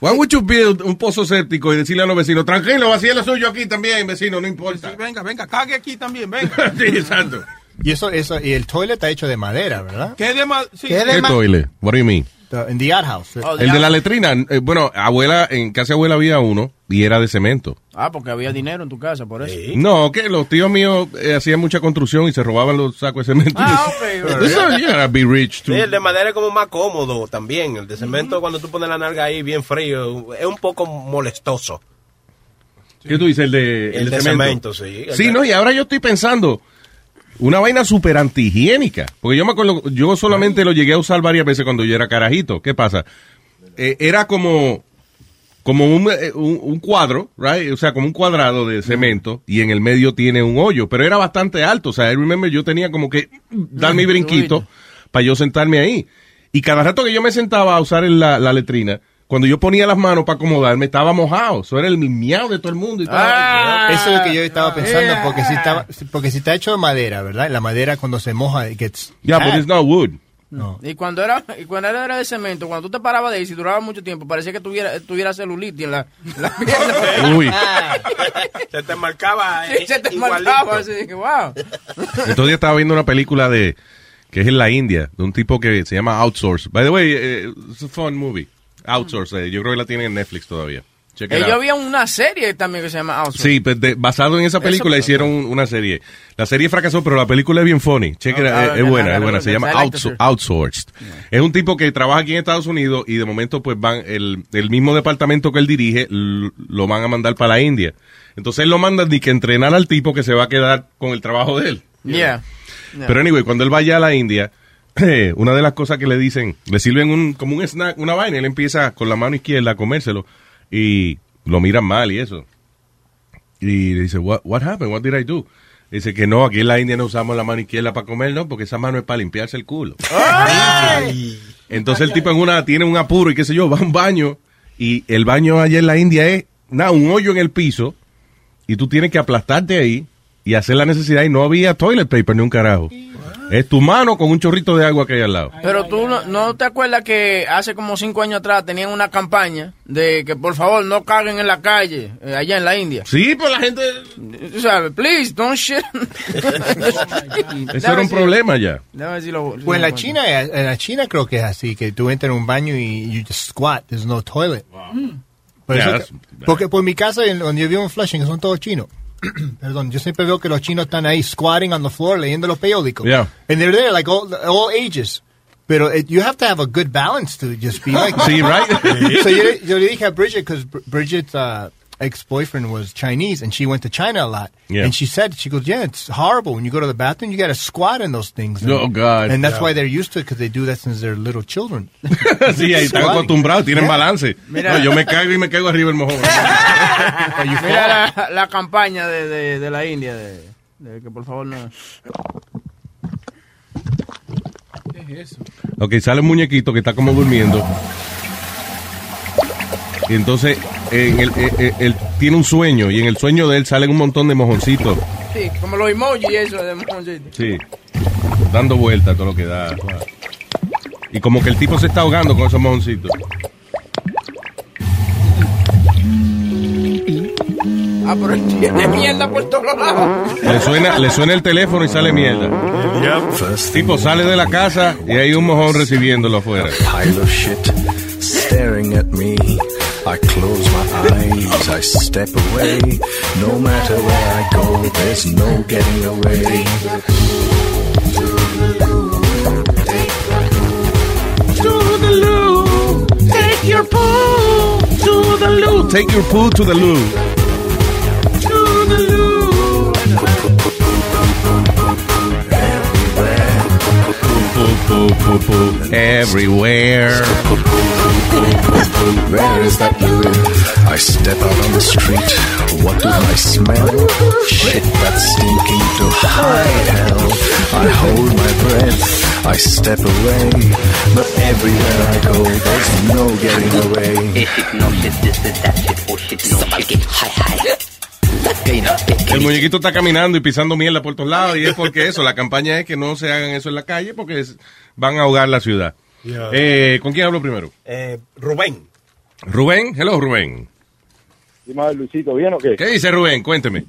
Why would you build un pozo séptico y decirle a los vecinos, tranquilo, vacía lo suyo aquí también, vecino, no importa. Venga, venga, cague aquí también, venga. sí, exacto. Y eso, eso, y el toilet está hecho de madera, ¿verdad? ¿Qué de más? Sí. ¿Qué toile? What do you mean? The- in the outhouse. El de la letrina, eh, bueno, abuela, en casa abuela había uno y era de cemento. Ah, porque había dinero en tu casa, por eso. No, que los tíos míos eh, hacían mucha construcción y se robaban los sacos de cemento. Ah, ok. Eso, be rich Sí, too. el de madera es como más cómodo también. El de cemento, cuando tú pones la nalga ahí bien frío, es un poco molestoso. ¿Qué tú dices? El de, El de cemento, sí. Sí, no, y ahora yo estoy pensando, una vaina súper antihigiénica. Porque yo me acuerdo, yo solamente lo llegué a usar varias veces cuando yo era carajito. ¿Qué pasa? Eh, era como, como un, eh, un, un cuadro, right? O sea, como un cuadrado de cemento y en el medio tiene un hoyo, pero era bastante alto. O sea, I remember yo tenía como que dar mi brinquito para yo sentarme ahí. Y cada rato que yo me sentaba a usar la, la letrina, cuando yo ponía las manos para acomodarme, estaba mojado. Eso era el miau de todo el mundo. Y todo. Ah, Eso es lo que yo estaba pensando, porque si, estaba, porque si está hecho de madera, ¿verdad? La madera cuando se moja, it gets... Yeah, but it's not wood. No. Y cuando era y cuando era de cemento, cuando tú te parabas de ahí, si duraba mucho tiempo, parecía que tuviera, tuviera celulitis en la, en la pierna. Uy. Se te marcaba. Sí, se te igualito. marcaba así, dije, wow. Entonces yo estaba viendo una película de que es en la India, de un tipo que se llama Outsource. By the way, eh, it's a fun movie. Outsource, eh, yo creo que la tienen en Netflix todavía. Check it Ellos out. había una serie también que se llama Outsource. Sí, pues de- basado en esa película Eso- hicieron una serie. La serie fracasó, pero la película es bien funny. Check it out, Ah, es, es buena, ah, es buena. ah, Se llama I like the outso- search. Outsourced. Es un tipo que trabaja aquí en Estados Unidos y de momento pues van, el, el mismo departamento que él dirige l- lo van a mandar para la India. Entonces él lo manda ni que entrenar al tipo que se va a quedar con el trabajo de él. Yeah. Yeah. Pero anyway, cuando él vaya a la India, una de las cosas que le dicen, le sirven un, como un snack, una vaina, y él empieza con la mano izquierda a comérselo y lo miran mal y eso. Y le dice, what, what happened? What did I do? Dice que no, aquí en la India no usamos la mano izquierda para comer, no, porque esa mano es para limpiarse el culo. Entonces el tipo en una tiene un apuro y qué sé yo, va a un baño y el baño allá en la India es nada, un hoyo en el piso y tú tienes que aplastarte ahí y hacer la necesidad y no había toilet paper ni un carajo. Es tu mano con un chorrito de agua que hay al lado. Pero tú no, no te acuerdas que hace como cinco años atrás tenían una campaña de que por favor no caguen en la calle, eh, allá en la India. Sí, pues la gente... Tú sabes, please, don't shit. Eso era un problema ya. Déjame ver si lo- si Pues en la. China, en la China creo que es así, que tú entras en un baño y you just squat, there's no toilet. Por Yeah, eso porque por mi casa, en- donde yo vivo en Flushing, son todos chinos. Perdón, yo siempre veo que los chinos están ahí squatting on the floor leyendo los periódicos. Yeah. And they're there like all, all ages. Pero it- you have to have a good balance to just be like Sí, right. so yo, le- yo le dije a Bridget, because Bridget's uh, ex-boyfriend was Chinese, and she went to China a lot. Yeah. And she said, she goes, yeah, it's horrible. When you go to the bathroom, you got to squat in those things. And, Oh, God. And that's Yeah. why they're used to it, because they do that since they're little children. sí, ahí están acostumbrados, tienen Yeah. balance. Mira. No, yo me caigo y me caigo arriba el mojón. Mira la, la campaña de, de, de la India de, de que por favor no. ¿Qué es eso? Ok, sale un muñequito que está como durmiendo. Y entonces en el- eh, eh, él tiene un sueño y en el sueño de él salen un montón de mojoncitos. Sí, como los emojis y eso de mojoncito. Sí. Dando vueltas todo lo que da. Y como que el tipo se está ahogando con esos mojoncitos. Ah, pero él tiene mierda por todos lados. Le suena, le suena el teléfono y sale mierda. tipo sale de la casa y hay un mojón recibiéndolo afuera. pile of shit staring at me. I close my eyes, I step away. No matter where I go, there's no getting away. To the loo. Take your poo to the loo. Take your poo to the loo. Everywhere. Where is that loo? I step out on the street. What do I smell? Shit that's stinking to high hell. I hold my breath. I step away. But everywhere I go, there's no getting away. El muñequito está caminando y pisando mierda por todos lados y es porque eso, la campaña es que no se hagan eso en la calle porque es- van a ahogar la ciudad. Yeah. Eh, ¿Con quién hablo primero? Eh, Rubén. Rubén, hello Rubén. Dime, Luisito, ¿bien o qué? ¿Qué dice Rubén? Cuénteme.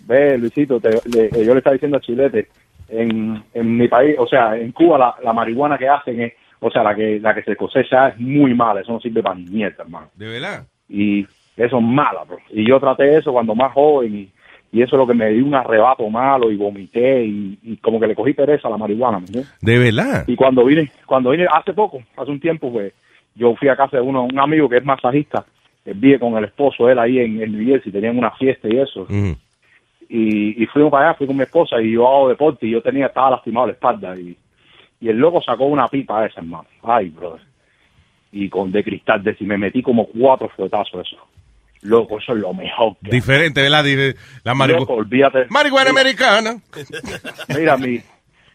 Ve, Luisito, te- le- yo le estaba diciendo a Chilete, en, en mi país, o sea, en Cuba la, la marihuana que hacen es, o sea, la que la que se cosecha es muy mala, eso no sirve para ni mierda, hermano. ¿De verdad? Y eso es mala, bro. Y yo traté eso cuando más joven y, y eso es lo que me dio un arrebato malo y vomité y, y como que le cogí pereza a la marihuana, ¿me entiendes? ¿De verdad? Y cuando vine, cuando vine hace poco, hace un tiempo, pues yo fui a casa de uno, un amigo que es masajista, él vive con el esposo, él ahí en, en New Jersey, tenían una fiesta y eso. Ujú. Y, y fuimos para allá, fui con mi esposa y yo hago deporte y yo tenía, estaba lastimado la espalda y, y el loco sacó una pipa esa, hermano. Ay, brother. Y con de cristal, de si me metí como cuatro fuetazos eso. Loco, eso es lo mejor. que. Diferente, ¿verdad? La marihuana. olvídate. Marihuana Mira, americana. Mira, mi,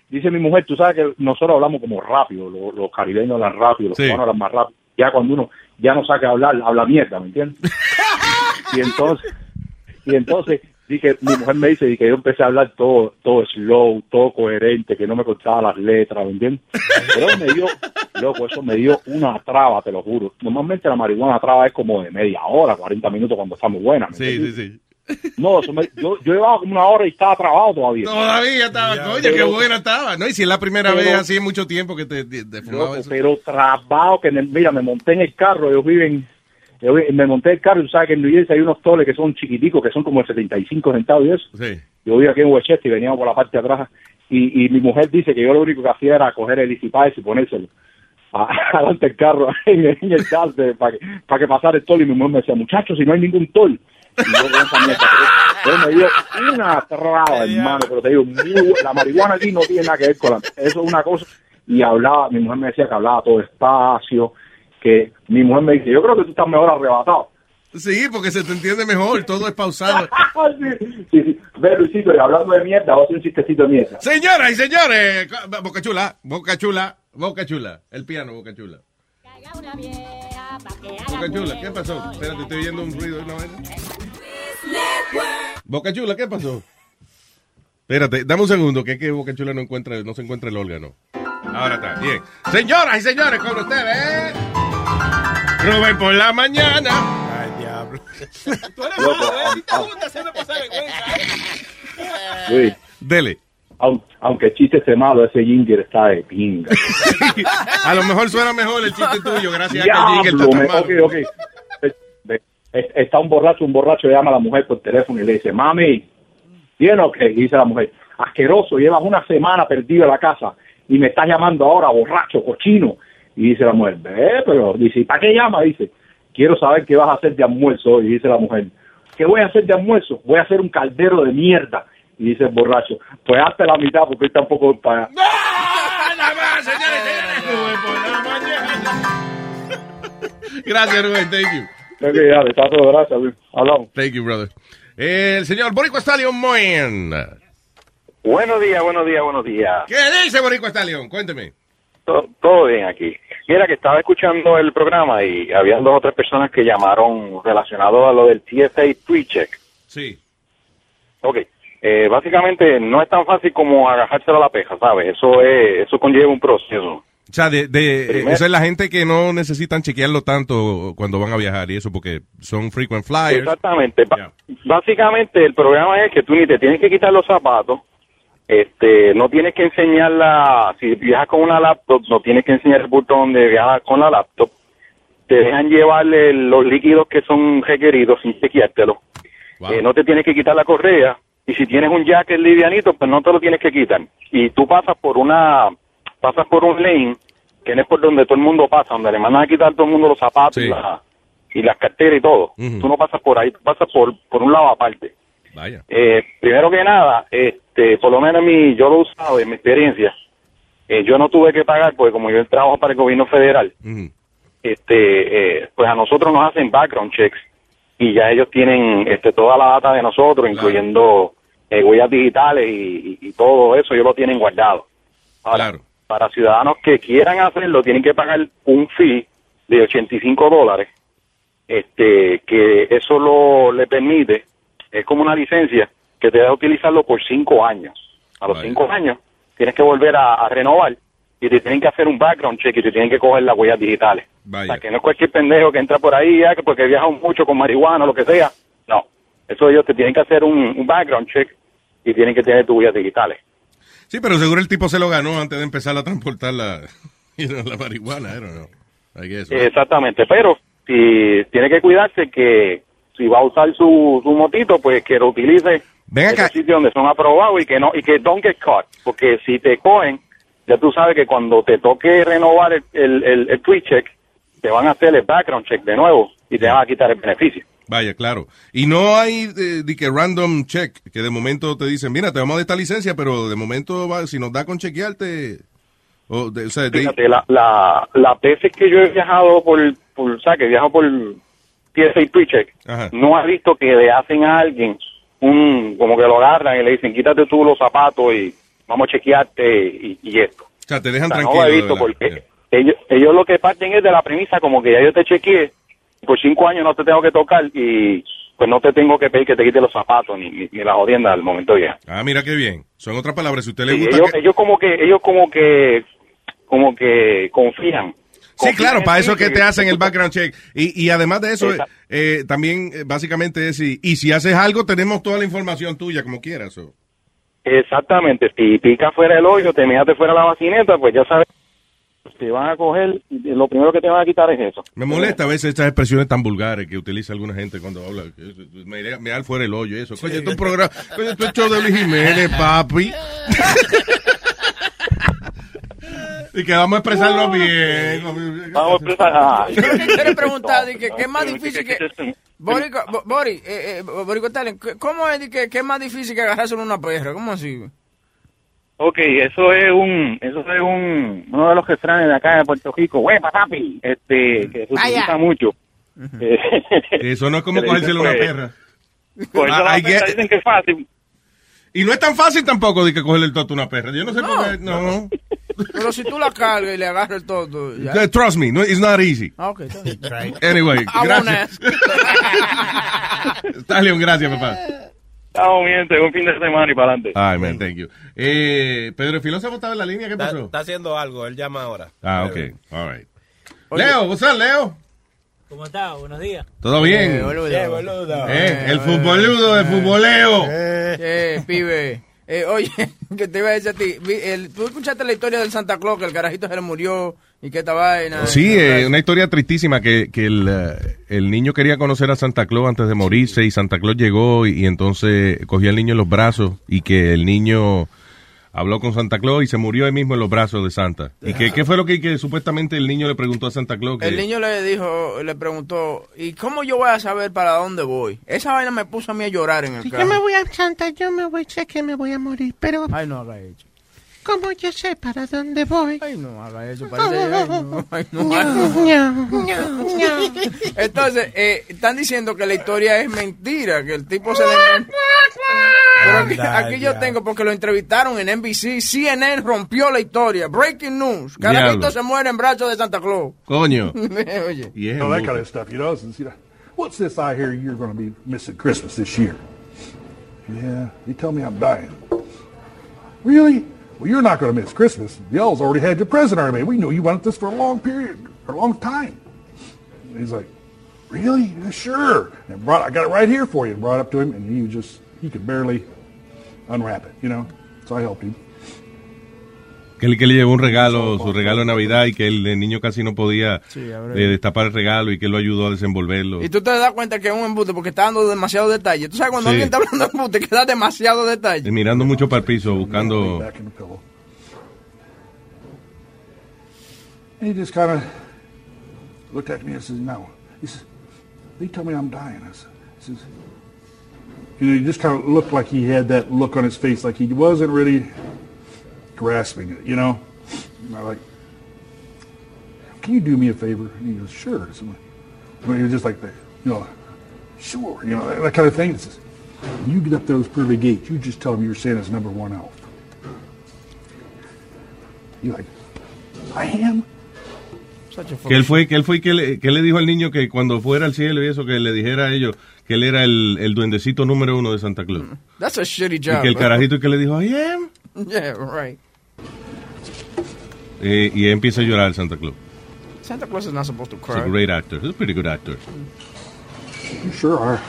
dice mi mujer, tú sabes que nosotros hablamos como rápido, los, los caribeños hablan rápido, los Sí. cubanos hablan más rápido. Ya cuando uno, ya no sabe hablar, habla mierda, ¿me entiendes? y entonces, y entonces, dije, mi mujer me dice que yo empecé a hablar todo, todo slow, todo coherente, que no me cortaba las letras, ¿me entiendes? Pero me dio, loco, eso me dio una traba, te lo juro. Normalmente la marihuana traba es como de media hora, 40 minutos cuando está muy buena. ¿me Sí, sí, sí. No, eso me- yo, yo llevaba como una hora y estaba trabado todavía. Todavía estaba, coño, qué Pero- buena estaba. No, y si es la primera Pero- vez así en mucho tiempo que te, te, te fumaba Loco, eso. pero trabado que, me- mira, me monté en el carro, ellos viven, yo me monté en el carro y tú sabes que en New Jersey hay unos toles que son chiquiticos, que son como de 75 centavos y eso. Sí. Yo vivo aquí en Westchester y veníamos por la parte de atrás y, y mi mujer dice que yo lo único que hacía era coger el Easy y ponérselo adelante del carro en, el- en el gas para que, para que pasara el tol y mi mujer me decía, muchachos, si no hay ningún tol. Y yo pero me dio una traba, hermano, pero te digo, muy- la marihuana aquí no tiene nada que ver con la, eso es una cosa. Y hablaba, mi mujer me decía que hablaba todo despacio, que mi mujer me dice, yo creo que tú estás mejor arrebatado. Sí, porque se te entiende mejor, todo es pausado. sí, sí, sí. Ve, Luisito, y hablando de mierda, hacer un chistecito de mierda. Señoras y señores, Boca Chula, Boca Chula, Boca Chula, el piano, Boca Chula. Boca Chula, ¿qué pasó? Espérate, estoy oyendo un ruido de una vaina. Boca Chula, ¿qué pasó? Espérate, dame un segundo, que es que Boca Chula no encuentra, no se encuentra el órgano. Ahora está, bien. Señoras y señores, con ustedes, Rubén por la mañana. Diablo. ¿eh? Luis. Dele. Aun- Aunque el chiste esté malo, ese ginger está de pinga. A lo mejor suena mejor el chiste tuyo, gracias a que el jingle Diablo, está tan malo. Está un borracho, un borracho llama a la mujer por teléfono y le dice, mami, ¿bien o qué? Y dice la mujer, asqueroso, llevas una semana perdido en la casa y me estás llamando ahora, borracho, cochino. Y dice la mujer, ve, pero, dice, ¿y para qué llama? Dice, quiero saber qué vas a hacer de almuerzo hoy. Y dice la mujer, ¿qué voy a hacer de almuerzo? Voy a hacer un caldero de mierda. Y dice el borracho, pues hazte la mitad porque está un poco para allá. Gracias, Rubén, thank you. Ok, está todo, gracias, Luis. Hablamos. Thank you, brother. El señor Boricua Stallion Moyen. Buenos días, buenos días, buenos días. ¿Qué dice Boricua Stallion? Cuénteme. To- Todo bien aquí. Mira que estaba escuchando el programa y habían dos o tres personas que llamaron relacionado a lo del TSA pre-check. Sí. Ok. Eh, básicamente no es tan fácil como agajárselo a la peja, ¿sabes? Eso es, eso conlleva un proceso. O sea, de, de, esa es la gente que no necesitan chequearlo tanto cuando van a viajar y eso, porque son frequent flyers. Exactamente. Básicamente el programa es que tú ni te tienes que quitar los zapatos, este, no tienes que enseñar la, si viajas con una laptop, no tienes que enseñar el botón de viajar con la laptop, te dejan llevarle los líquidos que son requeridos sin chequeártelo, Eh, no te tienes que quitar la correa, y si tienes un jacket livianito, pues no te lo tienes que quitar, y tú pasas por una, pasas por un lane, que no es por donde todo el mundo pasa, donde le mandan a quitar todo el mundo los zapatos y, la- y las carteras y todo, tú no pasas por ahí, tú pasas por, por un lado aparte. Vaya. Eh, primero que nada, este, por lo menos mi, yo lo he usado en mi experiencia. Eh, yo no tuve que pagar porque como yo trabajo para el gobierno federal, este, eh, pues a nosotros nos hacen background checks y ya ellos tienen este, toda la data de nosotros, incluyendo eh, huellas digitales y, y- y todo eso, ellos lo tienen guardado. Ahora, para ciudadanos que quieran hacerlo, tienen que pagar un fee de 85 dólares, este, que eso lo le permite, es como una licencia que te da utilizarlo por cinco años. A los cinco años tienes que volver a, a renovar y te tienen que hacer un background check y te tienen que coger las huellas digitales. O sea, que no es cualquier pendejo que entra por ahí, ya, que porque viaja mucho con marihuana o lo que sea. No, eso ellos te tienen que hacer un, un background check y tienen que tener tus huellas digitales. Sí, pero seguro el tipo se lo ganó antes de empezar a transportar la, la marihuana, I don't know. I guess, right? Exactamente, pero si tiene que cuidarse que si va a usar su, su motito, pues que lo utilice en esos sitios donde son aprobados y que no y que don't get caught, porque si te cogen, ya tú sabes que cuando te toque renovar el, el, el, el tweet check, te van a hacer el background check de nuevo y te van a quitar el beneficio. Vaya, claro. Y no hay de, de que random check, que de momento te dicen, mira, te vamos a dar esta licencia, pero de momento, va, si nos da con chequearte, o, de- o sea, de- Fíjate, la, la, las veces que yo he viajado por, por o sea, que viajo por TSA pre-check, Ajá. no he visto que le hacen a alguien un, como que lo agarran y le dicen, quítate tú los zapatos y vamos a chequearte y, y esto. o sea, te dejan O sea, tranquilo. no lo he de visto verdad. porque ellos, ellos lo que parten es de la premisa como que ya yo te chequeé, por cinco años no te tengo que tocar y pues no te tengo que pedir que te quite los zapatos ni, ni, ni la jodienda al momento llegar. Ah, mira qué bien. Son otras palabras. Si usted le Sí, gusta. ellos, que- ellos como que, ellos como que, como que confían. Sí, claro, para eso es que te hacen el background check. Y, y además de eso, eh, también eh, básicamente es, y, y si haces algo, tenemos toda la información tuya, como quieras. o- Exactamente, si pica fuera el hoyo, te measte fuera la vacineta, pues ya sabes, te van a coger, lo primero que te van a quitar es eso. Me molesta a veces estas expresiones tan vulgares que utiliza alguna gente cuando habla. me da fuera el hoyo eso. Coño, esto es un programa. Coño, esto es show de Luis Jiménez, papi. y que vamos a expresarlo bien. Vamos a expresar. ah, Yo lo que quiero preguntar que, ¿qué es más difícil que... Borico, Bo- Bori, eh, eh, ¿cómo es que, es más difícil que agarrarse una perra? ¿Cómo así? Ok, eso es un, eso es un, uno de los refranes de acá de Puerto Rico, huepa papi, este, que se Vaya. utiliza mucho. Eso no es como cogérselo una pues, perra. Por eso Ah, dicen que es fácil. Y no es tan fácil tampoco de que cogerle el toto a una perra. Yo no sé por qué. No. Pero si tú la cargas y le agarras el todo, ya. Trust me, no, it's not easy. Ah, ok, está bien. Anyway, I won't gracias. Stallion, gracias, papá. Estamos bien, un fin de semana y para adelante. Ay, man, thank you. Eh, Pedro el Filósofo estaba en la línea, ¿qué pasó? está haciendo algo, él llama ahora. Ah, ok, all right. Leo, what's up, Leo? ¿Cómo está? Buenos días. ¿Todo bien? Eh, boludo. Eh, boludo. Eh, el futboludo de futboleo. Eh, pibe. Eh, oye, que te iba a decir a ti. vi- el- ¿Tú escuchaste la historia del Santa Claus, que el carajito se le murió y que esta vaina? Sí, eh, una historia tristísima que, que el, eh, el niño quería conocer a Santa Claus antes de morirse y Santa Claus llegó y, y entonces cogió al niño en los brazos y que el niño habló con Santa Claus y se murió ahí mismo en los brazos de Santa. ¿Y que, qué fue lo que, que supuestamente el niño le preguntó a Santa Claus? Que, El niño le dijo, le preguntó, ¿y cómo yo voy a saber para dónde voy? Esa vaina me puso a mí a llorar en el Si yo me voy a Santa, yo me voy, sé que me voy a morir, pero Ay, no haga eso. ¿Cómo yo sé para dónde voy? Ay, no haga eso, parece... Ay, no, ay, no, ay, No, no. no, no. Entonces, eh, están diciendo que la historia es mentira, que el tipo se. Pero aquí, aquí yo tengo, porque lo entrevistaron en NBC, CNN rompió la historia. Breaking news. Carajito se muere en brazos de Santa Claus. Coño. Oye. Y es You know, that kind of stuff. You know, it's, you know, what's this I hear you're going to be missing Christmas this year? Yeah, you tell me I'm dying. Really? Well, you're not going to miss Christmas. Y'all's already had your present already. We knew you wanted this for a long period, for a long time. And he's like, really? Sure. And brought, I got it right here for you. And brought it up to him, and he just, he could barely unwrap it, you know? So I helped him. Que él que le llevó un regalo, su regalo de Navidad y que el, el niño casi no podía Sí, eh, destapar el regalo y que él lo ayudó a desenvolverlo. Y tú te das cuenta que es un embuste porque está dando demasiado detalle. Tú sabes cuando Sí. alguien está hablando de embuste que da demasiado detalle. Y mirando mucho para el piso, buscando... He just kind of looked at me and says, no. He says, they tell me I'm dying. I said, he says, you know, he just kind of looked like he had that look on his face, like he wasn't really grasping it, you know? And I like, can you do me a favor? And he goes, sure. So, but he was just like that, you know, sure, you know, that, that kind of thing. When you get up those pearly gates, you just tell them you're Santa's number one elf. You're like, I am? Que él fue, que él fue y que le, que le dijo al niño que cuando fuera al cielo y eso, que le dijera a ellos que él era el, el duendecito número uno de Santa Claus. That's a shitty Y job. que el bro. carajito que le dijo, I am. Yeah, right. Eh, y empieza a llorar Santa Claus. Santa Claus is not supposed to cry. He's a great actor. He's a pretty good actor. You sure are.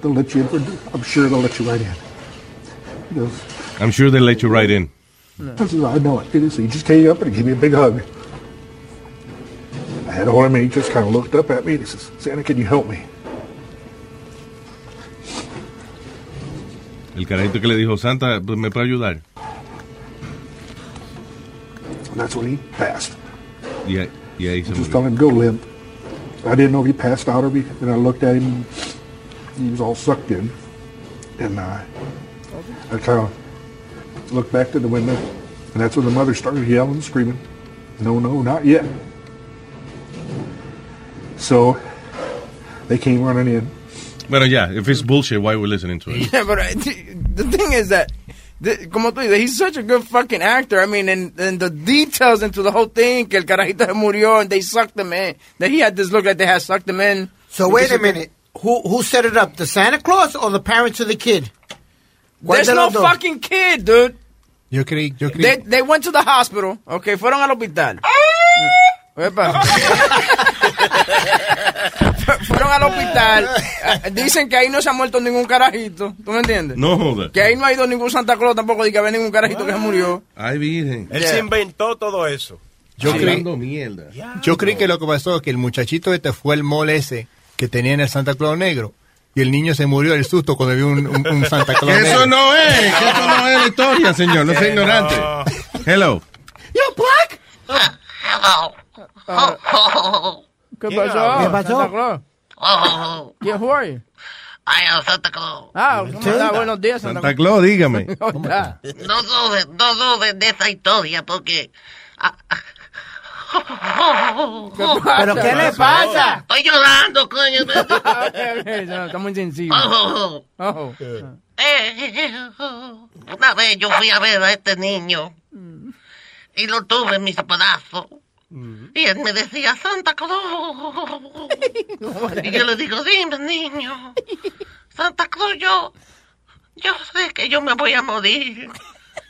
They'll let you in I'm sure they'll let you right in. He goes, I'm sure they'll let you right in. I said, I know it. So he just came up and he gave me a big hug. I had a hold of him and he just kind of looked up at me and he says, Santa, can you help me? El carajito que le dijo, Santa, pues, ¿me puede ayudar? And that's when he passed. Y, ahí- y ahí se Just fell him go limp. I didn't know if he passed out or be, and I looked at him. He was all sucked in, and uh, I kind of looked back to the window, and that's when the mother started yelling and screaming, "No, no, not yet!" So they came running in. Bueno, ya, if it's bullshit, why are we listening to it? Yeah, but uh, the thing is that the- como tú dices, he's such a good fucking actor. I mean, and, and the details into the whole thing, que el carajito se murió and they sucked him in. That he had this look like they had sucked him in. So wait a minute. Who who set it up? The Santa Claus or the parents of the kid? There's no los dos? fucking kid, dude. Yo creí, yo creí. They, they went to the hospital, okay, fueron al hospital. Epa. al hospital. Eh, Dicen que ahí no se ha muerto ningún carajito. ¿Tú me entiendes? No joda. Que ahí no ha ido ningún Santa Claus tampoco, de que había ningún carajito que se murió. Ay, virgen. Él se inventó todo eso. Yo creí, Hablando mierda. yo creí que lo que pasó es que el muchachito este fue el mole ese que tenía en el Santa Claus negro. Y el niño se murió del susto cuando vio un, un- un Santa Claus negro. eso no es, que eso no es la historia, señor. No sea ignorante. Hello. Yo, Black. ¿Qué Yeah. pasó? ¿Qué pasó? Oh, Yeah, who are you? I am Santa Claus. Ah, ¿cómo está? Buenos días, Santa, Santa Claus, dígame. ¿Cómo está? No duden, no duden de esa historia porque... ah, ah. ¿Pero qué le pasa? Estoy llorando, coño. Está muy sensible. Oh. Oh. Eh, Una vez yo fui a ver a este niño y lo tuve en mis brazos. Y él me decía, Santa Claus. Y yo le digo, dime, niño. Santa Claus, yo, yo sé que yo me voy a morir.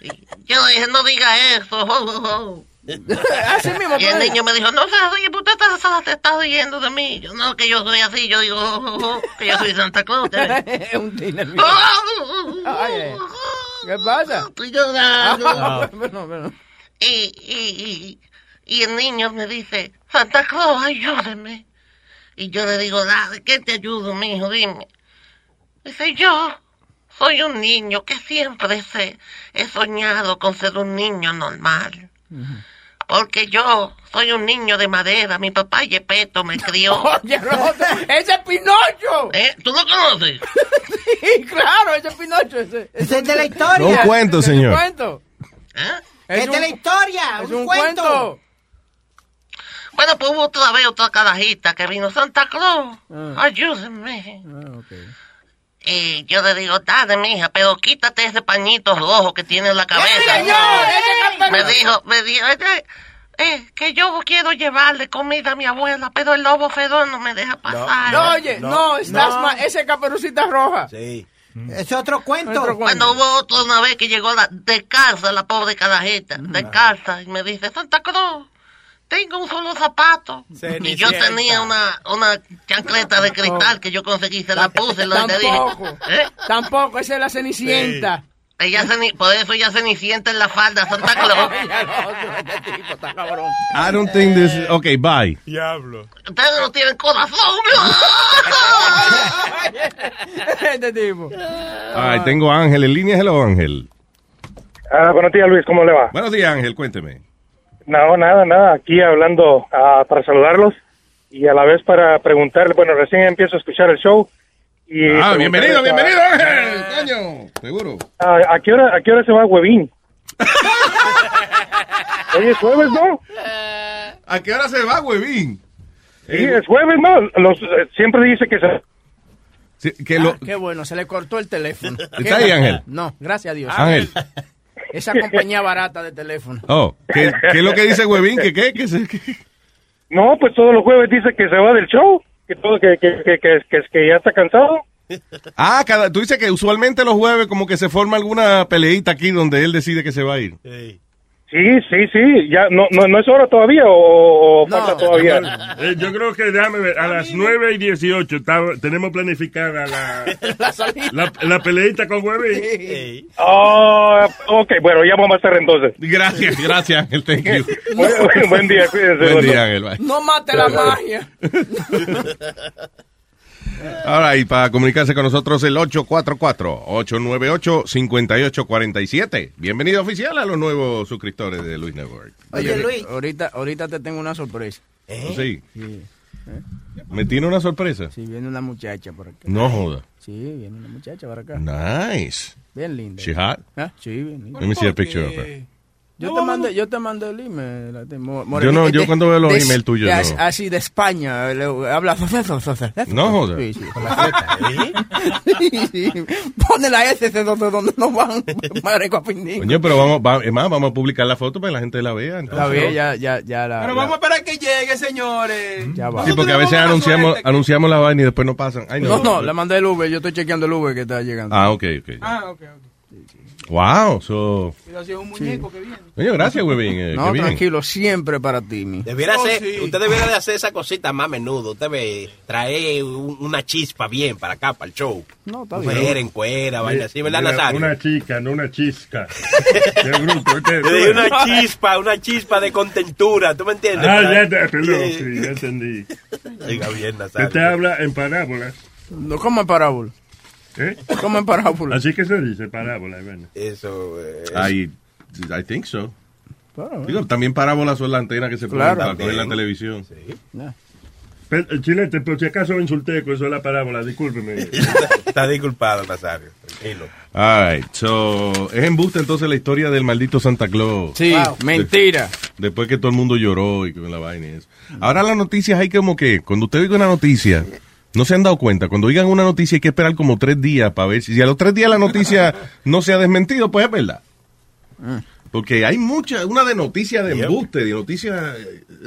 Y yo le dije, no diga eso. Así mismo, Y el pues. niño me dijo, no se ríe, usted está, se está riendo de mí. Yo no, que yo soy así. Yo digo, que yo soy Santa Claus. Es un ay. ¿Qué pasa? Estoy llorando. Ah. Y, y, y, y el niño me dice, Santa Claus, ayúdeme. Y yo le digo, dale, ¿qué te ayudo, mijo? Dime. Dice, yo soy un niño que siempre se, he soñado con ser un niño normal. Porque yo soy un niño de madera, mi papá Yepeto me crió. Oye, Roto, ¡Ese es Pinocho! ¿Eh? ¿Tú lo conoces? Sí, claro, ese es Pinocho. Ese, Ese es de la historia. Un cuento, Es un señor. cuento. Es de la historia. Es un, un cuento. cuento. Bueno, pues hubo otra vez otra carajita que vino Santa Claus. Ah. Ayúdenme. Y yo le digo, dale, mija, pero quítate ese pañito rojo que tiene en la cabeza. señor! ¡Ese Me dijo, me dijo, eh, eh, que yo quiero llevarle comida a mi abuela, pero el lobo fedor no me deja pasar. No, oye, no, estás mal. Ese es caperucita roja. Sí. Es otro cuento. Otro cuento. Cuando hubo otra una vez que llegó la, de casa la pobre carajita, de casa, y me dice, Santa Cruz, tengo un solo zapato. Y yo tenía una, una chancleta de cristal que yo conseguí, se la puse, lo te dije. Tampoco. ¿Eh? Tampoco, esa es la cenicienta. Ella ceni- por eso ella cenicienta en la falda, Santa Claus. Este tipo está cabrón. I don't think this is... Okay, bye. Diablo. Ustedes no tienen corazón. Este tipo. Ay, tengo a Ángel en línea. Hello, Ángel. Ah, buenos días, Luis, ¿cómo le va? Buenos días, Ángel. Cuénteme. No, nada, nada, aquí hablando ah, para saludarlos y a la vez para preguntarle, bueno, recién empiezo a escuchar el show. Y Ah, bienvenido, bienvenido, Ángel. Coño, seguro. ah, ¿a, qué hora, ¿A qué hora se va Huevín? Oye, es jueves, ¿no? ¿A qué hora se va, huevín? Sí, es jueves, ¿no? Los, eh, siempre dice que se... Sí, que lo... Ah, qué bueno, se le cortó el teléfono. ¿Está ahí. Ángel? No, gracias a Dios. Ángel. Esa compañía barata de teléfono. Oh, ¿qué, qué es lo que dice huevín? ¿Que qué? ¿Que se- que- No, pues todos los jueves dice que se va del show, que todo, que, que, que, que, que, que ya está cansado. Ah, cada, tú dices que usualmente los jueves como que se forma alguna peleita aquí donde él decide que se va a ir. Sí, sí, sí, ya no, no, no es hora todavía o, o falta todavía. Eh, yo creo que, déjame ver, a las 9 y 18 está- tenemos planificada la, la, la peleita con Huevín. Ah, ok, bueno, ya vamos a estar entonces. Gracias, gracias, Ángel. Thank you. Buen, buen día, cuídense. Buen día, Ángel. bye. No mate la magia. Ahora, y para comunicarse con nosotros el 844-898-5847. Bienvenido oficial a los nuevos suscriptores de Luis Network. Oye, Luis. Ahorita, ahorita te tengo una sorpresa. Sí. Sí. ¿Me tiene una sorpresa? Sí, viene una muchacha por acá. No joda. Sí, viene una muchacha por acá. Nice. Bien linda. She hot? Ah, Sí, bien linda. Let me see a picture of her. Yo te mandé, yo te mandé el email. la Yo no- de- yo cuando veo los de- emails tuyos, de- no. Así de España, le- habla. No jodas. Sí, sí. Sí, sí. Pone la S de donde, donde no van. Marico, a pindín. Coño, pero vamos, va- es más, vamos a publicar la foto para que la gente la vea. La entonces, vi, ¿no? ya, ya, ya la. Pero la- vamos a esperar que llegue, señores. Ya va. Sí, porque a veces anunciamos, anunciamos la vaina y después no pasan. Ay, No, no, le mandé el Uber. Yo estoy chequeando el Uber que está llegando. Ah, ok, ok. Ah, ok, ok. Wow, so... Pero si es un muñeco que viene. Coño, gracias, Webin. eh, No, bien. tranquilo, siempre para ti, mi. Debiera Oh, ser, sí. usted debiera de hacer esa cosita más a menudo. Usted ve, trae un- una chispa bien para acá, para el show. No, está Mujer en cuera, vaina así, ¿verdad, Nazario? Una chica, no una chisca. Qué bruto. dije una chispa, una chispa de contentura, ¿tú me entiendes? Ah, ya, te- perdón, Sí. sí, ya entendí. Oiga bien, Nazario. te habla en parábolas. No, ¿Cómo en parábola? ¿Eh? ¿Cómo en parábola? Así que se dice parábola, bueno. Eso, eh, I, I think so. Claro. Digo, también parábolas son la antena que se pone Claro. para coger la televisión. Pero, eh, Chilete, pero si acaso insulté con eso de la parábola, discúlpeme. Está disculpado, Nazario. Tranquilo. All right, so, es embuste entonces la historia del maldito Santa Claus. Sí, mentira. Después que todo el mundo lloró y con la vaina y eso. Ahora las noticias hay como que, cuando usted oiga una noticia, no se han dado cuenta, cuando oigan una noticia hay que esperar como tres días para ver si, si a los tres días la noticia no se ha desmentido, pues es verdad. Porque hay mucha, una de noticias de embuste, de noticias,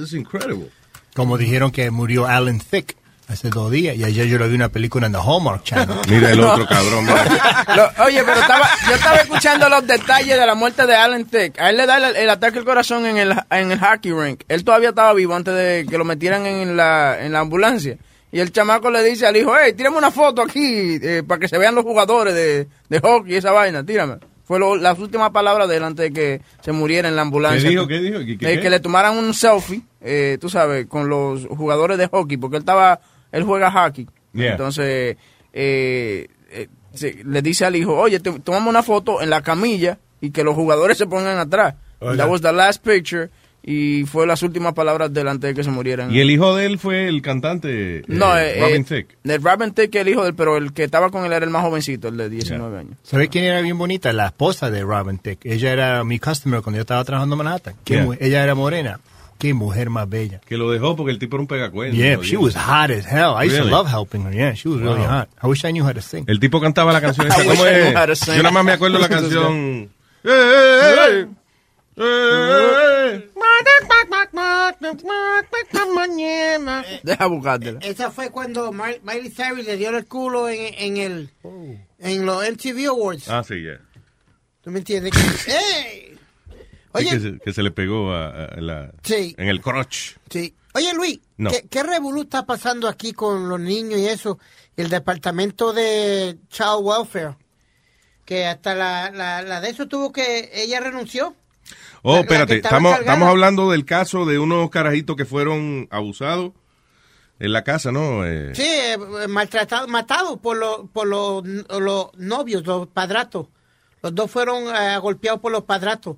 es incredible. Como dijeron que murió Alan Thicke hace dos días y ayer yo lo vi una película en the Hallmark Channel. Mira el otro cabrón, mira. Lo- oye, pero estaba, yo estaba escuchando los detalles de la muerte de Alan Tick. A él le da el, el ataque al corazón en el, en el hockey rink. Él todavía estaba vivo antes de que lo metieran en la, en la ambulancia. Y el chamaco le dice al hijo, hey, tírame una foto aquí eh, para que se vean los jugadores de, de hockey y esa vaina, tírame. Fue lo- las últimas palabras de él antes de que se muriera en la ambulancia. ¿Qué dijo? ¿Qué dijo? ¿Qué- qué- Eh, que le tomaran un selfie, eh, tú sabes, con los jugadores de hockey, porque él estaba, él juega hockey. Yeah. Entonces, eh, eh, se- le dice al hijo, oye, te- tomamos una foto en la camilla y que los jugadores se pongan atrás. That was the last picture y fue las últimas palabras delante de que se murieran. Y el hijo de él fue el cantante eh, no, eh, Robin eh, Thicke. de Robin Thicke, el hijo del, pero el que estaba con él era el más jovencito, el de 19 años. ¿Sabes quién era bien bonita? La esposa de Robin Thicke. Ella era mi customer cuando yo estaba trabajando en Manhattan. Qué Yeah. Ella era morena. Qué mujer más bella. Que lo dejó porque el tipo era un pegacuerno. Yeah, ¿no? she was hot as hell. I used Really? to love helping her. Yeah, she was really hot. I wish I knew how to sing. El tipo cantaba la canción esa. ¿Cómo es? Yo nada más me acuerdo la canción. Eh, eh, eh, eh, Deja buscártela. Esa fue cuando Miley Cyrus le dio el culo en, en el en los MTV Awards. Ah, sí, ya. ¿Tú me entiendes? ¡Ey! Sí, Oye, que, se, que se le pegó a, a la, Sí. en el crotch. sí. Oye, Luis, No. ¿qué, qué revolú está pasando aquí con los niños y eso? El departamento de Child Welfare. Que hasta la, la, la de eso tuvo que... Ella renunció. Oh, espérate, estamos, cargada. estamos hablando del caso de unos carajitos que fueron abusados en la casa, ¿no? Eh, Sí, eh, maltratados, matados por los por los, los novios, los padratos. Los dos fueron eh, golpeados por los padratos.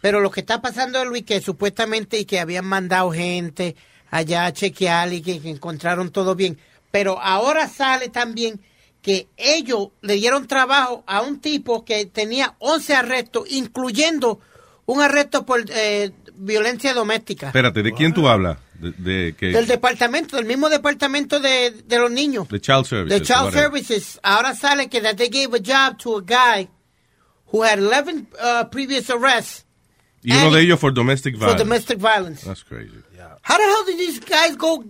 Pero lo que está pasando es, Luis, que supuestamente y que habían mandado gente allá a chequear y que, que encontraron todo bien. Pero ahora sale también que ellos le dieron trabajo a un tipo que tenía 11 arrestos, incluyendo un arresto por eh, violencia doméstica. espérate, ¿de quién tú hablas? De, de que, Del departamento, del mismo departamento de, de los niños. de Child Services. The Child whatever. Services. Ahora sale que that they gave a job to a guy who had 11 uh, previous arrests Y uno de ellos for domestic for violence. domestic violence. That's crazy. How the hell did these guys go,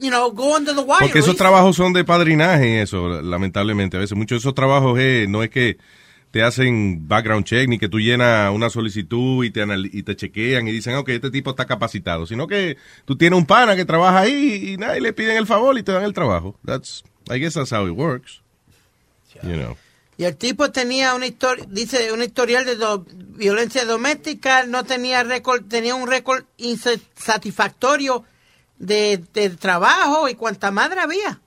you know, go under the wire? Porque esos trabajos son de padrinaje eso, lamentablemente. A veces muchos de esos trabajos eh, no es que te hacen background check ni que tú llenas una solicitud y te, anal- y te chequean y dicen, ok, este tipo está capacitado. Sino que tú tienes un pana que trabaja ahí y, nada, y le piden el favor y te dan el trabajo. That's, I guess that's how it works. You know. Y el tipo tenía una historia, dice, un historial de do- violencia doméstica, no tenía récord, tenía un récord insatisfactorio de, de trabajo y cuanta madre había.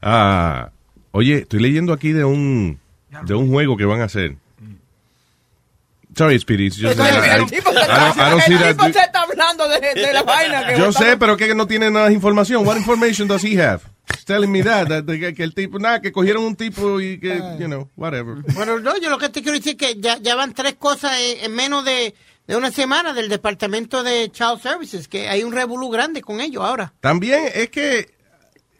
Ah, oye, estoy leyendo aquí de un, de un juego que van a hacer. Sorry, Speedy. that I- El tipo se that está hablando de, de la vaina que Yo sé, pero que no tiene nada de información. What information does he have? telling me that, that- que, que el tipo, nada, que cogieron un tipo y que, you know, whatever. Bueno, no, yo lo que te quiero decir es que ya, ya van tres cosas en, en menos de, de una semana del Departamento de Child Services, que hay un revolú grande con ellos ahora. También es que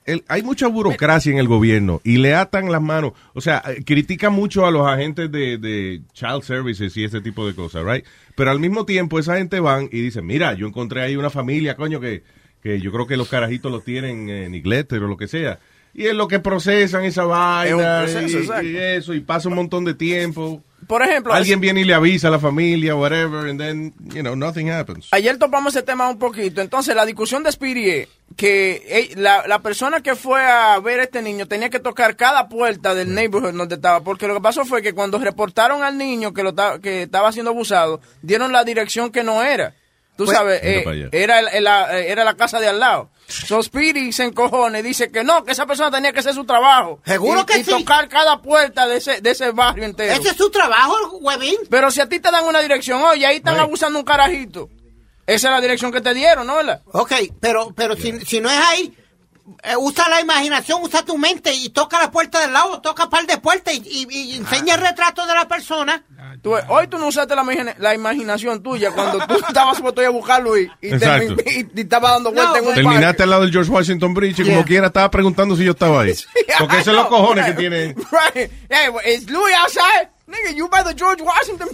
el- hay mucha burocracia en el gobierno y le atan las manos. O sea, eh, critican mucho a los agentes de, de child services y ese tipo de cosas, right? Pero al mismo tiempo esa gente van y dicen, mira, yo encontré ahí una familia, coño, que, que yo creo que los carajitos los tienen en Inglaterra o lo que sea. Y es lo que procesan esa vaina proceso, y- y, eso, y pasa un montón de tiempo. Por ejemplo, Alguien viene y le avisa a la familia, whatever, and then, you know, nothing happens. Ayer topamos ese tema un poquito. Entonces, la discusión de es que la, la persona que fue a ver a este niño tenía que tocar cada puerta del neighborhood donde estaba. Porque lo que pasó fue que cuando reportaron al niño que, lo que estaba siendo abusado, dieron la dirección que no era. Tú Pues- sabes, eh, era, el- el- la, eh, era la casa de al lado. So Speedy se encojona y dice que no, que esa persona tenía que hacer su trabajo. Seguro y, que y sí. tocar cada puerta de ese, de ese barrio entero. Ese es su trabajo, huevín. Pero si a ti te dan una dirección, oye, ahí están abusando un carajito. Esa es la dirección que te dieron, ¿no? ¿verdad? Ok, pero, pero si, si no es ahí, eh, usa la imaginación, usa tu mente y toca la puerta del lado, toca un par de puertas y, y- y enseña el retrato de la persona. Tú hoy tú no usaste la, imagina- la imaginación tuya cuando tú estabas supuesto a buscarlo y, y, termi- y- y estaba dando vueltas en un Terminaste al lado del George Washington Bridge y como Yeah. quiera estaba preguntando si yo estaba ahí. Porque esos son los cojones que tiene. Right. Hey, well, is Louis outside? Nigga, you by the George Washington.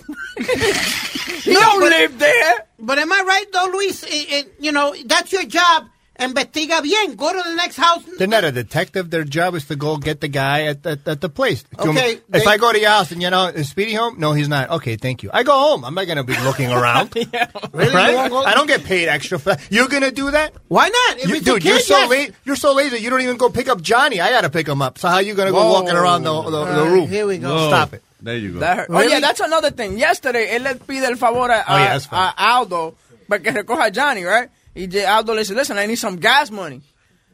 He don't but- live there. But am I right though, Luis? Eh, eh, you know, that's your job. Investiga bien. Go to the next house. They're not a detective. Their job is to go get the guy at, at, at the place. Okay, If they- I go to your house and you know, is Speedy home? No, he's not. Okay, thank you. I go home. I'm not going to be looking around. Really? Right? You I don't get paid extra for that. You're going to do that? Why not? If You- it's a dude, you're so yes. late. You're so lazy. You don't even go pick up Johnny. I got to pick him up. So how you going to go Whoa. walking around the, the, the room? here we go. Whoa. Stop it. There you go. That hurt. Oh, really? Oye, that's another thing. Yesterday, él le pide el favor a, Oh, yeah, a- that's a Aldo para que recoja a Johnny, right? Y J- Aldo le dice, listen, I need some gas money.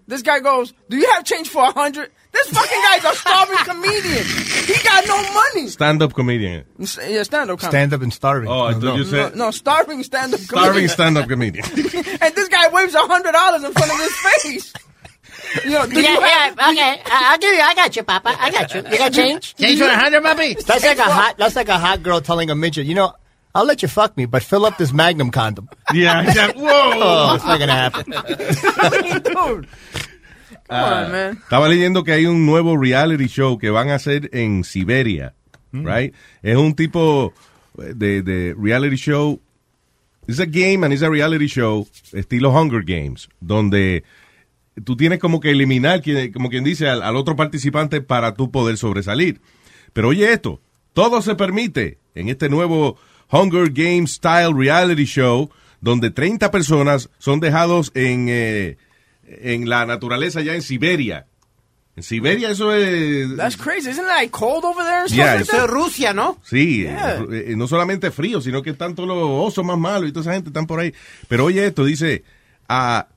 This guy goes, do you have change for a hundred? This fucking guy's a starving comedian. He got no money. Stand-up comedian. Yeah, stand-up comedy. Stand up and starving. Oh, I thought no. you said no, starving stand-up starving comedian. stand-up comedian. and this guy waves a hundred dollars in front of his face. You know, do Yeah, you have, yeah, okay. I- I'll give you. I got you, Papa. I got you. You got change? Change for a hundred, puppy. That's like a hot. That's like a hot girl telling a midget, you know, I'll let you fuck me, but fill up this Magnum condom. Yeah, yeah. Whoa. Oh, it's not gonna happen. Dude. Come Ah, on, man. Estaba leyendo que hay un nuevo reality show que van a hacer en Siberia, right? Es un tipo de, de reality show. It's a game and it's a reality show estilo Hunger Games, donde tú tienes como que eliminar, como quien dice, al, al otro participante para tú poder sobresalir. Pero oye esto, todo se permite en este nuevo Hunger Games Style Reality Show, donde 30 personas son dejados en, eh, en la naturaleza ya en Siberia. En Siberia eso es... That's crazy. Isn't it like cold over there Yeah, Eso es Rusia, ¿no? Sí, Yeah. eh, eh, no solamente frío, sino que están todos los osos más malos y toda esa gente están por ahí. Pero oye esto, dice, ah,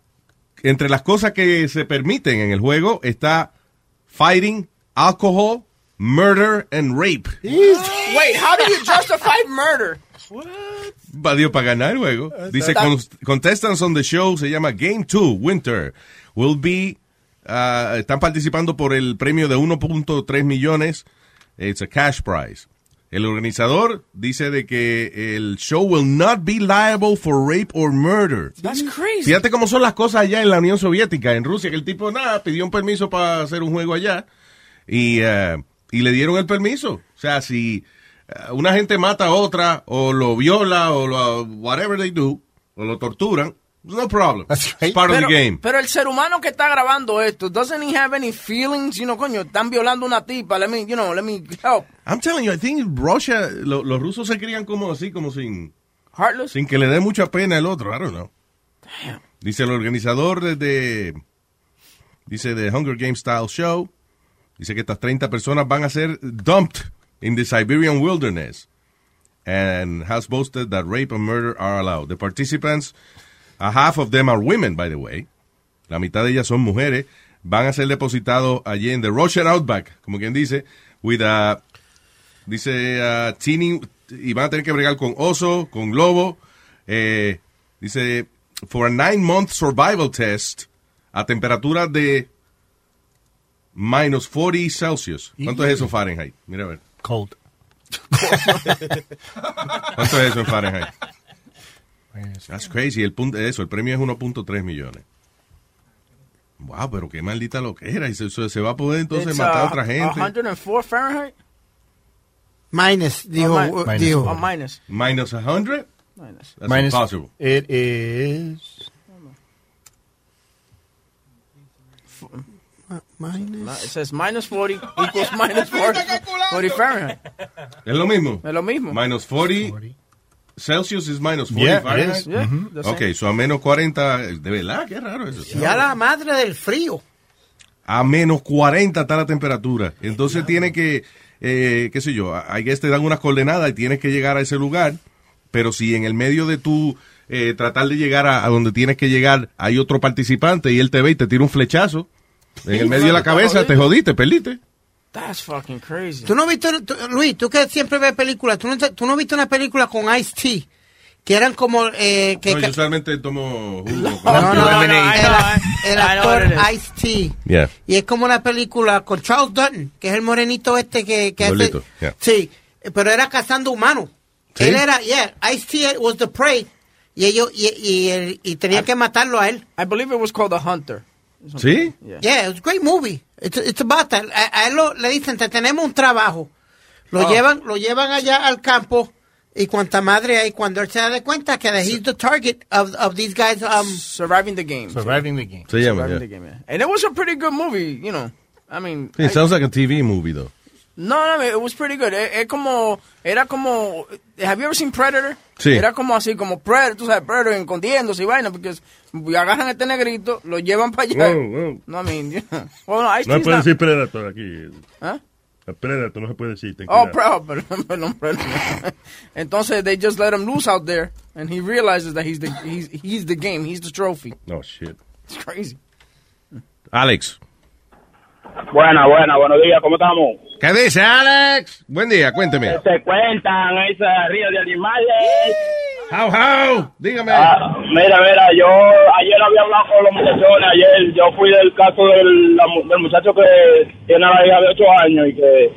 entre las cosas que se permiten en el juego está fighting, alcohol, murder and rape. Wait, how do you justify murder? Va para ganar el juego. Dice, contestants on the show se llama Game 2 Winter. Will be, ah, están participando por el premio de 1.3 millones. It's a cash prize. El organizador dice de que el show will not be liable for rape or murder. That's crazy. Fíjate cómo son las cosas allá en la Unión Soviética, en Rusia, que el tipo, nada, pidió un permiso para hacer un juego allá y, eh, y le dieron el permiso. O sea, si eh, una gente mata a otra o lo viola o lo, whatever they do, o lo torturan, no problem. It's part of pero, the game. pero el ser humano que está grabando esto, doesn't he have any feelings? You know, coño, están violando una tipa. Let me, you know, let me help. I'm telling you, I think Russia, lo- los rusos se crían como así, como sin, Heartless. sin que le dé mucha pena el otro. I don't know. Dice el organizador de, de- dice de Hunger Games Style Show, dice que estas 30 personas van a ser dumped in the Siberian wilderness and has boasted that rape and murder are allowed. The participants, a half of them are women, by the way. La mitad de ellas son mujeres. Van a ser depositados allí en the Russian Outback, como quien dice, with a, dice, uh, teeny, y van a tener que bregar con oso, con lobo. Eh, dice, for a nine month survival test, a temperatura de minus 40 Celsius. ¿Cuánto es eso en Fahrenheit? Mira a ver. Cold. ¿Cuánto es eso en Fahrenheit? That's crazy. El punto, eso, el premio es 1.3 millones. Wow, pero qué maldita lo que era. Y se, se- se va a poder entonces It's, matar a uh, otra gente. 104 Fahrenheit? Minus, dijo. Oh, mi- dijo. Oh, minus. Minus 100? Minus. That's Minus- impossible. It is. Minus. It says minus 40 equals minus 40, 40 Fahrenheit. ¿Es lo mismo? Es lo mismo. Minus 40 Celsius is minus 40 Yeah, it Fahrenheit. is. Yeah, the same. Ok, so a menos 40, de verdad, qué raro eso. Y a la madre del frío. A menos 40 está la temperatura. Entonces tiene que, eh, qué sé yo, hay que te dan unas coordenadas y tienes que llegar a ese lugar, pero si en el medio de tu eh, tratar de llegar a, a donde tienes que llegar hay otro participante y él te ve y te tira un flechazo en el medio de la cabeza, te jodiste, perdiste. That's fucking crazy. Tú no viste, tú- Luis, tú que siempre ves películas, tú no, tú no viste una película con Ice-T, que eran como, eh, que, No, yo solamente tomo jugo. No, no, el, actor is. Ice-T. Yeah. Y es como una película con Charles Dutton, que es el morenito este que, que hace... Yeah. Sí, pero era cazando humanos. ¿Sí? Él era, yeah, Ice-T was the prey. Y ellos, y, y, el- y tenían que matarlo a él. I believe it was called The Hunter. ¿Sí? Yeah. Yeah, it's a great movie. It's, it's about that. A, a él lo- le dicen, te tenemos un trabajo. Lo Oh. llevan, lo llevan allá al campo y cuanta madre hay cuando él se da de cuenta que he's the target of, of these guys. Um, Surviving the game. Surviving the game. Se llama, Surviving yeah. the game, yeah. And it was a pretty good movie, you know. I mean, It I- sounds like a TV movie, though. No, no, it was pretty good. Es como, era como, have you ever seen Predator? Sí. Era como así, como Predator, tú sabes, Predator escondiéndose y vaina, porque agarran a este negrito, lo llevan para allá. Wow, wow. No, I mean, you know. Well, no, No puede decir Predator aquí. ¿Ah? Predator no se puede decir. Oh, perdón, perdón, perdón. Entonces they just let him loose out there, and he realizes that he's the he's he's the game, he's the trophy. No, shit. It's crazy. Alex. Buena, buena, buenos días, ¿cómo estamos? ¿Qué dice, Alex? Buen día, cuénteme. Se cuentan ese río de animales. How, how? Dígame. Ah, mira, mira, yo ayer había hablado con los muchachones, ayer yo fui del caso del, la del muchacho que tiene a la hija de 8 años y que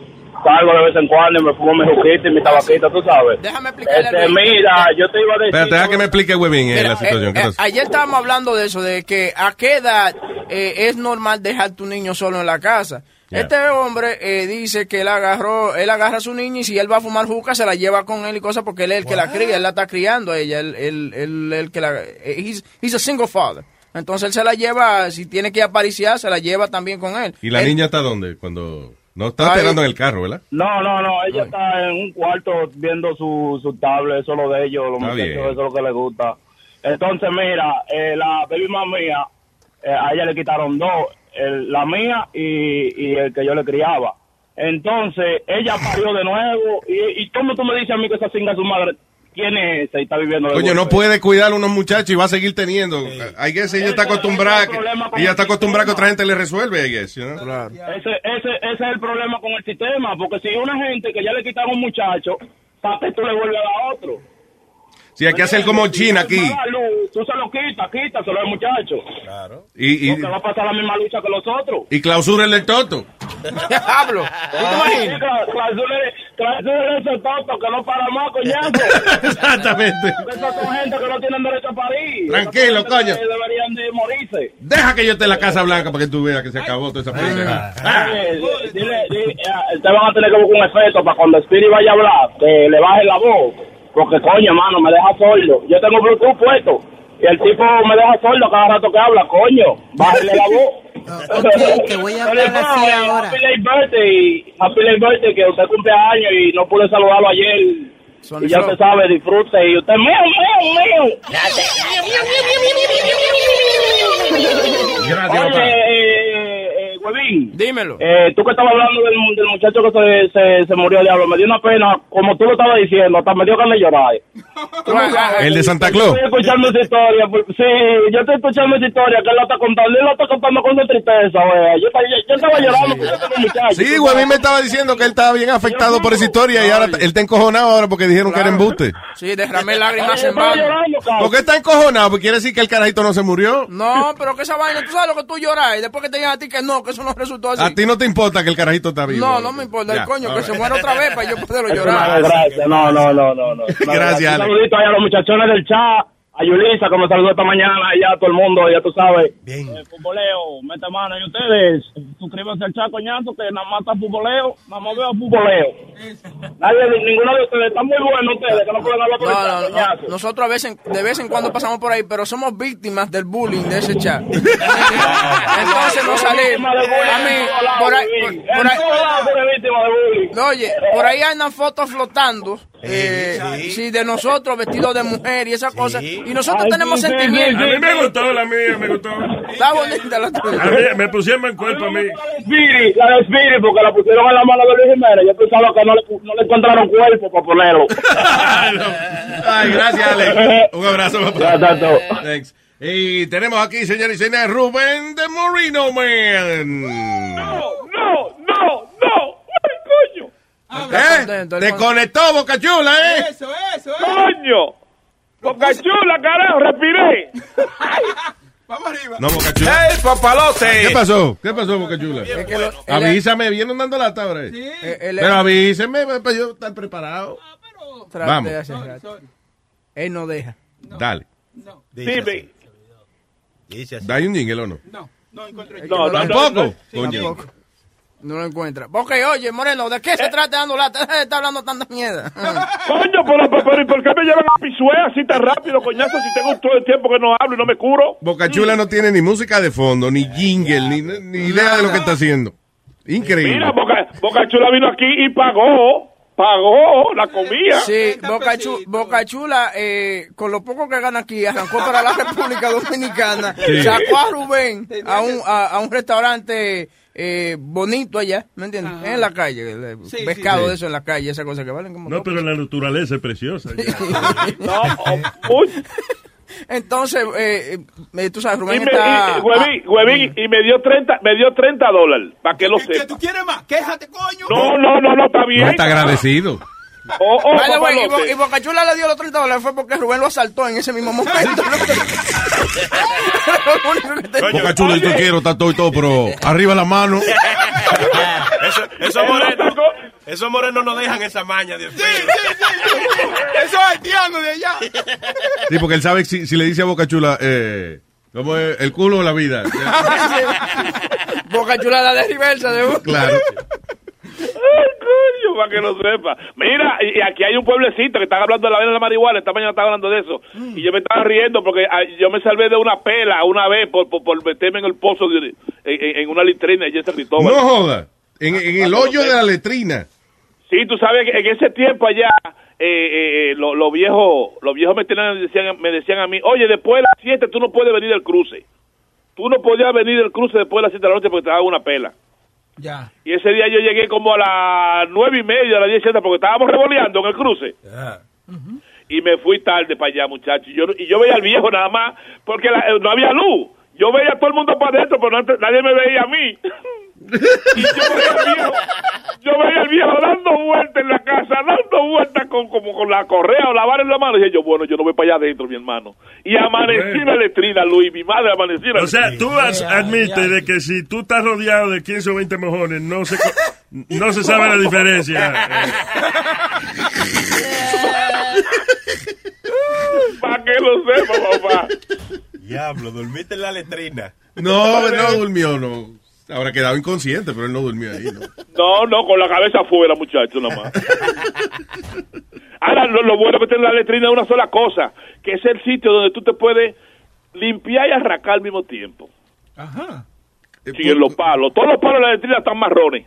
salgo de vez en cuando y me fumo mi juquita y mi tabaquita, tú sabes. Déjame explicarle Este, mira, yo te iba a decir... Espérate, deja que me explique Webin eh, la situación. eh, ¿Qué eh, ayer estábamos hablando de eso, de que a qué edad eh, es normal dejar tu niño solo en la casa. Yeah. Este hombre eh, dice que él agarró, él agarra a su niña y si él va a fumar juca se la lleva con él y cosas porque él es el que la cría, él la está criando a ella, él, él, él- él que la, eh, he's, he's a single father. Entonces él se la lleva, si tiene que ir a pariciar, se la lleva también con él. ¿Y la Él- niña está dónde? Cuando... No está Ay. esperando en el carro, ¿verdad? No, no, no, ella está en un cuarto viendo su, su tablet, eso es lo de ellos, los muchachos, eso es lo que les gusta. Entonces, mira, eh, la baby mía, eh, a ella le quitaron dos, el- la mía y, y el que yo le criaba. Entonces, ella parió de nuevo, y, y ¿cómo tú me dices a mí que esa singa su madre, quién es ese y está viviendo Coño, no puede cuidar a unos muchachos y va a seguir teniendo. I guess ella está acostumbrada, que, ella está acostumbrada que otra gente le resuelve, I guess, you know? Ese, ese, ese es el problema con el sistema, porque si una gente que ya le quitaron un muchacho, ¿para qué tú le vuelves a dar otro? Sí, hay que hacer como China aquí. Tú se lo quitas, quítaselo al muchacho. Claro. Y, y, Porque va a pasar la misma lucha que los otros. y clausura el toto. Diablo. Sí, cla- Clausura clausura ese toto que no para más, coñazo. Exactamente. Porque Esas son gente que no tienen derecho a parir. Tranquilo, coño. Deberían de morirse. Deja que yo esté en la Casa Blanca para que tú veas que se acabó toda esa pendeja. Oye, di- dile, di- eh, te van a tener que buscar un efecto para cuando Spirit vaya a hablar, que le baje la voz. Porque, coño, hermano, me deja sordo. Yo tengo Bluetooth puesto. Y el tipo me deja sordo cada rato que habla, coño. Bájale la voz. ok, te voy a hablar Pero, así no, ahora. Happy late birthday, happy late birthday, que usted cumple años y no pude saludarlo ayer. y ya usted sabe, disfrute. Y usted, mío, mío, mío. Gracias, Oye, papá. eh, Huevín. Dímelo. Eh, tú que estabas hablando del, del muchacho que se, se, se murió, diablo, me dio una pena, como tú lo estabas diciendo, hasta me dio ganas de llorar. El de Santa Claus. Yo estoy escuchando esa historia, pues, sí, yo estoy escuchando esa historia que él la está contando, él la está contando con una tristeza, güey. Yo, estaba- yo, yo estaba llorando porque yo muchacho. Sí, mí me estaba diciendo que él estaba bien afectado por esa historia y ahora él está encojonado ahora porque dijeron que era embuste. Sí, derramé lágrimas en vano. ¿Por qué está encojonado? Pues quiere decir que el carajito no se murió. No, pero que esa vaina, tú sabes lo que tú lloras y después que te digan a ti que no, que eso no, resultó así. A ti no te importa que el carajito está vivo. No, no me importa. Ya, El coño, que se muera otra vez para yo poderlo No, llorar. gracias. No, no, no, no. no. Gracias, Un saludito ahí a los muchachones del chat. A Yulisa, que me saludó esta mañana. Y a todo el mundo, ya tú sabes. Bien. Eh, futboleo, mete mano. Y ustedes, suscríbanse al chat, coñazo, que nada más está futboleo. Nada más veo futboleo. Nadie, ninguno de ustedes. Están muy buenos ustedes, que no pueden hablar por el No, chat, no, no. Nosotros a veces, de vez en cuando pasamos por ahí, pero somos víctimas del bullying de ese chat. Entonces no salimos. A mí, por ahí, por, por ahí- Oye, por ahí andan fotos flotando. eh, sí, de nosotros vestidos de mujer y esas cosas. Y nosotros Ay, tenemos sentimientos. sí, sí. A mí me gustó la mía, me gustó. Está bonita la tuya. A mí me pusieron en cuerpo a mí. Spiri, la de Spiri, porque la pusieron en la mano de Luis Jiménez. Yo pensaba que no le, no le encontraron cuerpo para ponerlo. Ay, gracias, Alex. Un abrazo, papá. Tanto. Thanks. Y tenemos aquí, señor y señores, Rubén de Moreno Man. No, no, no. Ay, coño. ¿Eh? Te conectó, Boca Chula, ¿eh? Eso, eso, Coño. Boca chula, carajo, respiré. Vamos arriba. No, Boca Chula. ¡Ey, papalote! ¿Qué pasó? ¿Qué pasó, Boca Chula? que lo- Avísame, vienen dando lata ahora. eh. Eh, Pero avíseme para yo estar preparado. Vamos. de hacer rato. Él no deja. Dale. Dime. Dice así. ¿Hay un jingle o no? No, no encontré. No, no, ¿Tampoco? no, no. Coño. Tampoco. No lo encuentra. Porque, oye, Moreno, ¿de qué se trata dando lata? Estar hablando tanta mierda. Coño, pero, pero, pero, ¿y por qué me llevan a Pisué así tan rápido, coñazo? Si tengo todo el tiempo que no hablo y no me curo. Boca Chula no tiene ni música de fondo, ni jingle, ni, ni idea de lo que está haciendo. Increíble. Mira, Boca, Boca Chula vino aquí y pagó. Pagó la comida. Sí, Boca, Chu- Boca Chula, eh, con lo poco que gana aquí, arrancó para la República Dominicana, Sí. sacó a Rubén a un, a, a un restaurante eh, bonito allá, ¿me entiendes? En la calle, el- Sí, pescado sí. de eso en la calle, esa cosa que valen como... No, pero la naturaleza es preciosa. No, uy. Entonces, eh, eh, tú sabes, Y Rubén me, está... y, huevín, huevín, y me dio 30, me dio 30 dólares, para que lo ¿Qué, qué sepa. tú quieres más? Quéjate, coño. No, no, no, no, está bien. No está agradecido. Oh, oh, y, Bo- y Boca Chula le dio los 30 dólares fue porque Rubén lo asaltó en ese mismo momento. Lo único que te- Boca Chula, yo te quiero, está todo y todo, pero arriba la mano. Eso, esos morenos, esos morenos no dejan esa maña, Dios mío. Eso es haitiano de allá. Sí, porque él sabe que si, si le dice a Boca Chula, eh, ¿cómo es? El culo o la vida. Boca Chula la de reversa de uno. Claro. Ay, coño, para que lo sepa. Mira, y, y aquí hay un pueblecito que están hablando de la vaina de la marihuana. Esta mañana estaba hablando de eso. Mm. Y yo me estaba riendo porque ay, yo me salvé de una pela una vez por, por, por meterme en el pozo de, en, una litrina allí en San Cristóbal. No joda. En, en el hoyo de la letrina. Sí, tú sabes que en ese tiempo allá, eh, eh, eh, los los viejos los viejos me, tenían- decían, me decían a mí, oye, después de las 7 tú no puedes venir del cruce. Tú no podías venir del cruce después de las 7 de la noche porque te daban una pela. Ya. Y ese día yo llegué como a las nueve y media, a las 10 porque estábamos revoleando en el cruce. Y me fui tarde para allá, muchachos. Y yo, y yo veía al viejo nada más, porque la- eh, no había luz. Yo veía a todo el mundo para adentro, pero no- nadie me veía a mí. y yo veía al viejo, yo veía al viejo dando vueltas en la casa, dando vueltas con, como con la correa o la vara en la mano. Y dije yo, bueno, yo no voy para allá adentro, mi hermano. Y amanecí en la letrina, Luis, mi madre amanecí en la O sea, tú as- admites de que si tú estás rodeado de 15 o 20 mojones, no se, no se sabe la diferencia. Para que lo sepa, papá. Diablo, dormiste en la letrina. No, no durmió, no. Habrá quedado inconsciente, pero él no durmió ahí, ¿no? No, no, con la cabeza afuera, muchacho, nada más. Ahora, lo, lo bueno que tiene la letrina es una sola cosa, que es el sitio donde tú te puedes limpiar y arrancar al mismo tiempo. Ajá. Sí, en los palos. Todos los palos de la letrina están marrones.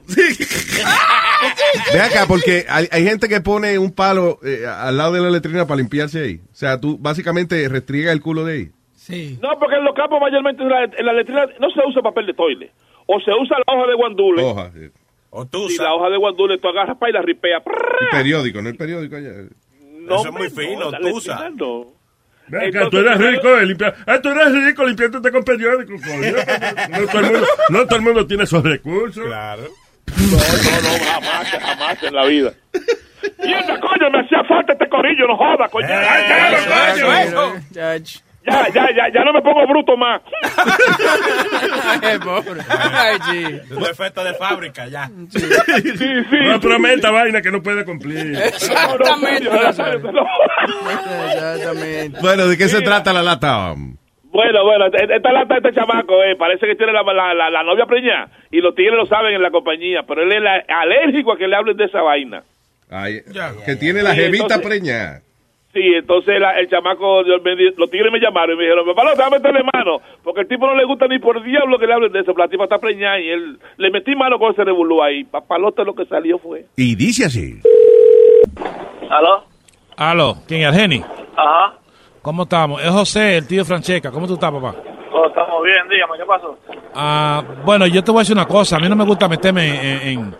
Ve acá, porque hay, hay gente que pone un palo eh, al lado de la letrina para limpiarse ahí. O sea, tú básicamente restriega el culo de ahí. Sí. No, porque en los campos mayormente en la, en la letrina no se usa papel de toile. O se usa la hoja de guandule. Hoja, sí. O tú Y la hoja de guandule tú agarras para y la ripeas. El periódico, no el periódico allá. No, Eso es muy fino, no. Ven acá, Entonces, tú eres primero- rico de limpiar. Ah, tú eres rico limpiándote con periódico, coño. No todo el mundo, no todo el mundo tiene esos recursos. Claro. No, no, no, jamás, jamás en la vida. Mierda, coño, me hacía falta este corillo, no joda, coño. Ay, claro, coño. Chach. Ya, ya, ya, ya no me pongo bruto más. Un efecto de fábrica, ya. No prometa vaina que no puede cumplir. Exactamente. Bueno, ¿de qué se trata la lata? Bueno, bueno, e- esta lata de este chamaco, eh, parece que tiene la, la, la, la novia preñada y los tigres lo saben en la compañía, pero él es la- alérgico a que le hablen de esa vaina. Ay, que tiene la Sí, jevita preñada. Sí, entonces la- el chamaco, yo me di- los tigres me llamaron y me dijeron, papá, no, déjame meterle mano, porque el tipo no le gusta ni por diablo que le hablen de eso, pero la tipa está preñada y él le metí mano con ese revolú ahí. Papalote lo que salió fue. Y dice así. ¿Aló? Aló, ¿quién es Argeni? Ajá. ¿Cómo estamos? Es José, el tío Francesca. ¿Cómo tú estás, papá? Oh, estamos bien, dígame, ¿qué pasó? Ah, bueno, yo te voy a decir una cosa. A mí no me gusta meterme en, en- en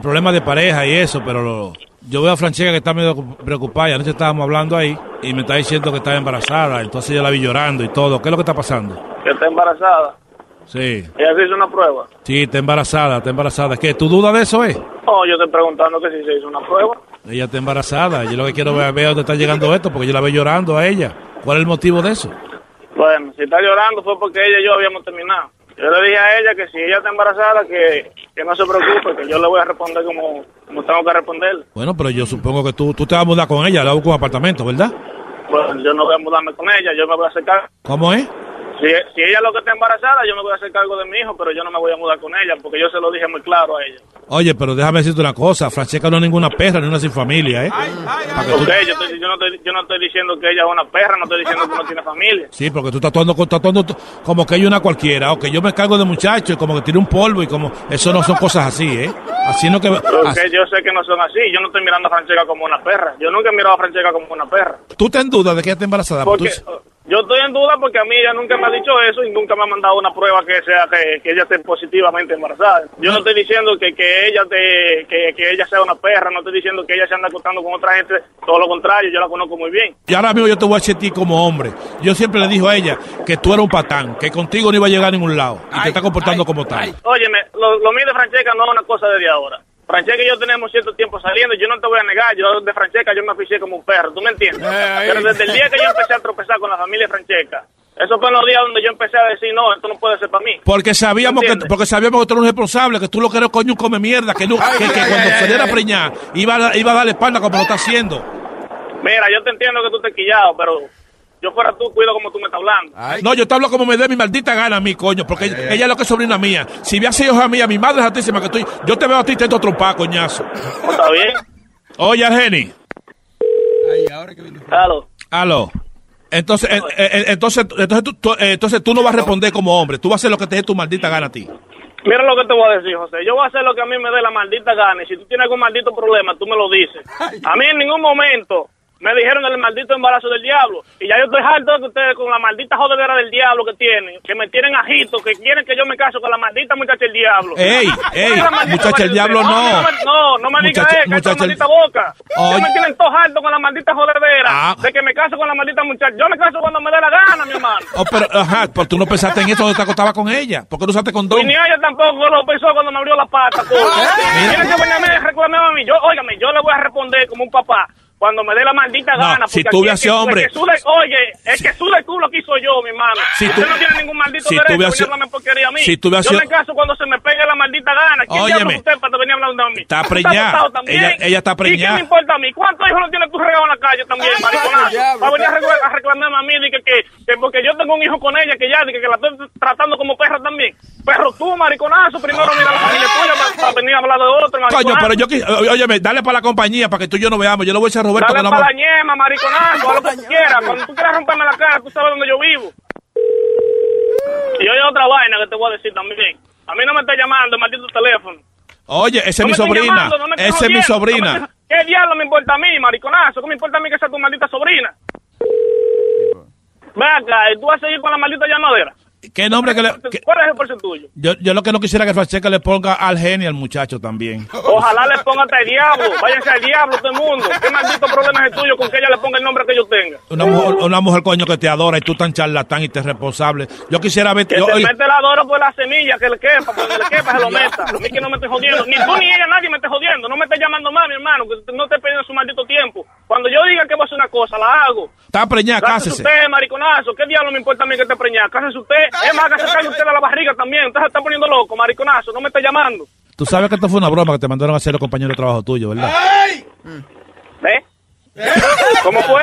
problemas de pareja y eso, pero lo- yo veo a Francesca que está medio preocupada. Y anoche estábamos hablando ahí y me está diciendo que está embarazada. Entonces yo la vi llorando y todo. ¿Qué es lo que está pasando? Que está embarazada. Sí, Ella se hizo una prueba. sí, está embarazada, está embarazada. ¿Qué? ¿Tu duda de eso es? Oh, yo estoy preguntando que si se hizo una prueba. Ella está embarazada. Yo lo que quiero ver, ver dónde está llegando esto, porque yo la veo llorando a ella. ¿Cuál es el motivo de eso? Bueno, si está llorando fue porque ella y yo habíamos terminado. Yo le dije a ella que si ella está embarazada, que, que no se preocupe, que yo le voy a responder como, como tengo que responderle. Bueno, pero yo supongo que tú, tú te vas a mudar con ella, la busco un apartamento, ¿verdad? Bueno, yo no voy a mudarme con ella, yo me voy a hacer cargo. ¿Cómo es? Si, si ella es lo que está embarazada, yo me voy a hacer cargo de mi hijo, pero yo no me voy a mudar con ella, porque yo se lo dije muy claro a ella. Oye, pero déjame decirte una cosa, Francesca no es ninguna perra ni una sin familia, ¿eh? Pa' que tú- Ok, yo, estoy- yo no estoy, yo no estoy diciendo que ella es una perra, no estoy diciendo que no tiene familia. Sí, porque tú estás actuando, estás actuando t- como que hay una cualquiera, o que yo me cargo de muchacho y como que tiene un polvo y como... Eso no son cosas así, ¿eh? Así no que... Porque así- yo sé que no son así, yo no estoy mirando a Francesca como una perra. Yo nunca he mirado a Francesca como una perra. ¿Tú te en duda de que ella está embarazada? Porque Tú- yo estoy en duda porque a mí ella nunca me ha dicho eso y nunca me ha mandado una prueba que sea que, que ella esté positivamente embarazada. Yo no estoy diciendo que, que ella te, que, que ella sea una perra, no estoy diciendo que ella se anda acostando con otra gente, todo lo contrario, yo la conozco muy bien. Y ahora mismo yo te voy a decir a ti como hombre. Yo siempre le dijo a ella que tú eras un patán, que contigo no iba a llegar a ningún lado y te está comportando como tal. Óyeme, lo, lo mío de Francesca no es una cosa de ahora. Francesca y yo tenemos cierto tiempo saliendo, yo no te voy a negar, yo de Francesca yo me afiché como un perro, ¿tú me entiendes? Pero desde el día que yo empecé a tropezar con la familia de Francesca, eso fue en los días donde yo empecé a decir, no, esto no puede ser para mí. Porque sabíamos que, porque sabíamos que tú eres un responsable, que tú lo que eres coño un come mierda, que, no, que, que cuando saliera a preñar iba a, iba a darle espalda como lo está haciendo. Mira, yo te entiendo que tú te quillado, pero yo fuera tú, cuido como tú me estás hablando. No, yo te hablo como me dé mi maldita gana a mí, coño, porque ella, ella es lo que es sobrina mía. Si ve así hija mía, mi madre es altísima que estoy, yo te veo a ti y te trompa, coñazo. ¿Está bien? Oye, Argeni. Claro. Aló. Entonces, eh, eh, entonces, entonces, tú, tú- eh, entonces tú no vas a responder como hombre, tú vas a hacer lo que te dé tu maldita gana a ti. Mira lo que te voy a decir, José. Yo voy a hacer lo que a mí me dé la maldita gana. Y si tú tienes algún maldito problema, tú me lo dices. A mí en ningún momento me dijeron el maldito embarazo del diablo. Y ya yo estoy harto de ustedes con la maldita jodedera del diablo que tienen, que me tienen ajito, que quieren que yo me case con la maldita muchacha del diablo. Ey, ¿Cuál ey, muchacha del diablo no. No, no me digas eso, muchacha maldita boca. Ustedes me tienen todo harto con la maldita jodedera Ah. de que me caso con la maldita muchacha. Yo me caso cuando me dé la gana, mi hermano. Oh, pero, ajá, pero tú no pensaste en eso donde te acostabas con ella. ¿Por qué no usaste Y condón? ni ella tampoco lo pensó cuando me abrió la pata. coño. Tiene que venirme a reclamarme a mí. Yo, óigame, yo le voy a responder como un papá cuando me dé la maldita No, gana. si el que- sido hombre. el que sude- oye, el que sude el culo aquí soy yo, mi hermano. Si Usted tú- no tiene ningún maldito si tú derecho a venir a hablarme porquería a mí. si tú hubieras yo sido- me caso cuando se me pegue la maldita gana. ¿Quién Óyeme. usted para venir hablando a mí? Está ¿Tú preñada. Ella- ella está ¿Y qué preñada. me importa a mí? ¿Cuántos hijos no tienes tú regado en la calle también, mariconazo? Va a venir a recla- a reclamarme a mí de que, que, que porque yo tengo un hijo con ella que ya, de que, que la estoy tratando como perra también. Perro tú, mariconazo, primero mira la familia tuya para, para venir a hablar de otro, mariconazo. Coño, pero yo, quis- o- óyeme, dale para la compañía para que tú y yo nos veamos. Yo le voy a decir a Roberto Dale no para la ñema, mariconazo, haz lo que tú quieras. Cuando tú quieras romperme la cara, tú sabes dónde yo vivo. Y oye otra vaina que te voy a decir también. A mí no me está llamando el maldito teléfono. Oye, esa es No mi sobrina. llamando, no Esa es mi no me sobrina. ¿Qué diablo me importa a mí, mariconazo? ¿Qué me importa a mí que sea tu maldita sobrina? Ve acá, ¿y tú vas a seguir con la maldita llamadera? ¿Qué nombre que le.? que- ¿Cuál es el porcentaje tuyo? yo, yo lo que no quisiera que Francesca le ponga al genio al muchacho también. Ojalá le ponga hasta el diablo. Váyanse al diablo todo el mundo. ¿Qué maldito problema es el tuyo con que ella le ponga el nombre que yo tenga? Una mujer, una mujer coño que te adora y tú tan charlatán y te responsable. Yo quisiera ver. Que yo- se oye, mete la adoro por la semilla, que le quepa, porque le quepa se lo meta. A mí que no me esté jodiendo. Ni tú ni ella, nadie me esté jodiendo. No me esté llamando más, mi hermano, que no esté perdiendo su maldito tiempo. Cuando yo diga que voy a hacer una cosa, la hago. está preñada, Cásese usted, mariconazo. ¿Qué diablo me importa a mí que esté preñada? Cásese usted. Es más, que se usted de la barriga también. Usted se está poniendo loco, mariconazo. No me esté llamando. Tú sabes que esto fue una broma que te mandaron a hacer los compañeros de trabajo tuyo, ¿verdad? ¿Ve? ¿Cómo fue?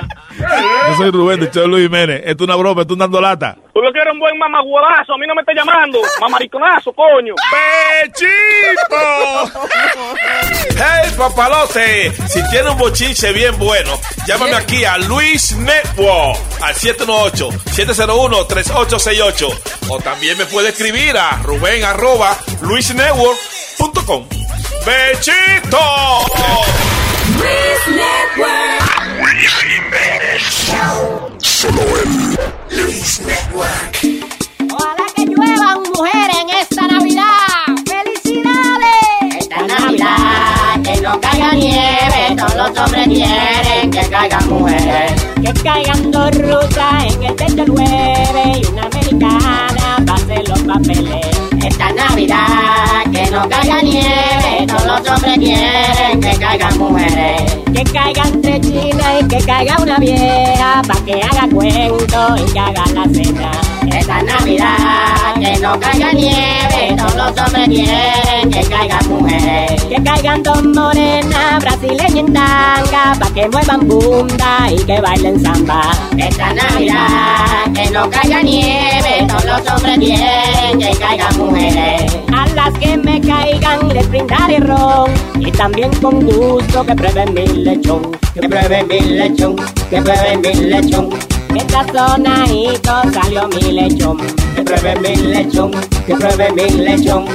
Yo soy Rubén de Luis Jiménez. Esto es una broma, esto es dando lata. Tú lo un buen mamaguadazo. A mí no me esté llamando. Mamariconazo, coño. Hey, papalote, si tiene un bochinche bien bueno, llámame aquí a Luis Network al 718-701-3868. O también me puede escribir a Rubén arroba luisnetwork.com. ¡Bechito! Solo en Luis Network. Ojalá que lluevan mujeres en esta Navidad. ¡Felicidades! Esta Navidad, que no caiga nieve, todos los hombres quieren que caigan mujeres. Que caigan dos rusas en el techo el jueves y una americana Esta Navidad, que no caiga nieve, todos los hombres quieren que caigan mujeres. Que caigan tres chinas y que caiga una vieja pa' que haga cuento y que haga la cena. Esta Navidad, que no caiga nieve, todos los hombres quieren que caigan mujeres. Que caigan dos morenas brasileñas en tanga pa' que muevan bunda y que bailen samba. Esta Navidad, que no caiga nieve, todos los hombres quieren que caigan mujeres. A las que me caigan les brindaré ron y también con gusto que prueben mi lechón. Que prueben mi lechón, que prueben mi lechón. Esta sonadito salió mi lechón. Que prueben mi lechón, que prueben mi lechón.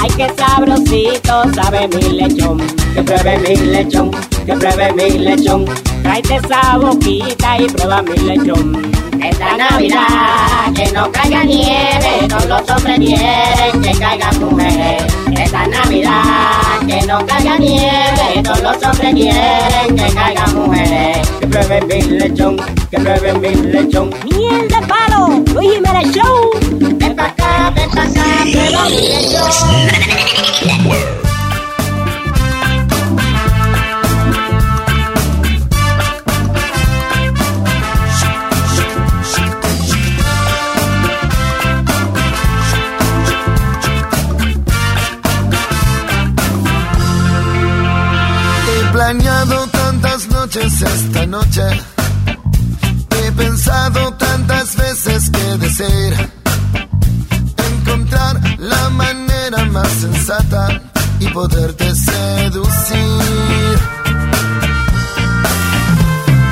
Ay, qué sabrosito sabe mi lechón. Que prueben mi lechón, que prueben mi lechón. Tráete esa boquita y prueba mi lechón. Esta Navidad, que no caiga nieve, todos los hombres quieren que caigan mujeres. Esta Navidad, que no caiga nieve, todos los hombres quieren que caigan mujeres. Que prueben mi lechón, que prueben mi lechón. ¡Miel de palo! ¡Luis Jiménez Show! Ven planeado tantas noches esta noche. He pensado tantas veces que desear la manera más sensata y poderte seducir.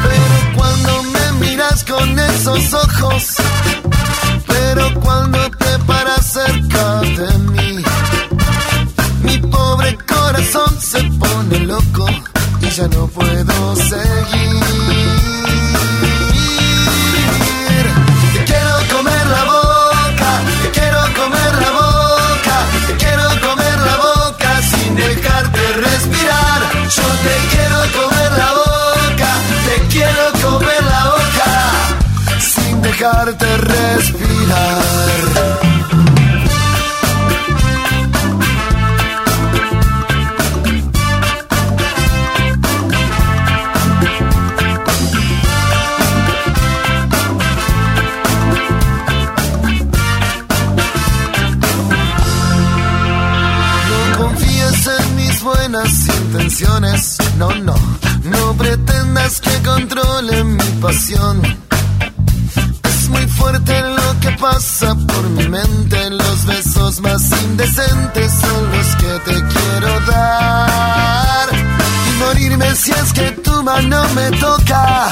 Pero cuando me miras con esos ojos, pero cuando te paras cerca de mí, mi pobre corazón se pone loco y ya no puedo seguir. Te quiero comer la boca sin dejarte respirar. Yo te quiero comer la boca, te quiero comer la boca sin dejarte respirar. No, no. No pretendas que controle mi pasión. Es muy fuerte lo que pasa por mi mente. Los besos más indecentes son los que te quiero dar. Y morirme si es que tu mano me toca.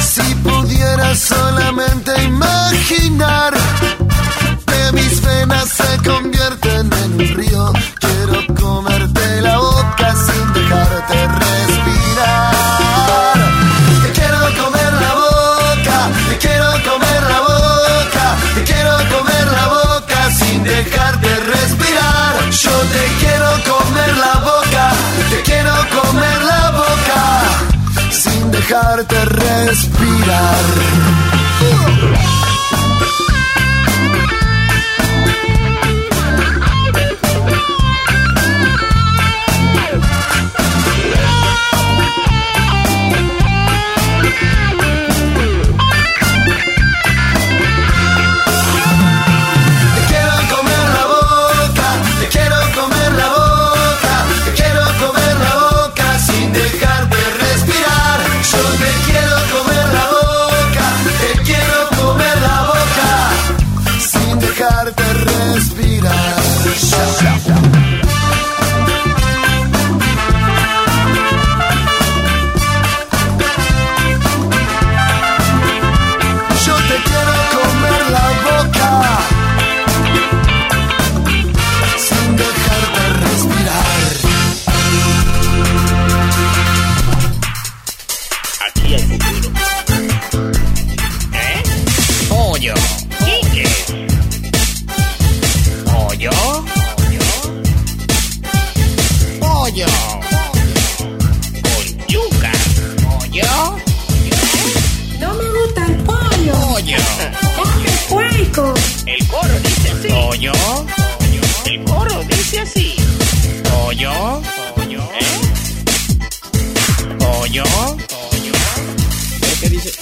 Si pudiera solamente imaginar que mis venas se convierten en un río. Quiero comerte dejarte respirar. Pollo. El coro dice así. Pollo. Pollo. ¿Eh? Pollo. Pollo. ¿Pero qué dice?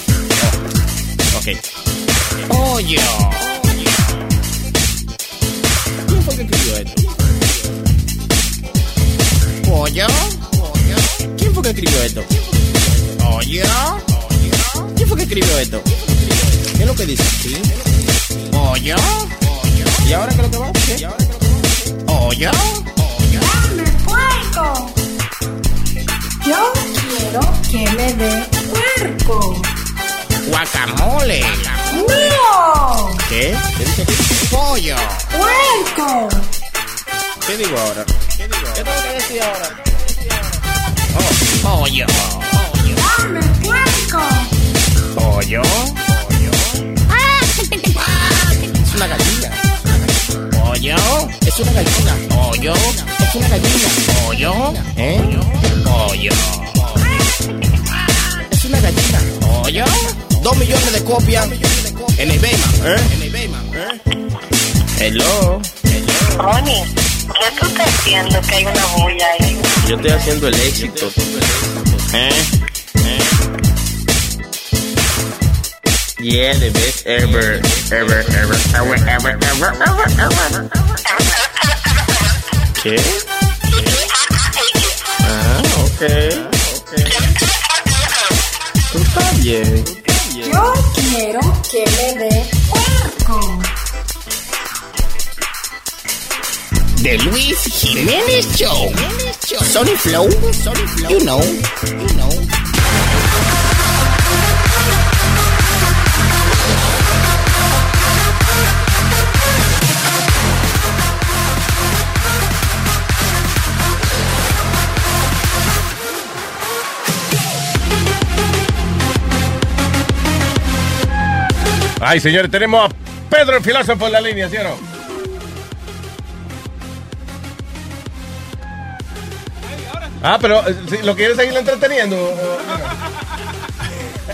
Oh. Ok. Pollo. ¿Quién fue que escribió esto? Pollo. ¿Quién fue que escribió esto? Pollo. ¿Quién fue que escribió esto? ¿Qué es lo que dice? ¿Sí? Pollo. ¿Y ahora qué es lo que va? ¿Qué? Pollo. ¡Dame puerco! Yo quiero que me dé puerco. Guacamole. ¡No! ¿Qué? ¿Qué dice aquí? Pollo. ¡Puerco! ¿Qué digo ahora? ¿Qué digo ahora? ¿Qué tengo que decir ahora? Oh, pollo. ¡Dame puerco! Pollo. Es una gallina. Pollo. Es una gallina. Pollo. Es una gallina. Pollo. ¿Eh? Pollo. Es una gallina. Pollo. Dos millones de copias en eBay. ¿Eh? En eBay. ¿Eh? Hello. Ronnie, ¿qué tú estás haciendo que hay una bulla ahí? Yo estoy haciendo el éxito. ¿Eh? Yeah, the best ever, ever, ever, ever, ever, ever, ever, ever. ¿Qué? Ah, ok, ok. Tú estás bien. Yo quiero que me dé puerco. The Luis Jiménez Show. Sony Flow. You know. You know. Ay, señores, tenemos a Pedro el filósofo en la línea, ¿sí o no? Ah, pero eh, ¿lo quieres seguir entreteniendo?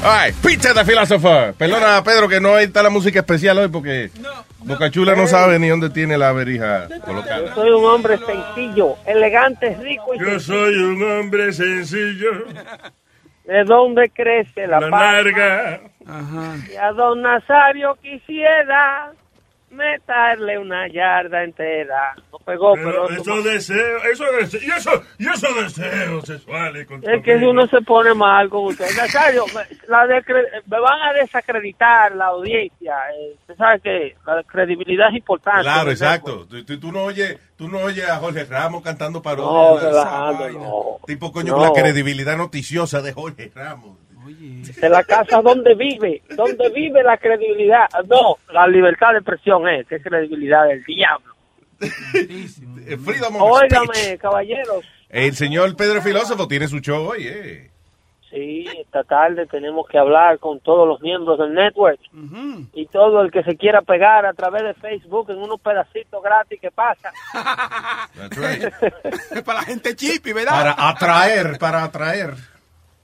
Ay, Peter the Philosopher. Perdona, Pedro, que no está la música especial hoy porque Boca Chula no sabe ni dónde tiene la verija colocada. Yo soy un hombre sencillo, elegante, rico y Yo soy un hombre sencillo. ¿De dónde crece la, La palma? larga. Y a don Nazario quisiera meterle una yarda entera. No pegó, pero... Pero esos deseos, eso deseo, y eso, y esos deseos sexuales. contra Es que mí. uno se pone mal con usted. Nazario, la me van a desacreditar la audiencia. Eh, usted sabe que la credibilidad es importante. Claro, exacto. Tú, tú- tú no oyes, tú no oyes a Jorge Ramos cantando No, parodias. relajando, no. Tipo, coño, No. la credibilidad noticiosa de Jorge Ramos. De la casa donde vive, donde vive la credibilidad. No, la libertad de expresión es, que es credibilidad del diablo. Eh. Óigame, caballeros. El señor Pedro Filósofo tiene su show hoy, eh. Sí, esta tarde tenemos que hablar con todos los miembros del network y todo el que se quiera pegar a través de Facebook en unos pedacitos gratis que pasa. Right. Es para la gente chipi, ¿verdad? Para atraer, para atraer.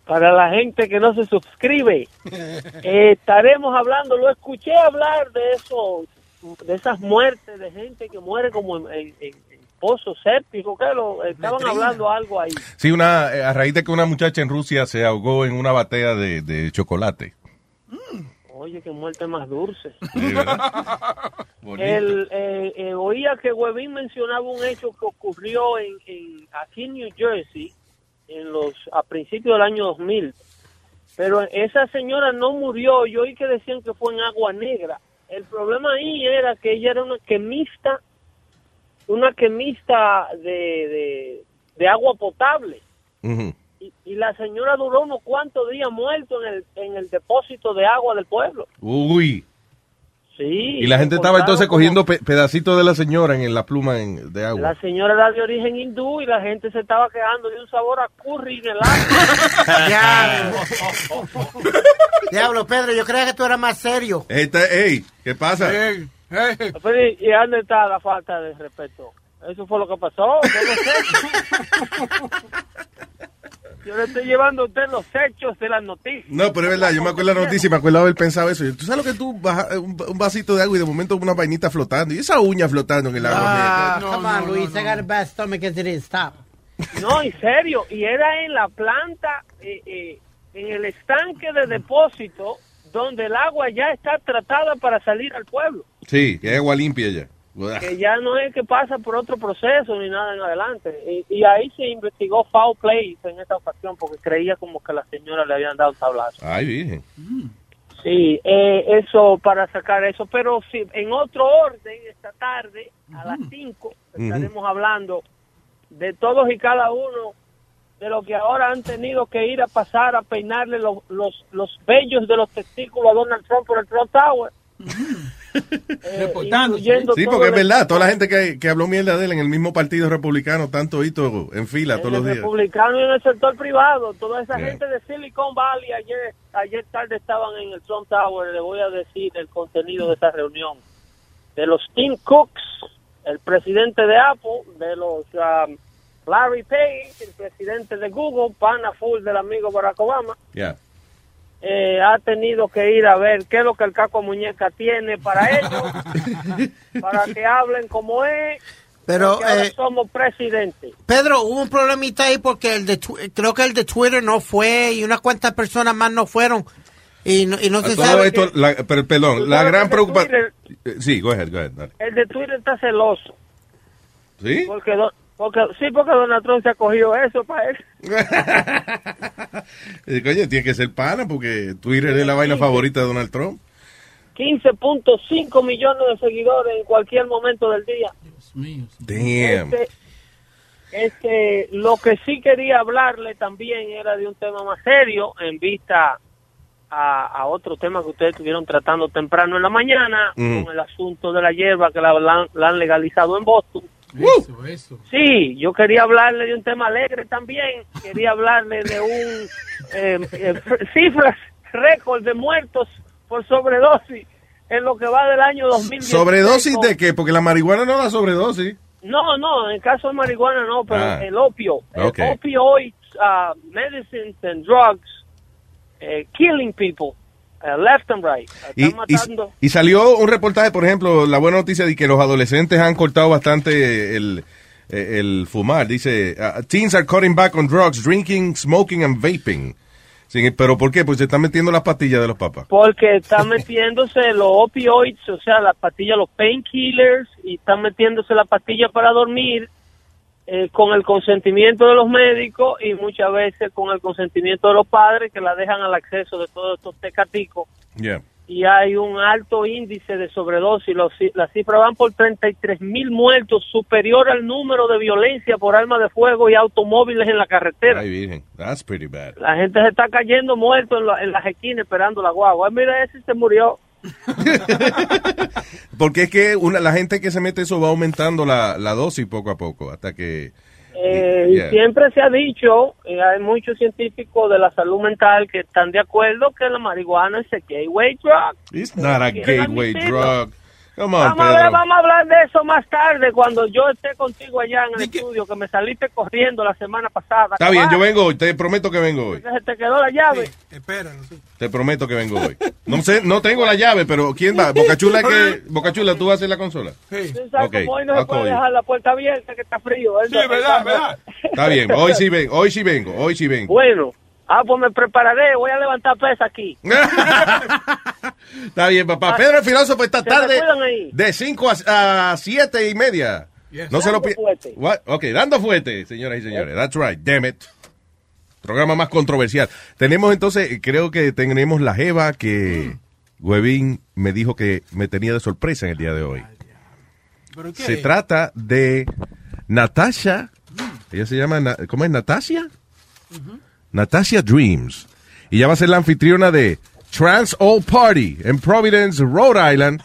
Para la gente que no se suscribe, eh, estaremos hablando, lo escuché hablar de eso, de esas muertes de gente que muere como en, en- en- sépticos, que lo, estaban hablando algo ahí. Sí, una, eh, a raíz de que una muchacha en Rusia se ahogó en una batea de, de chocolate. Oye, qué muerte más dulce. El, eh, eh, oía que Webin mencionaba un hecho que ocurrió en, en- aquí en New Jersey en los a principios del año 2000. Pero esa señora no murió. Yo oí que decían que fue en agua negra. El problema ahí era que ella era una quemista, una quemista de, de, de agua potable. Y, y la señora duró unos cuantos días muerto en el, en el depósito de agua del pueblo. Uy. Sí. Y la gente estaba entonces como- cogiendo pe- pedacitos de la señora en la pluma en- de agua. La señora era de origen hindú y la gente se estaba quejando de un sabor a curry en el agua. Diablo, Pedro, yo creía que tú eras más serio. Esta- ey, ¿qué pasa? Pero, ¿y- ¿Y dónde está la falta de respeto? Eso fue lo que pasó. Sé. Yo le estoy llevando a usted los hechos de las noticias. No, pero es verdad, yo me acuerdo de la noticia y me acuerdo haber pensado eso. Tú sabes lo que tú bajas un, un vasito de agua y de momento una vainita flotando y esa uña flotando en el agua. Ah, come on, Luis. I got a bad stomach as it is. Stop. No, en serio. Y era en la planta, eh, eh, en el estanque de depósito, donde el agua ya está tratada para salir al pueblo. Sí, que es agua limpia ya. Uah. que ya no es que pasa por otro proceso ni nada en adelante. Y, y ahí se investigó foul play en esta ocasión porque creía como que la señora le habían dado un tablazo. Ay, virgen. Sí, eh, eso para sacar eso. Pero sí, en otro orden, esta tarde a las 5 estaremos hablando de todos y cada uno de lo que ahora han tenido que ir a pasar a peinarle los, los, los vellos de los testículos a Donald Trump por el Trump Tower. Eh, Sí, todo porque es verdad, toda la gente que, que habló mierda de él en el mismo partido republicano, tanto hito en fila todos los días. republicano y en el sector privado. Toda esa Yeah. gente de Silicon Valley ayer, ayer tarde estaban en el Trump Tower. Le voy a decir el contenido de esa reunión. De los Tim Cooks, el presidente de Apple, de los um, Larry Page, el presidente de Google, pana full del amigo Barack Obama. Ya. Eh, ha tenido que ir a ver qué es lo que el caco muñeca tiene para ellos, para que hablen como es. Pero, eh, somos presidentes. Pedro, hubo un problemita ahí porque el de creo que el de Twitter no fue y unas cuantas personas más no fueron. Y no, y no se todo sabe. esto, la- pero, perdón, la gran preocupación. Sí, go ahead, go ahead. dale. El de Twitter está celoso. ¿Sí? Porque, do- porque, sí, porque Donald Trump se ha cogido eso para él. Coño, tiene que ser pana porque Twitter es la vaina favorita de Donald Trump. 15.5 millones de seguidores en cualquier momento del día. Damn. Este, este, lo que sí quería hablarle también era de un tema más serio en vista a, a otro tema que ustedes estuvieron tratando temprano en la mañana con el asunto de la hierba que la, la- la han legalizado en Boston. Eso, eso. Sí, yo quería hablarle de un tema alegre también. Quería hablarle de un eh, eh, cifras récord de muertos por sobredosis en lo que va del año 2010. ¿Sobredosis de qué? Porque la marihuana no da sobredosis. No, no, en el caso de marihuana no, pero Ah. el opio, el Ok. opioids, uh, medicines and drugs, eh, killing people, uh, left and right. Y, Están y- matando. y salió un reportaje, por ejemplo, la buena noticia de que los adolescentes han cortado bastante el, eh, el fumar. Dice, uh, teens are cutting back on drugs, drinking, smoking and vaping. Sí, pero ¿por qué? Pues se están metiendo las pastillas de los papás. Porque están metiéndose los opioids, o sea, las pastillas, los painkillers, y están metiéndose la pastilla para dormir eh, con el consentimiento de los médicos y muchas veces con el consentimiento de los padres que la dejan al acceso de todos estos tecaticos. Yeah. Y hay un alto índice de sobredosis. Los, las cifras van por 33 mil muertos, superior al número de violencia por armas de fuego y automóviles en la carretera. Ay, virgen. That's pretty bad. La gente se está cayendo muerto en, la- en las esquinas esperando la guagua. Ay, mira, ese se murió. Porque es que una, la gente que se mete eso va aumentando la, la dosis poco a poco hasta que... Eh, Yeah. Siempre se ha dicho, y hay muchos científicos de la salud mental que están de acuerdo que la marihuana es a gateway drug. It's not a gateway drug. Come on, Vamos a ver, Pedro. vamos a hablar de eso más tarde, cuando yo esté contigo allá en el estudio, que me saliste corriendo la semana pasada. Está bien, yo vengo hoy, te prometo que vengo hoy. Se te quedó la llave. Te prometo que vengo hoy. No sé, no tengo la llave, pero ¿quién va? Bocachula que Bocachula tú vas a hacer la consola. Tú sabes, Ok, como hoy no se puede dejar la puerta abierta, que está frío. ¿eh? Sí, verdad, verdad. Está bien, hoy sí vengo, hoy sí vengo, hoy sí vengo. Bueno, ah, pues me prepararé, voy a levantar pesa aquí. Está bien, papá. Pedro el filósofo esta Se me tarde de 5 a, a 7 y media. No se lo Dando pi- fuerte. What? Ok, dando fuerte, señoras y señores. That's right, damn it. Programa más controversial. Tenemos entonces, creo que tenemos la jeva que Webin me dijo que me tenía de sorpresa en el día de hoy. ¿Pero qué? Se trata de Natasha. Ella se llama, ¿cómo es? Natasha. Natasha Dreams. Y ella va a ser la anfitriona de Trans All Party en Providence, Rhode Island.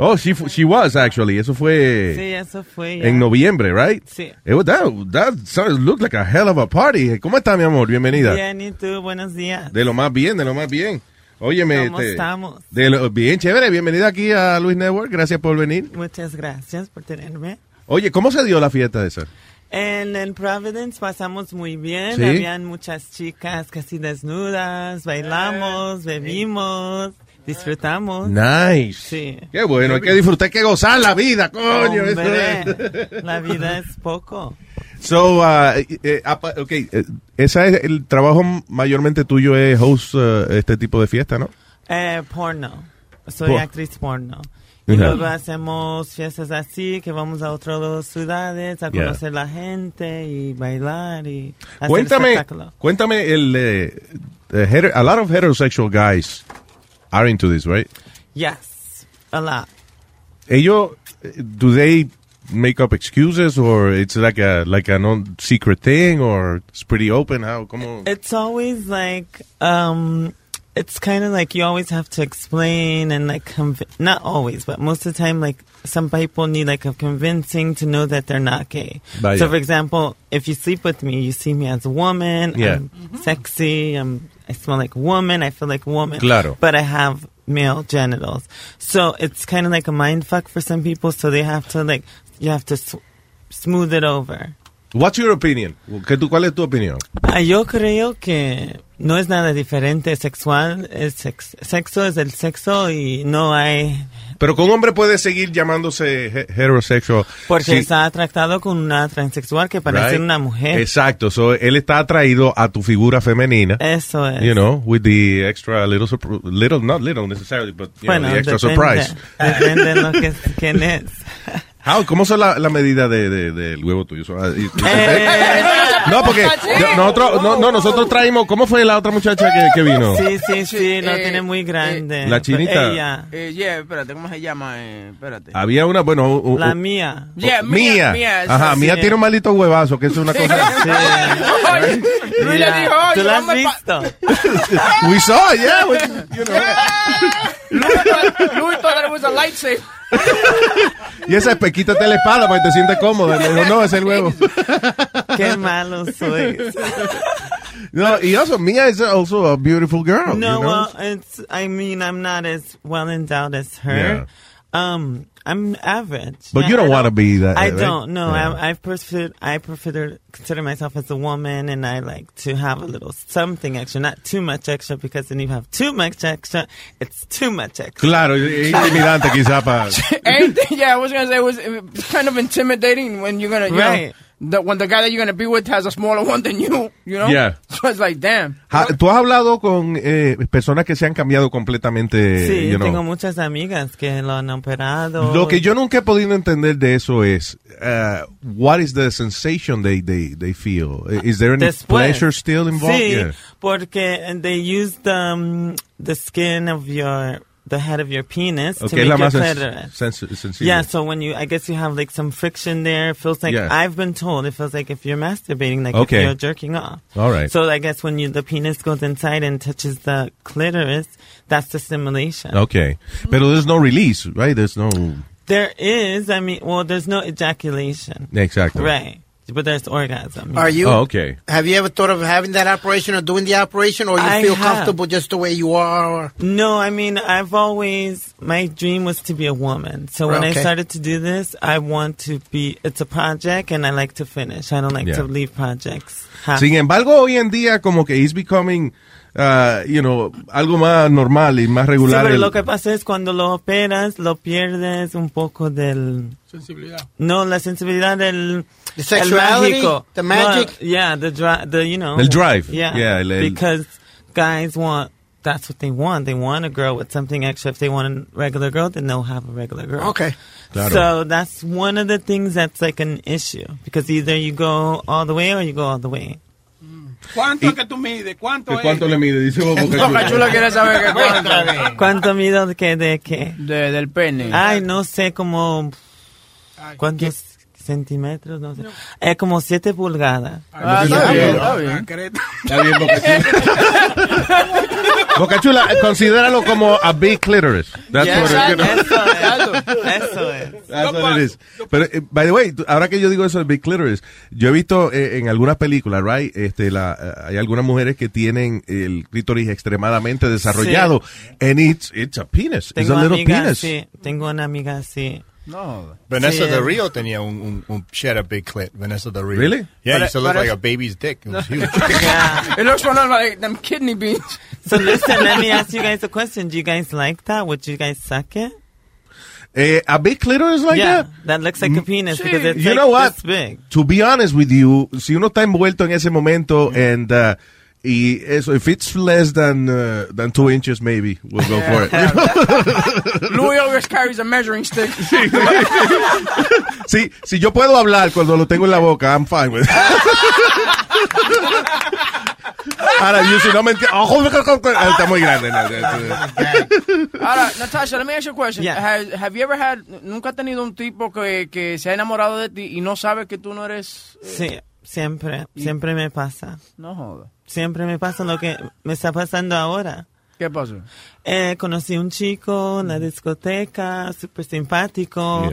Oh, she, was actually. Eso fue Sí, eso fue. ya. en noviembre, right? Sí. It was- that, that looked like a hell of a party. ¿Cómo está, mi amor? Bienvenida. Bien, ¿y tú? Buenos días. De lo más bien, de lo más bien. Óyeme, ¿Cómo este, estamos? de lo- bien chévere. Bienvenida aquí a Luis Network. Gracias por venir. Muchas gracias por tenerme. Oye, ¿cómo se dio la fiesta esa? En, en Providence pasamos muy bien. ¿Sí? Habían muchas chicas casi desnudas. Bailamos, bebimos, disfrutamos. Nice. Sí. Qué bueno, hay que disfrutar, hay que gozar la vida, coño. eso Hombre, es. la vida es poco. So, uh, eh, apa- ok, eh, esa es el trabajo mayormente tuyo es host uh, este tipo de fiesta, ¿no? Eh, porno. Soy Por- actriz porno. Y Ajá. luego hacemos fiestas así, que vamos a otras ciudades a Yeah. conocer la gente y bailar y hacer Cuéntame, cuéntame el eh, eh, heter- a lot of heterosexual guys are into this, right? Yes, a lot. Ellos, eh, do they make up excuses or it's like a like a non secret thing or it's pretty open? How? Como? It's always like, um, it's kind of like you always have to explain and like, conv- not always, but most of the time, like some people need like a convincing to know that they're not gay. Vaya. So, for example, if you sleep with me, you see me as a woman. Yeah. I'm sexy. I'm, I smell like a woman. I feel like a woman. Claro. But I have male genitals. So it's kind of like a mind fuck for some people. So they have to like, you have to s- smooth it over. What's your opinion? ¿Qué tú, ¿Cuál es tu opinión? Ah, yo creo que no es nada diferente sexual, es sex- sexo es el sexo y no hay Pero que un hombre puede seguir llamándose he- heterosexual. porque si- está atractado con una transexual que parece right? una mujer. Exacto. So, él está atraído a tu figura femenina. Eso es. You know, with the extra little, little, not little necessarily, but you know, bueno, the extra depende, surprise. depende de lo que quién es. How, ¿Cómo son la, la medida de, de- del huevo tuyo? Ah, y- Eh. no, porque yo- nosotros, no, no, nosotros traímos, ¿cómo fue la otra muchacha que, que vino? Sí, sí, sí, lo Eh, tiene muy grande. La chinita. Ella, Eh, yeah, espérate, ¿cómo se llama? Eh, espérate. Había una, bueno, un- un- la mía. Yeah, mía. mía, Ajá, sí. mía tiene un maldito huevazo, que es una cosa. Le Ya, dijo, ¿Tú la has visto? We saw, yeah. we- you know. Luis, Luis thought it was a lightsaber. Y esa es pequítate la espalda para que te sientas cómoda. Le digo, no, es el huevo. Qué malo soy. No, y also, Mia is also a beautiful girl. No, you know? well, it's. I mean, I'm not as well endowed as her. Um, I'm average. But you I don't wanna be that, I right? don't. No, Yeah. I, I prefer. I prefer to consider myself as a woman, and I like to have a little something extra, not too much extra, because then you have too much extra, it's too much extra. Claro, intimidante quizá para... Yeah, I was gonna say it was, it was kind of intimidating when you're gonna, you Right. know, the, when the guy that you're gonna be with has a smaller one than you, you know. Yeah. So it's like, damn. Ja, ¿Tú has hablado con eh, personas que se han cambiado completamente? Sí, you know? tengo muchas amigas que lo han operado. Lo que yo nunca he podido entender de eso es, uh, what is the sensation they, they, they feel? Is there any Después. pleasure still involved? Sí, Yeah. porque they use the, um, the skin of your, the head of your penis Ok, to make your sens- clitoris. sens- sensible. Yeah, so when you, I guess you have like some friction there. It feels like, Yeah. I've been told, it feels like if you're masturbating, like Okay. if you're jerking off. All right. So I guess when you, the penis goes inside and touches the clitoris, that's the stimulation. Okay. but there's no release, right? There's no... There is, I mean, well, there's no ejaculation. Exactly. Right. But there's orgasm. Are you? Oh, okay. Have you ever thought of having that operation or doing the operation, or you I feel have. comfortable just the way you are? Or? No, I mean, I've always, my dream was to be a woman. So when I started to do this, I want to be, it's a project and I like to finish. I don't like Yeah. to leave projects. half. Sin embargo, hoy en día como que it's becoming, uh, you know, algo más normal y más Sí, regular. pero el- lo que pasa es cuando lo operas, lo pierdes un poco del... Sensibilidad. No, la sensibilidad del... The sexuality, el mágico. the magic. No, yeah, the, dri- the, you know... El drive. Yeah, Yeah, el- el- because guys want... That's what they want. They want a girl with something extra. If they want a regular girl, then they'll have a regular girl. Okay. Claro. So that's one of the things that's like an issue. Because either you go all the way or you go all the way. ¿Cuánto es que tú mides? ¿Cuánto ¿Que es? ¿Cuánto le mide? Dice Boca Chula. Boca Chula quiere saber que cuánto. ¿Cuánto mido de qué? ¿De qué? De, del pene. Ay, no sé, como... ¿Cuántos centímetros? No sé. Es como 7 pulgadas. Ah, está bien, está bien. Está bien, Boca Chula. Boca Chula, eh, considéralo como a big clitoris. That's Yeah, what it, you know. Eso es. Eso es. That's what it is. Pero, eh, by the way, ahora que yo digo eso de big clitoris, yo he visto eh, en algunas películas, right, este, la, eh, hay algunas mujeres que tienen el clítoris extremadamente desarrollado, and it's, it's a penis, it's Tengo a little amigas, penis. sí. Tengo una amiga así. No. Vanessa Sí, Del eh. Rio tenía un, un, un she had a big clit. Vanessa Del Rio. Really? Yeah, But it used to look like a baby's dick. It was huge. It looks one of like them kidney beans. So listen, let me ask you guys a question. Do you guys like that? Would you guys suck it? Eh, a big clitoris like yeah, that? that looks like a penis because it's you like know what? this big. To be honest with you, si uno está envuelto en ese momento and uh, y eso, if it's less than uh, than two inches, maybe we'll go for it. Louis always carries a measuring stick. Sí, si yo puedo hablar cuando lo tengo en la boca, I'm fine with it. Ahora, yo si no me entiendo, está muy grande. Ahora, Natasha, let me ask you a question. Have, have you ever had, nunca has tenido un tipo que, que se ha enamorado de ti y no sabe que tú no eres... eh, Sí, siempre, siempre me pasa. No joda. Siempre me pasa lo que me está pasando ahora. ¿Qué pasó? Eh, conocí un chico en la discoteca, súper simpático.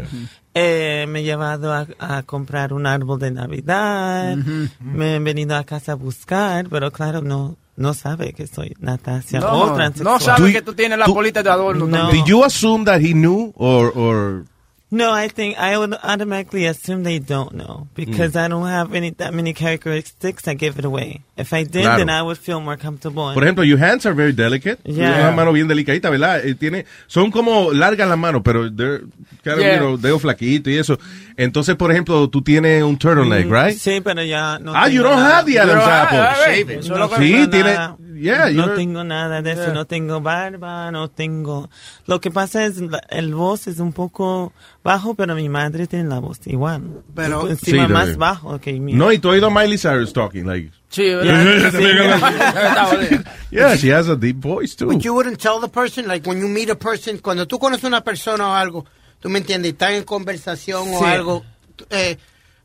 Eh, me he llevado a, a comprar un árbol de Navidad. Me he venido a casa a buscar, pero claro, no, no sabe que soy Natasia No, o no transexual. sabe que tú tienes la bolita de adorno. No. Did you assume that he knew or or No, I think I would automatically assume they don't know because Mm. I don't have any that many characteristics that give it away. If I did, Claro. then I would feel more comfortable. Por ejemplo, your hands are very delicate. Yeah. Una mano bien delicadita, ¿verdad? Eh, tiene, son como largas las manos, pero they're kind of, Yeah. you know, dedo flaquito y eso. Entonces, por ejemplo, tú tienes un turtleneck, Mm, right? Sí, pero ya no. Ah, you don't nada. have the Adam's apple. it. No Sí, tiene- yeah, no you're- tengo nada de eso. Yeah. No tengo barba, no tengo. Lo que pasa es el voz es un poco bajo, pero mi madre tiene la voz igual. Pero- encima Sí, más bajo que mi. No, y tú has oído Miley Cyrus talking, like. Sí, Yeah, sí. Yeah, she has a deep voice too. But you wouldn't tell the person, like when you meet a person, cuando tú conoces a una persona o algo, tú me entiendes, están en conversación o Sí. algo, tú, eh,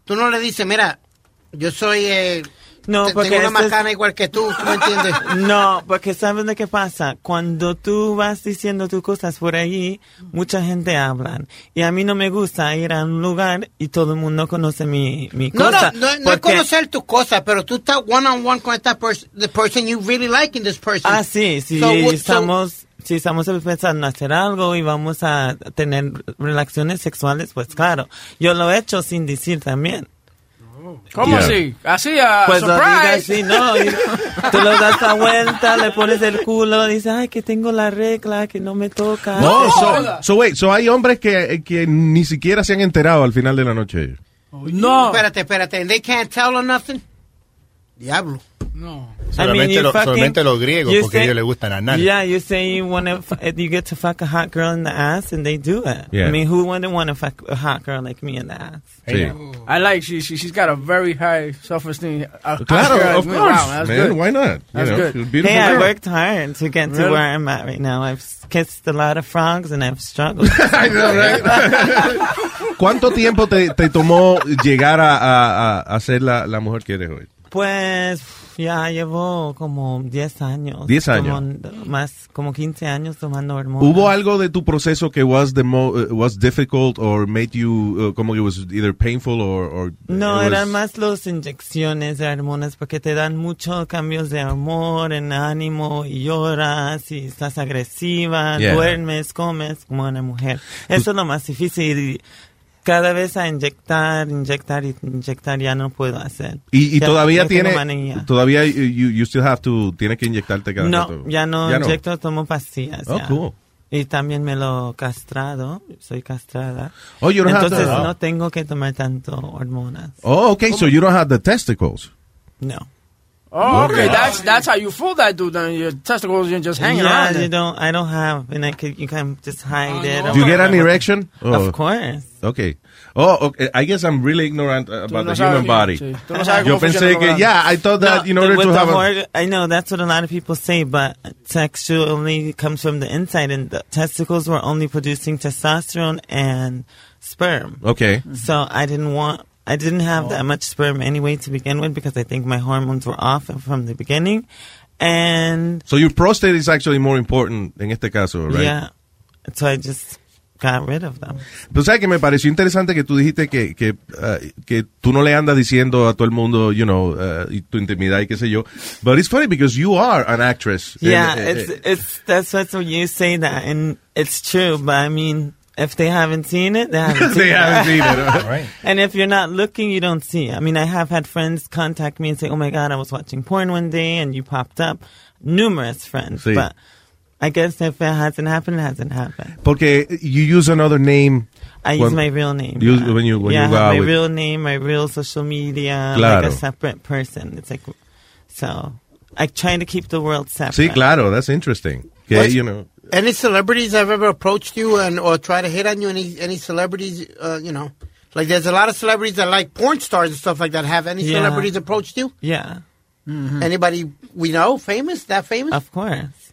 tú no le dices, mira, yo soy, eh, No, porque tengo una es- igual que tú, tú me entiendes. No, porque ¿sabes de qué pasa? Cuando tú vas diciendo tus cosas por ahí, mucha gente habla. Y a mí no me gusta ir a un lugar y todo el mundo conoce mi, mi No, no, cosa. no, no es conocer tus cosas, pero tú estás one on one con esta person, the person you really like in this person. Ah, sí, sí, So, what- so- estamos, si estamos pensando en hacer algo y vamos a tener relaciones sexuales, pues claro. Yo lo he hecho sin decir también. ¿Cómo Yeah. así? Así a Pues lo digas surprise. así, no. y tú le das la vuelta, le pones el culo, dices, ay, que tengo la regla, que no me toca. No, so, so wait, so hay hombres que, que ni siquiera se han enterado al final de la noche. No. Espérate, espérate, they can't tell or nothing. Diablo. No. Solamente, you lo- fucking- solamente los griegos, porque a say- ellos les gustan las nalgas. Yeah, you say you want to, you get to fuck a hot girl in the ass, and they do it. Yeah. I mean, who wouldn't want to fuck a hot girl like me in the ass? Sí. I like she, she she's got a very high self-esteem. A- a Claro, of course, Wow, that's man. good. Why not? You That's know, good. a Hey, I worked hard to get to where I'm at right now. I've kissed a lot of frogs and I've struggled. I know, right? ¿Cuánto tiempo te, te tomó llegar a, a, a- a ser la, la mujer que eres hoy? Pues Ya llevo como 10 años. 10 años. Como, más, como 15 años tomando hormonas. ¿Hubo algo de tu proceso que was the mo uh, was difficult or made you uh, como que was either painful or, or No, eran más las inyecciones de hormonas porque te dan muchos cambios de humor, en ánimo, y lloras, y estás agresiva, Yeah. duermes, comes como una mujer. Eso es lo más difícil. Cada vez a inyectar, inyectar y inyectar ya no puedo hacer. y, y Ya- todavía ya tiene todavía you, you still have to tienes que inyectarte cada No, rato. ya no inyecto, tomo pastillas. Oh, ya. cool. Y también me lo castrado, soy castrada. Oh, you don't have Entonces to- no tengo que tomar tanto hormonas. Oh, okay, so you don't have the testicles. No. Oh, okay. Okay. That's that's how you fool that dude. Then your testicles are just hanging yeah, around. there. you don't. I don't have, and I could. You can just hide it. or Do you get an erection? Oh. Of course. Okay. Oh, okay. I guess I'm really ignorant uh, about the human body. sí. Tú no sabes Yo pensé que, yeah, I thought that No, in order with to have a, organ- I know that's what a lot of people say, but sexually comes from the inside, and the testicles were only producing testosterone and sperm. Okay. So I didn't want. I didn't have that much sperm anyway to begin with because I think my hormones were off from the beginning, and So your prostate is actually more important en este caso, right? yeah, so I just got rid of them. Pero sabes que me pareció interesante que tú dijiste que, que, uh, que tú no le andas diciendo a todo el mundo, you know, uh, tu intimidad y qué sé yo. But it's funny because you are an actress. Yeah, And, uh, it's it's that's what you say that, and it's true. But I mean, if they haven't seen it, they haven't seen They it. haven't seen it, right. And if you're not looking, you don't see. it. I mean, I have had friends contact me and say, "Oh my God, I was watching porn one day and you popped up." Numerous friends, Sí. but I guess if it hasn't happened, it hasn't happened. Porque you use another name. I use my real name. you- yeah. when you when yeah, you go out my with- real name, my real social media, Claro. like a separate person. It's like so. I try to keep the world separate. Sí, claro, that's interesting. Que, What's- you know, Any celebrities have ever approached you and or try to hit on you? Any any celebrities? Uh, you know, like there's a lot of celebrities that like porn stars and stuff like that. Have any Yeah. celebrities approached you? Yeah. Anybody we know famous? That famous? Of course.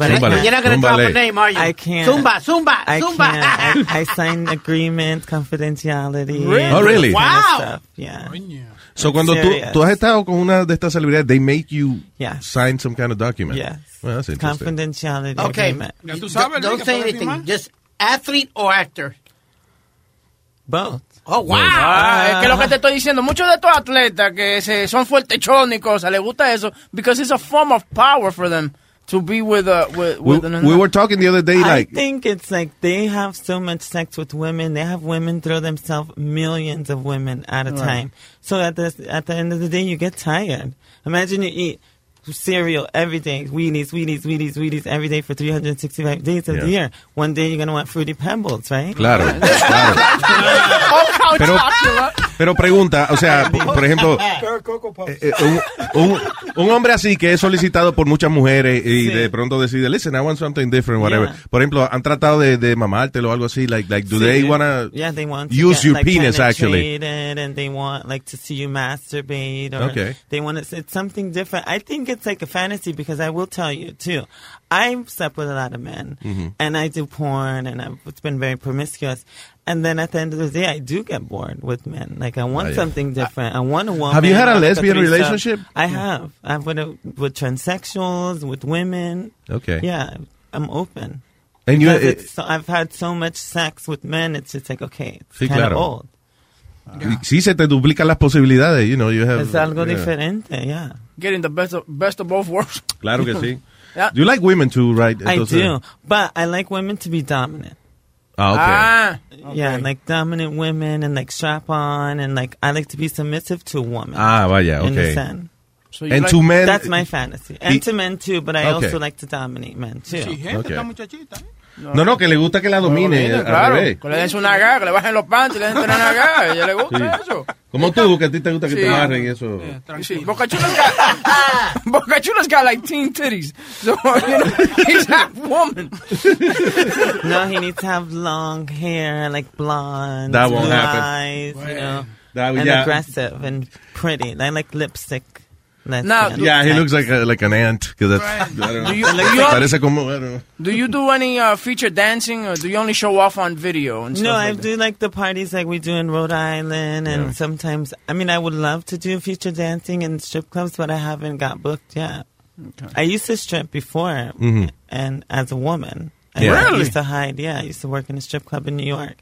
But I you're not going to drop a name, are you? I can't. Zumba, Zumba, I Zumba. can't. I, I signed agreements, confidentiality. Really? Oh, really? this kind of Wow. stuff, Yeah. so cuando tú, Serious. tú has estado con una de estas celebridades, they make you Yes. sign some kind of document. Yes. Well, that's interesting. Confidentiality Okay. agreement. You don't don't say anything. Just athlete or actor. Both. Oh, wow. Ah, es que lo que te estoy diciendo, muchos de estos atletas que se, son fuertechones y cosas, les gusta eso, because it's a form of power for them to be with uh, a with, We, with an, we were talking the other day, I like, think it's like they have so much sex with women. They have women throw themselves millions of women at a Right. time. So at the at the end of the day, you get tired. Imagine you eat cereal every day, Wheaties, Wheaties, Wheaties, Wheaties every day for 365 days of Yeah. the year. One day you're gonna want fruity pebbles, right? claro, claro. Pero, pero pregunta, o sea, por, ejemplo, eh, eh, un, un- un hombre así que es solicitado por muchas mujeres y Sí. de pronto decide, listen, I want something different, whatever. Yeah. Por ejemplo, han tratado de, de mamártelo o algo así, like, like, do Sí. they wanna yeah, they want to use get, your like, penis actually? and they want like to see you masturbate or Okay. they want to it's something different. I think it's like a fantasy because I will tell you too. I've slept with a lot of men Mhm. and I do porn and I've, it's been very promiscuous. And then at the end of the day, I do get bored with men. Like I want Ah, yeah. something different. I want a woman. Have you had a lesbian relationship? I have. I've with a, with transsexuals, with women. Okay. Yeah, I'm open. And you- Because eh, it's so, I've had so much sex with men. It's just like okay, it's Sí, kind of claro. old. Y Sí, se te duplican las posibilidades, you know, you have... Es algo yeah. diferente, yeah. getting the best of, best of both worlds. Claro que sí. Yeah. You like women too, right? I Entonces- do, but I like women to be dominant. Ah, okay. Ah, Yeah, like dominant women and like strap on and like I like to be submissive to a woman. Ah, vaya, okay. so And to men... That's my fantasy. And Y- to men too, but I Okay. also like to dominate men too. Okay. No, no, que le gusta que la domine, Domina, al claro. revés. Que le den su naga, que le bajen los panties, le den una naga, a ella le gusta Sí. eso. Como tú, que a ti te gusta que Sí. te amarren eso. Sí, Boca Chula's got, Boca Chula's got like teen titties. So, you know, he's half woman. no, he needs to have long hair, like blonde, That won't blue happen. eyes, you know, That- and yeah. aggressive and pretty. I like lipstick. Lesbian. Yeah, he looks like a, like an ant. 'cause that's- I don't know. Do you- do Parece como, I don't know. Do you do any uh, feature dancing, or do you only show off on video and stuff? No, I like that? do like the parties like we do in Rhode Island, and Yeah. sometimes. I mean, I would love to do feature dancing in strip clubs, but I haven't got booked yet. I used to strip before, Mhm. and as a woman, Mm-hmm. Yeah. I used to hide. Yeah, I used to work in a strip club in New York,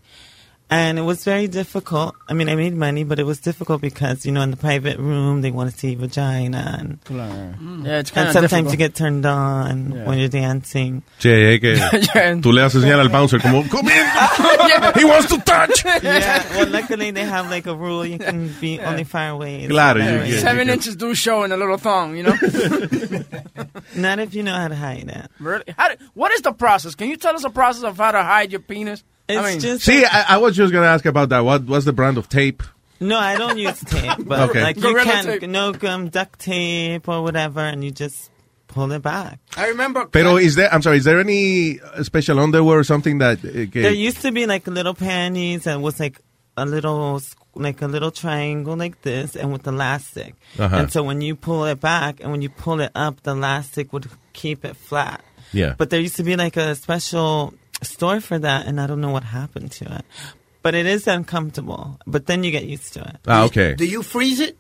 and it was very difficult. I mean, I made money, but it was difficult because you know, in the private room, they want to see vagina, and Yeah, it's and kind of sometimes you get turned on Yeah. when you're dancing. Che, es que tú le haces señal al bouncer como, come He wants to touch. yeah, well, luckily they have like a rule you can be only far away. Claro, you- you- seven you- inches do show in a little thong, you know. Not if you know how to hide it. really? How do, what is the process? Can you tell us the process of how to hide your penis? I mean, See, I, I was just going to ask about that. What was the brand of tape? No, I don't use tape, but Okay. like you Gorilla can tape. no um, duct tape or whatever, and you just pull it back. I remember. Pero is there, I'm sorry, is there any uh, special underwear or something that... eh, There used to be like little panties and was like a little like a little triangle like this, and with elastic. Uh-huh. And so when you pull it back and when you pull it up, the elastic would keep it flat. Yeah. But there used to be like a special store for that, and I don't know what happened to it. But it is uncomfortable. But then you get used to it. Ah, okay. Do you freeze it?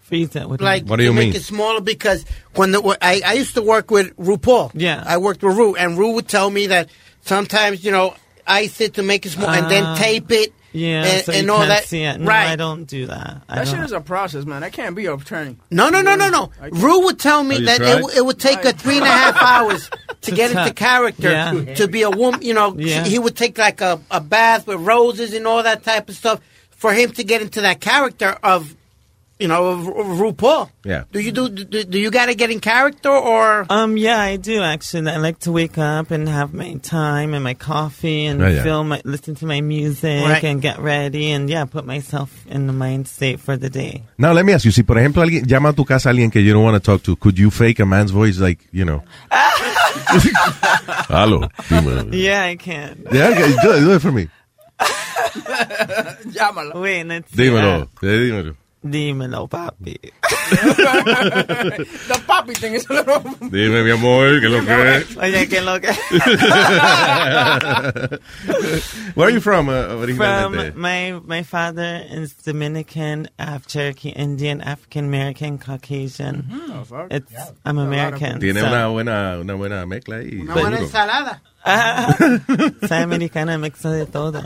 Freeze it. with Like What do to you make it smaller because when the I, I used to work with RuPaul. Yeah. I worked with Ru, and Ru would tell me that sometimes you know ice it to make it small, and then Ah. tape it. Yeah, and, so and you all can't that. see it. No, right. I don't do that. I that shit is a process, man. That can't be a turning. No, no, no, no, no. Ru would tell me that it, tried? w- it would take a three and a half hours to, To get into character, Yeah. to be a woman. You know, Yeah. he would take like a, a bath with roses and all that type of stuff for him to get into that character of, you know, of Ru- RuPaul. Yeah. Do you do? Do, do you got to get in character or? Um, yeah, I do actually. I like to wake up and have my time and my coffee and Oh, yeah. film, my, listen to my music Right. and get ready and yeah, put myself in the mind state for the day. Now, let me ask you, si por ejemplo alguien llama a tu casa a alguien que you don't want to talk to, could you fake a man's voice like, you know? Hello. dímelo. Yeah, I can. Yeah, okay, do, it, do it for me. Llámalo. Wait, let's see Dímelo. that. eh, dímelo. Dímelo, papi. the poppy thing is a little. Dime, mi amor, que lo que es. Oye, que lo que. Where are you from, uh, originalmente? From my my father is Dominican, Af Cherokee, Indian, African American, Caucasian. It's I'm American. Tiene so- una buena, una buena mezcla ahí. Una buena ensalada. Ah, soy americana, mixo de todo.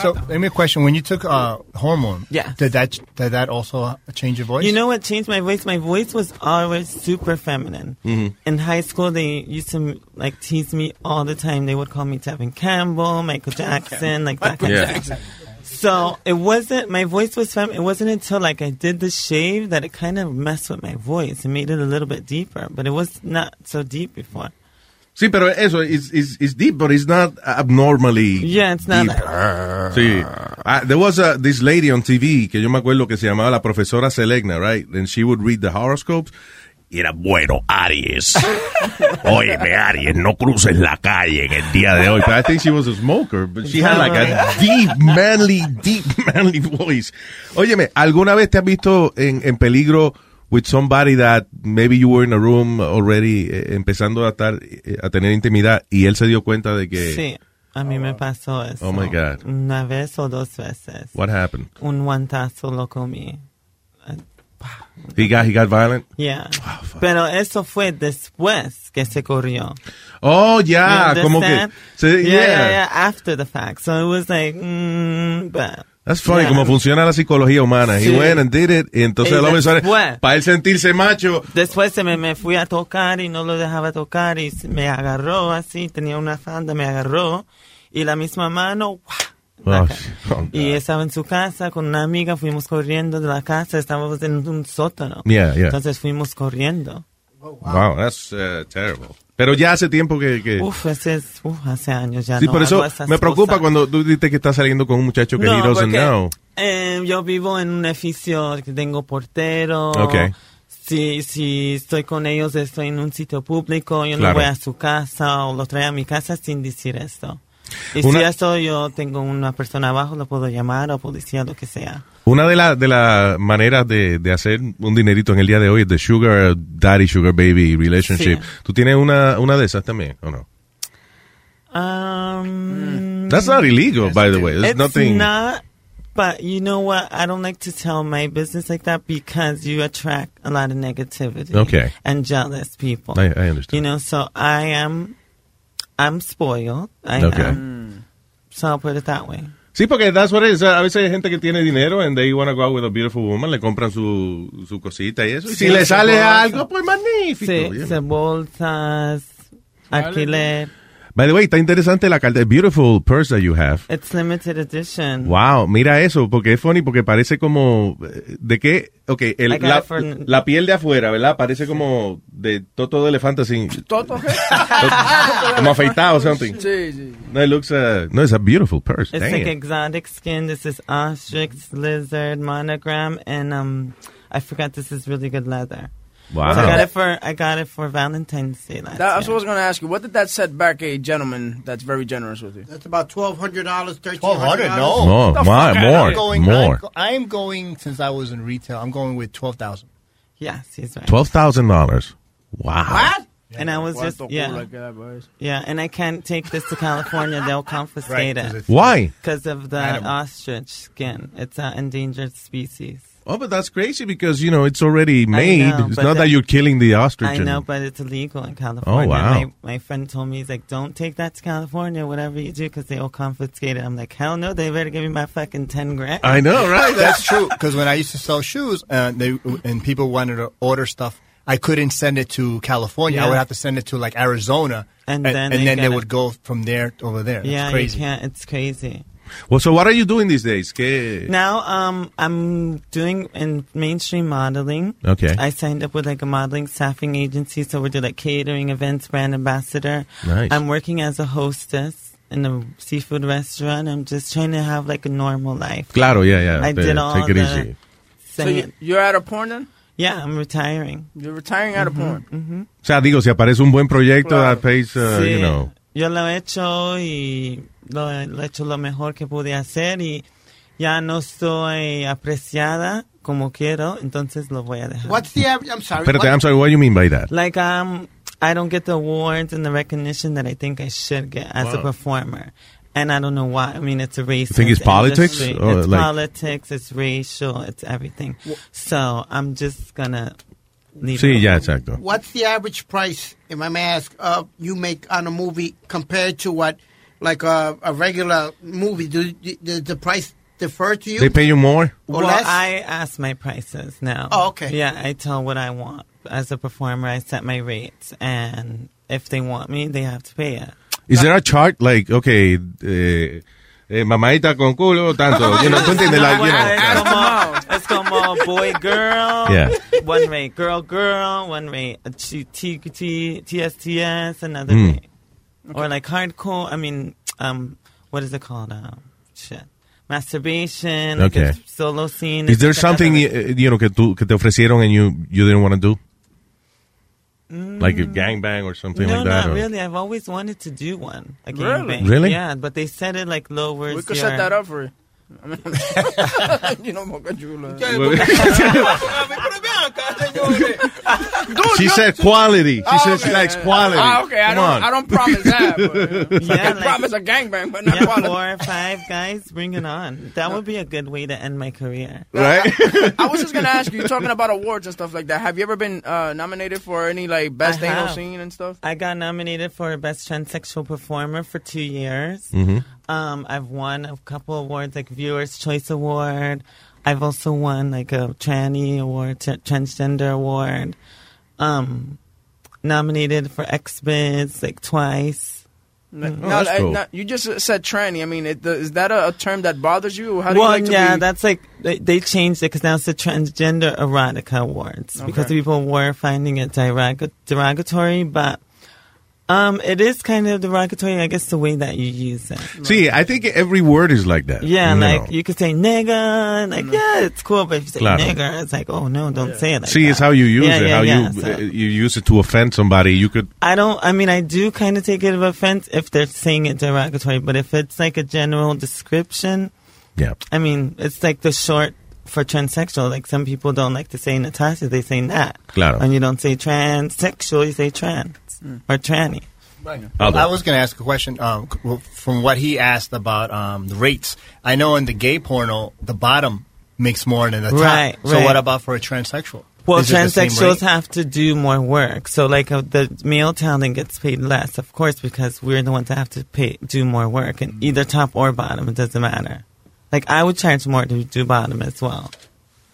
So, let me a question. When you took uh, hormone, Yeah. did that did that also change your voice? You know what changed my voice? My voice was always super feminine. Mhm. In high school, they used to like tease me all the time. They would call me Tevin Campbell, Michael Jackson, like that kind Yeah. of stuff. So it wasn't my voice was fem. It wasn't until like I did the shave that it kind of messed with my voice and made it a little bit deeper. But it was not so deep before. Sí, pero eso is is is deep, but it's not abnormally. Yeah, it's not deep. Sí. Ah, there was a, this lady on TV que yo me acuerdo que se llamaba la profesora Selegna, right? And she would read the horoscopes. Y era bueno, Aries. Óyeme, Aries, no cruces la calle en el día de hoy. But I think she was a smoker, but she had like a deep, manly, deep, manly voice. Óyeme, ¿alguna vez te has visto en, en peligro with somebody that maybe you were in a room already, eh, empezando a estar, eh, a tener intimidad, y él se dio cuenta de que... Sí, a mí me pasó eso. Oh my God. Una vez o dos veces. What happened? Un guantazo lo comí. He got, he got violent? Yeah. Pero eso fue después que se corrió. Oh, You como que... se- yeah, yeah. yeah, yeah, after the fact. So it was like, mm, but. That's funny, Yeah. como funciona la psicología humana. He Sí. went and did it, y entonces Y después- sale, para él sentirse macho. Después se me, me fui a tocar y no lo dejaba tocar y me agarró así, tenía una falda, me agarró y la misma mano. Oh, oh, y estaba en su casa con una amiga, fuimos corriendo de la casa, estábamos en un sótano. Yeah, yeah. Entonces fuimos corriendo. Wow, that's uh, terrible. Pero ya hace tiempo que... que- Uf, ese es, uf, hace años ya sí, no por eso me preocupa cosas. cuando tú dices que estás saliendo con un muchacho que No, he doesn't porque, know. eh, yo vivo en un edificio que tengo portero. Ok. Si, si estoy con ellos, estoy en un sitio público. Yo Claro. no voy a su casa o lo traigo a mi casa sin decir esto. Y Una- si eso yo tengo una persona abajo, lo puedo llamar o policía, lo que sea. Una de las de las maneras de, de hacer un dinerito en el día de hoy es de sugar daddy, sugar baby relationship. Sí. ¿Tú tienes una, una de esas también o no? Um, That's not illegal, by the way. There's it's nothing. not, but you know what? I don't like to tell my business like that because you attract a lot of negativity. Okay. And jealous people. I, I understand. You know, so I am, I'm spoiled. I Okay. am. So I'll put it that way. Sí, porque that's what it is. A veces hay gente que tiene dinero and they want to go out with a beautiful woman, le compran su, su cosita y eso. Y si le sale bolsa. algo, pues magnífico. Sí, se bolsas, alquiler. By the way, está interesante la carta. Beautiful purse that you have. It's limited edition. Wow, mira eso, porque es funny, porque parece como, eh, ¿de qué? Ok, el- la, it for- la piel de afuera, ¿verdad? Parece como de toto de elefante así, ¿Toto como afeitado o something. Sí, sí. No, it looks, uh, no, it's a beautiful purse. It's like exotic skin. This is ostrich, lizard, monogram, and um, I forgot this is really good leather. Wow. So I got it for I got it for Valentine's Day last That's what I was going to ask you. What did that set back a gentleman that's very generous with you? That's about twelve hundred dollars, thirteen Twelve hundred hundred? dollars. No, No, more, more, I'm going, more. I'm, go- I'm going since I was in retail. I'm going with twelve thousand. Yes, he's right. Twelve thousand dollars. Wow. What? And I was just yeah, yeah, and I can't take this to California. They'll confiscate Right, 'cause it. Why? Because of the Animal. ostrich skin. It's an endangered species. Oh, but that's crazy because you know it's already made. know, it's not that the- you're killing the ostrich. I know, but it's illegal in California. Oh wow. My, my friend told me, he's like, don't take that to California, whatever you do, because they'll confiscate it. I'm like, hell no, they better give me my fucking 10 grand. I know, right? That's true. Because when I used to sell shoes, and they and people wanted to order stuff, I couldn't send it to California. I would have to send it to like Arizona, And and, then and they then they would go from there over there. yeah, it's crazy. you can't. It's crazy. Well, so what are you doing these days? ¿Qué? Now, um, I'm doing in mainstream modeling. Okay. I signed up with like a modeling staffing agency, so we do like catering, events, brand ambassador. Nice. I'm working as a hostess in a seafood restaurant. I'm just trying to have like a normal life. Claro, yeah, yeah. I did all take it the easy. So you, you're out of porn then? Yeah, I'm retiring. You're retiring out of porn? Mhm. O sea, digo, si aparece un buen proyecto Claro. that pays, uh, Sí, you know. Yo lo he hecho y lo, lo he hecho lo mejor que pude hacer y ya no estoy apreciada como quiero, entonces lo voy a dejar. What's the average? I'm sorry. Espérate, what- I'm sorry, what do you mean by that? Like um, I don't get the awards and the recognition that I think I should get as a Wow. performer. And I don't know why. I mean, it's a racist think it's politics industry. or it's like- politics. It's racial. It's everything. So I'm just gonna leave. Sí, ya, alone. exacto. What's the average price, if I may ask, uh, you make on a movie compared to what, like a, a regular movie? Do, does the price defer to you? They pay you more? Or well, less? I ask my prices now. Oh, okay. Yeah, I tell what I want. As a performer, I set my rates, and if they want me, they have to pay it. Is there a chart like, okay, eh, eh, mamadita con culo, tanto? You know, ¿tú entiendes? Like, you know, it's, como, it's como boy girl, Yeah. one rate, girl girl, one rate, a T- T- T- TSTS, another Mm. rate. Or like hardcore, I mean, um, what is it called? Um, shit. Masturbation, Okay. a solo scene. Is there something, rate. eh, you know, que, tú, que te ofrecieron and you, you didn't want to do? Like a gangbang or something no, like that? No, not or- really. I've always wanted to do one. A Really? gangbang. Really? Yeah, but they said it like lowers We could your... set that up for you. I mean, you know, Boca Chula. She said quality. She said she likes quality. Ah, okay. I Come don't. on. I don't promise that. But, Yeah, I can like- promise a gangbang, but not Yeah, quality. four or five guys, bring it on. That would be a good way to end my career. Right? I was just gonna ask you, talking about awards and stuff like that. Have you ever been uh, nominated for any like best I anal have. scene and stuff? I got nominated for Best Transsexual Performer for two years. Mhm. Um, I've won a couple awards, like Viewers' Choice Award. I've also won like a tranny award, t- transgender award. Um, nominated for XBiz like twice. No, no, I- no, you just said tranny. I mean, is that a, a term that bothers you? How do well, you like to yeah, be? that's like they, they changed it because now it's the Transgender Erotica Awards because people were finding it derog- derogatory. But Um, it is kind of derogatory, I guess, the way that you use it. See, I think every word is like that. Yeah, you like know. you could say nigga, like yeah, it's cool, but if you say Claro. nigger, it's like oh no, don't say it. Like See, that. it's how you use Yeah, it. yeah, how yeah, you so- uh, you use it to offend somebody. You could. I don't. I mean, I do kind of take it of offense if they're saying it derogatory, but if it's like a general description, yeah. I mean, it's like the short for transsexual. Like some people don't like to say Natasha, they say Nat. Claro. And you don't say transsexual, you say trans or tranny. I was going to ask a question um, from what he asked about um, the rates. I know in the gay porno, the bottom makes more than the top. Right, So right. what about for a transsexual? Well, Is it the same transsexuals have to do more work. So, like, uh, the male talent gets paid less, of course, because we're the ones that have to pay do more work, and either top or bottom, it doesn't matter. Like, I would charge more to do bottom as well,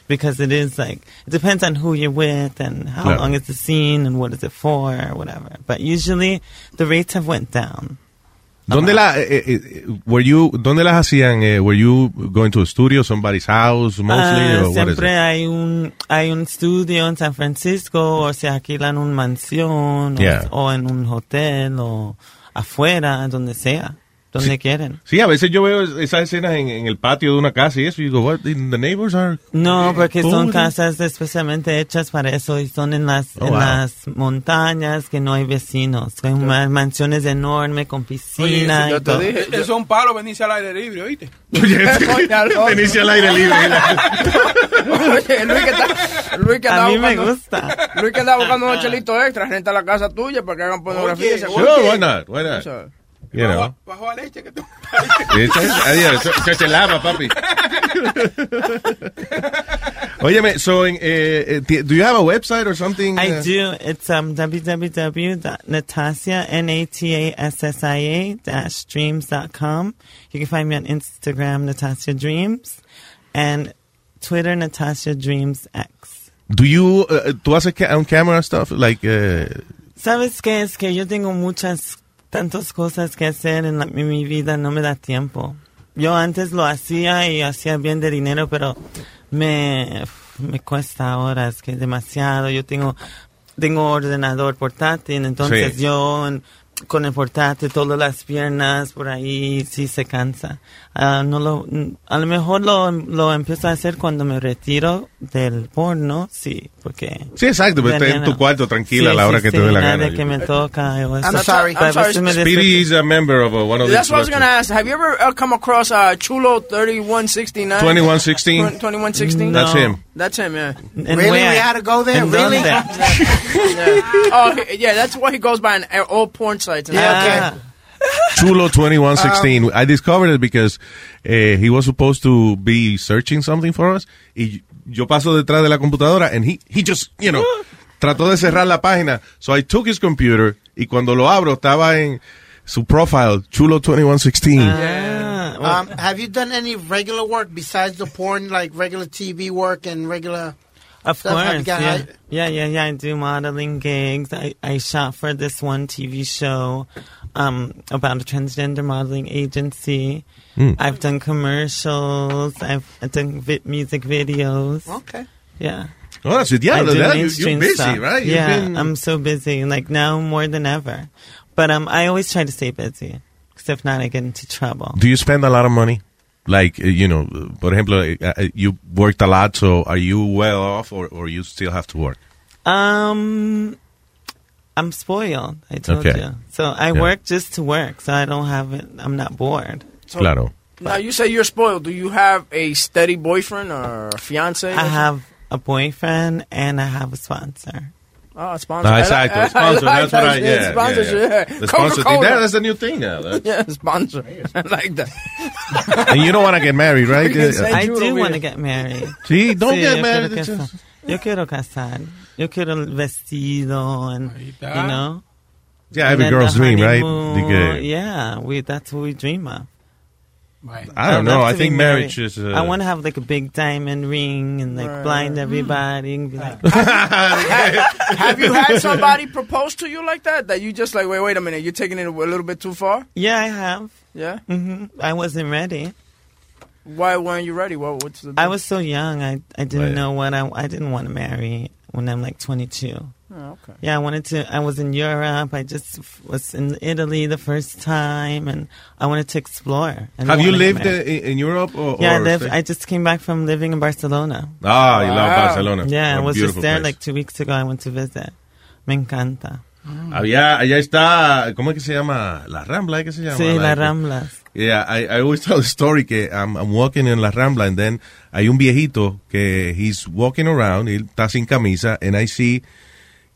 because it is like it depends on who you're with and how Claro. long is the scene and what is it for or whatever. But usually, the rates have went down. ¿Dónde la, eh, eh, were you, ¿Dónde las hacían? Eh, were you going to a studio, somebody's house, mostly? Ah, or what is siempre hay un hay un estudio en San Francisco o se alquilan una mansión o- o, en un hotel o afuera donde sea donde quieren Sí, a veces yo veo esas escenas en, en el patio de una casa y eso, y digo, what, the neighbors are... no porque son casas especialmente hechas para eso y son en las Oh, en wow. las montañas que no hay vecinos son ma- mansiones enormes con piscina y todo. Eso es un palo venirse al aire libre, ¿oíste? Venirse al aire libre. Oye, Luis que está, Luis que A mí me buscando- gusta. Luis que andaba buscando unos chelitos extra, renta la casa tuya para que hagan pornografía. y se Sure, why not? Why not? O sea, You know. Bajo a leche que tú. Eso adiós, eso- eso se lava, papi. Óyeme, so, en, eh, eh, do you have a website or something? I uh, do. It's um, www.natassia, N-A-T-A-S-S-I-A dash dreams.com. You can find me on Instagram, Natasha Dreams, and Twitter, Natasha Dreams X. Do you, uh, tú haces on camera stuff? Like, uh, ¿Sabes qué? Es que yo tengo muchas, tantas cosas que hacer en, la- en mi vida, no me da tiempo. Yo antes lo hacía y hacía bien de dinero, pero me, me cuesta ahora, es que es demasiado. Yo tengo, tengo ordenador portátil, entonces Sí. yo en- con el portátil, todas las piernas por ahí, sí se cansa. Ah, no lo, a lo mejor lo, lo empiezo a hacer cuando me retiro del porno, sí, porque... Sí, exacto, pero estés ya en tu cuarto tranquila a la Sí, hora sí, que te sí, dé la gana. que me toca. I'm sorry- I'm a sorry, Speedy is a member of uh, one of That's what I was going to ask. Have you ever uh, come across uh, Chulo 3169? 2116? 2116? That's him. That's him, yeah. And Really? We had to go there? ¿En Really? yeah. Oh, he- yeah, that's what he goes by on uh, all porn sites. and Yeah, that. Chulo 2116. I discovered it because eh, he was supposed to be searching something for us. Y yo paso detrás de la computadora and he, he just, you know, trató de cerrar la página. So I took his computer y cuando lo abro estaba en su profile, Chulo 2116. Um, have you done any regular work besides the porn, like regular TV work and regular? Of stuff? Have you course, yeah. yeah, yeah, yeah. I do modeling gigs. I, I shot for this one TV show um, about a transgender modeling agency. Hmm. I've done commercials. I've, I've done vi- music videos. Okay. Yeah. Oh, that's it. Yeah, I do that- you- you're mainstream busy, stuff. right? You've yeah, been- I'm so busy. Like now more than ever. But um, I always try to stay busy. Because if not, I get into trouble. Do you spend a lot of money? Like, uh, you know, for por ejemplo, uh, uh, you worked a lot, so are you well off or, or you still have to work? Um, I'm spoiled. I told Okay. you. So I Yeah. work just to work. So I don't have it. I'm not bored. So- Claro. Now, you say you're spoiled. Do you have a steady boyfriend or a fiance? I have a boyfriend and I have a sponsor. Oh, a sponsor. I- exacto. I- I Sponsor, like that's what I, that. yeah. Sponsorship, yeah, yeah. yeah. The sponsor thing, that- that's the new thing now. That's- Yeah, sponsor. I like that. and you don't want to get married, right? I do want to get married. See, don't Sí, get yo married. quiero It's casar. just- Yo quiero casar. Yo quiero el vestido and, you know. Yeah, And every girl's dream, right? honeymoon. De que- Yeah, we, that's what we dream of. I don't I'd know. I think marriage is. Uh, I want to have like a big diamond ring and like Right, blind everybody and be like, have you had somebody propose to you like that? That you just like, wait, wait a minute, you're taking it a little bit too far? yeah, I have. Yeah? hmm I wasn't ready. Why weren't you ready? What, what's the I was so young. I I didn't Right. know what I I didn't want to marry when I'm like 22. Oh, okay. Yeah, I wanted to. I was in Europe. I just was in Italy the first time, and I wanted to explore. Have you lived in, in Europe or? Yeah, I or live. stay- I just came back from living in Barcelona. Ah, you love Barcelona. Yeah, I was just there place. like two weeks ago. I went to visit. Me encanta. Había, allá está, ¿cómo es que se llama? La Rambla, ¿eh? ¿qué se llama? Sí, Like, las Ramblas. Yeah, I, I always tell the story que I'm, I'm walking in La Rambla and then hay un viejito que he's walking around, y él está sin camisa, and I see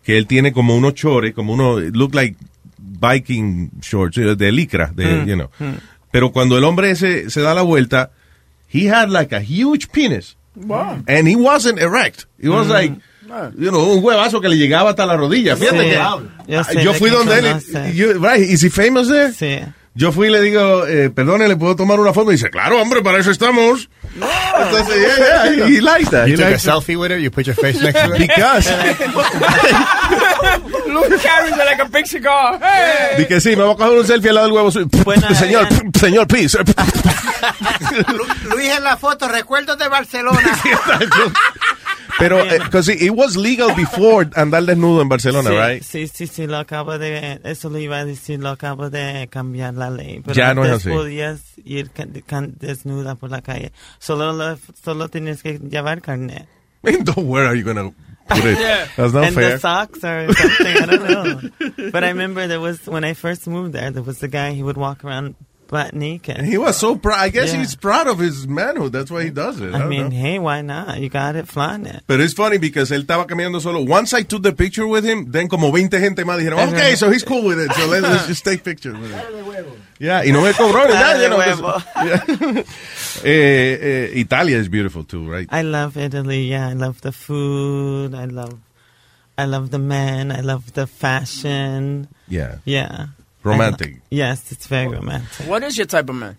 que él tiene como unos chores, como unos, it look like biking shorts, eh, de licra, de, Mm, you know. mm. Pero cuando el hombre ese se da la vuelta, he had like a huge penis. Wow. And he wasn't erect. He was Mm. like, you know, un huevazo que le llegaba hasta la rodilla. Fíjate Sí. que Yo sé yo de fui donde él. you- right, is he famous there? Sí. Yo fui y le digo, eh, perdone, ¿le puedo tomar una foto? Y dice, claro, hombre, para eso estamos. Entonces, yeah, yeah, he, he likes that. You He took a it. selfie with her? You put your face next to her? Because, Luke carries it like a big cigar. Hey. di que sí, me voy a coger un selfie al lado del huevo. señor, señor, please. Lu- Luis en la foto, recuerdos de Barcelona. Pero, because eh, it was legal before and andar desnudo en Barcelona, sí, right? Sí, sí, sí, lo acabo de, eso lo iba a decir, lo acabo de cambiar la ley. Pero Ya no es así. podías ir can- can- desnuda por la calle. Solo, lo- solo tienes que llevar carnet. Don't where are you going to put it? That's not and fair. the socks or something, I don't know. But I remember there was, when I first moved there, there was a guy, he would walk around butt naked. And he was so proud. I guess Yeah. he's proud of his manhood. That's why he does it. I, I mean, know. hey, why not? You got it, flying it. Pero it's funny because él estaba caminando solo. Once I took the picture with him, then como 20 gente más dijeron, Ajá. okay, so he's cool with it. So let's, let's just take pictures with him. Yeah, y no me cobró ni nada. Dale you know, yeah. eh, eh, Italia is beautiful too, right? I love Italy. Yeah, I love the food. I love, I love the men. I love the fashion. Yeah. Yeah. Romantic. I lo- yes, it's very romantic. What is your type of man?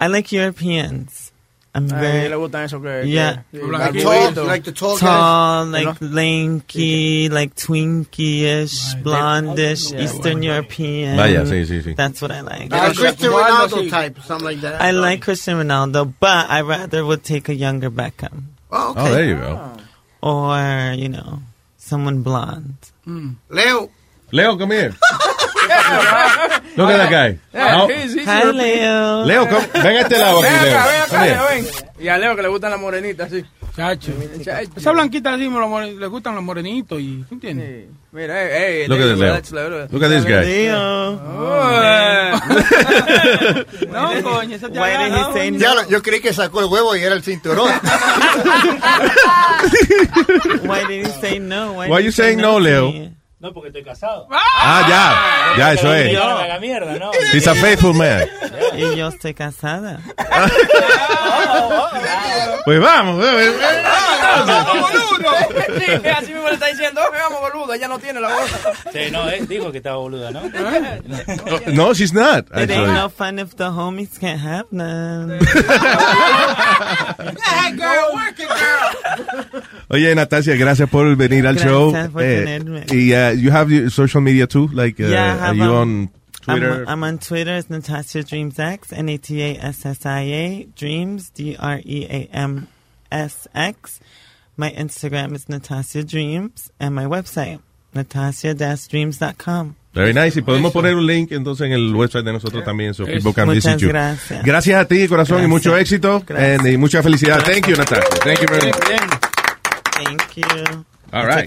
I like Europeans. I'm A very. le gustan eso que- yeah. que- que barbudito. like the tall Tall, guys. like lanky, like twinkie-ish, blondish, Eastern European. Vaya, sí, sí, sí. That's what I like. Uh, Cristiano Ronaldo type, something like that. I like Cristiano Ronaldo, but I rather would take a younger Beckham. Oh, okay. Oh, there you go. Or, you know, someone blonde. Leo. Leo, come here. Look at that guy. Yeah, How- he's- he's Hi. Leo. Leo, come, ven a este lado Ven aquí, Leo. acá, ven acá, here. Leo, ven. Y a Leo que le gustan las morenitas, sí. Chacho. Chacho. Esa blanquita así le gustan los morenitos y ¿tú entiendes? Mira, hey, hey, Look at this, Leo. Look at this guy. Leo. No, coño, esa te Why. Ya, yo creí que sacó el huevo y era el cinturón. Why did he say no? Why did you saying no, Leo? No, porque estoy casado. Ah, ya. Ya, eso es. Me haga mierda, ¿no? He's a faithful man. Y yo estoy casada. Pues vamos. eh, eh, Sí, así mismo le está diciendo, "Oh, vamos boludo, ella no tiene la voz. Sí, no, él dijo que estaba boluda, ¿no? eh. No, she's not. It ain't no fun if the homies can't have none. Hey, girl, work it, girl. Oye, Natasia, gracias por venir al Gracias show. por Eh, tenerme. y uh, you have your social media too, like uh, yeah, are you on Twitter? I'm, I'm on Twitter. It's Natasha Dreams X, N A T A S S I A Dreams D R E A M S X. My Instagram is Natasha Dreams, and my website natasha-dreams.com. Very nice. Y podemos poner un link entonces en el website de nosotros también, so Eso. people can Muchas visit you. gracias. Gracias a ti, corazón, y Gracias. mucho éxito Gracias. and, y mucha felicidad. Thank you, Natasha. Thank you very much. Thank you. All I'll right.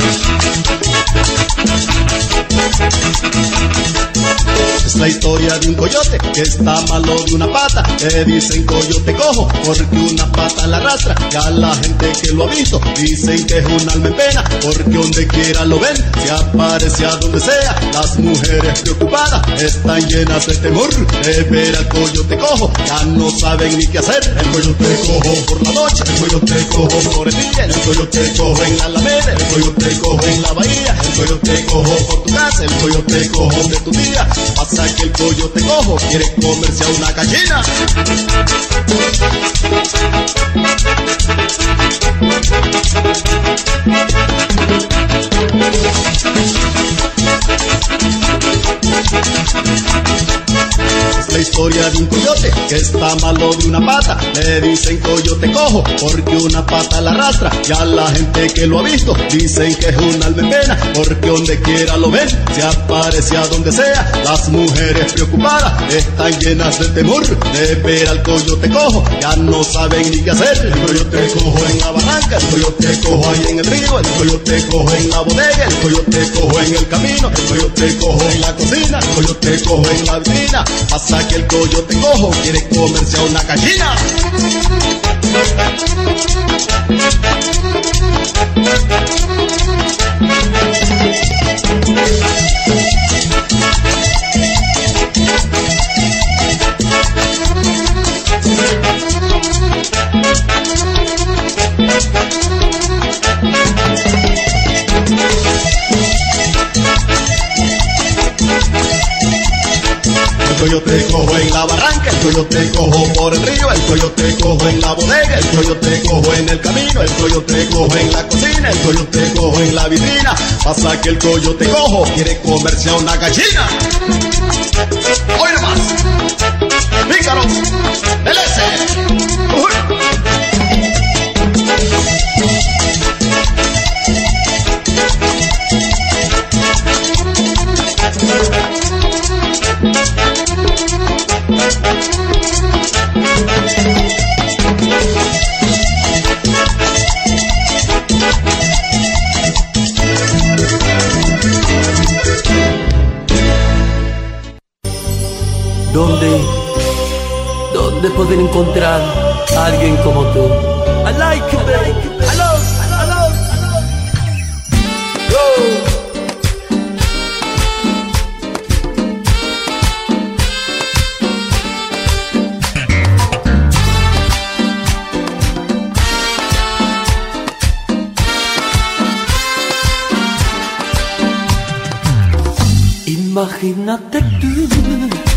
Thank you. Es la historia de un coyote que está malo de una pata. Le dicen coyote cojo porque una pata la arrastra. Ya la gente que lo ha visto dicen que es un alma en pena porque donde quiera lo ven, se aparece a donde sea. Las mujeres preocupadas están llenas de temor de ver al coyote cojo. Ya no saben ni qué hacer. El coyote cojo por la noche, el coyote cojo por el día, el coyote cojo en la alameda, el coyote cojo en la bahía, el coyote cojo por tu casa, el coyote cojo de tu día. Que el coyote cojo quiere comerse a una gallina. Historia de un coyote que está malo de una pata. Le dicen coyote cojo porque una pata la arrastra. Ya la gente que lo ha visto dicen que es un alma porque donde quiera lo ven, se aparece a donde sea. Las mujeres preocupadas están llenas de temor de ver al coyote cojo. Ya no saben ni qué hacer. El coyote cojo en la barranca, el coyote cojo ahí en el río, el coyote cojo en la bodega, el coyote cojo en el camino, el coyote cojo en la cocina, el coyote cojo en la. Pasa que el coyote cojo quiere comerse a una gallina. El coyote cojo en la barranca, el coyote cojo por el río, el coyote cojo en la bodega, el coyote cojo en el camino, el coyote cojo en la cocina, el coyote cojo en la vitrina. Pasa que el coyote cojo quiere comerse a una gallina. ¡Hoy nomás! ¡Pícaros! Poder encontrar a alguien como tú? I like you, baby. I love, I love, I love. Go. Imagínate tú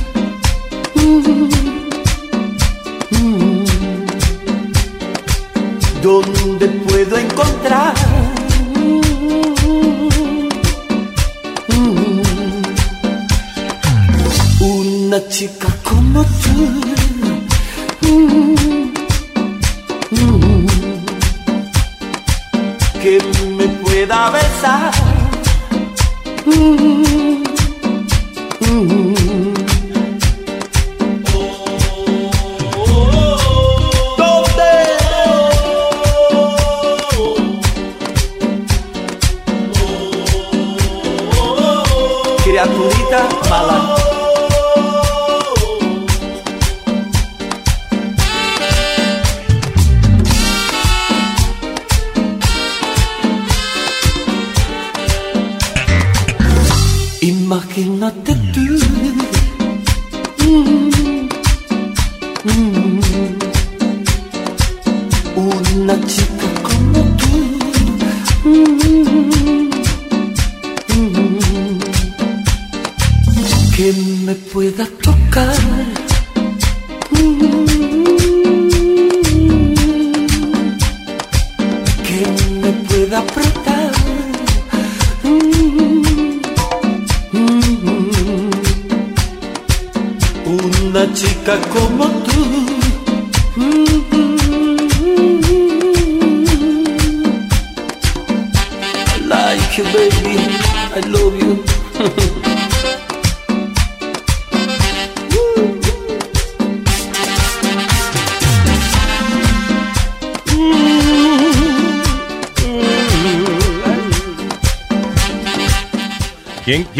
Imagínate tú. Mm,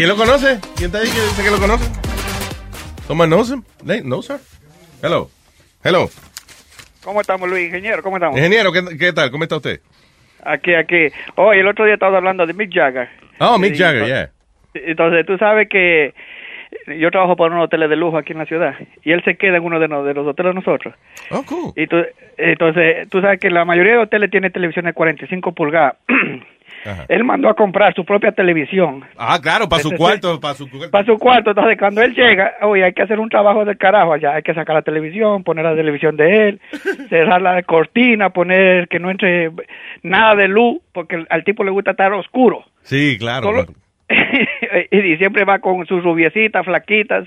¿Quién, ¿Quién lo conoce? ¿Quién está ahí que dice que lo conoce? ¿Someone knows him? No, sir. Hello. Hello. ¿Cómo estamos, Luis? Ingeniero, ¿cómo estamos? Ingeniero, ¿qué, qué tal? ¿Cómo está usted? Aquí, aquí. Oye, el otro día estaba hablando de Mick Jagger. Oh, Mick Jagger, yeah. Entonces, tú sabes que yo trabajo para unos hoteles de lujo aquí en la ciudad y él se queda en uno de, los hoteles de nosotros. Oh, cool. Y tú, entonces, tú sabes que la mayoría de hoteles tiene televisión de 45 pulgadas. Él mandó a comprar su propia televisión Ah, claro, para su cuarto, para su cuarto. para su cuarto. Entonces, cuando él llega, oye, hay que hacer un trabajo del carajo allá. Hay que sacar la televisión, poner la televisión de él, cerrar la cortina, poner que no entre nada de luz, porque al tipo le gusta estar oscuro. Sí, claro. Solo- y siempre va con sus rubiecitas, flaquitas.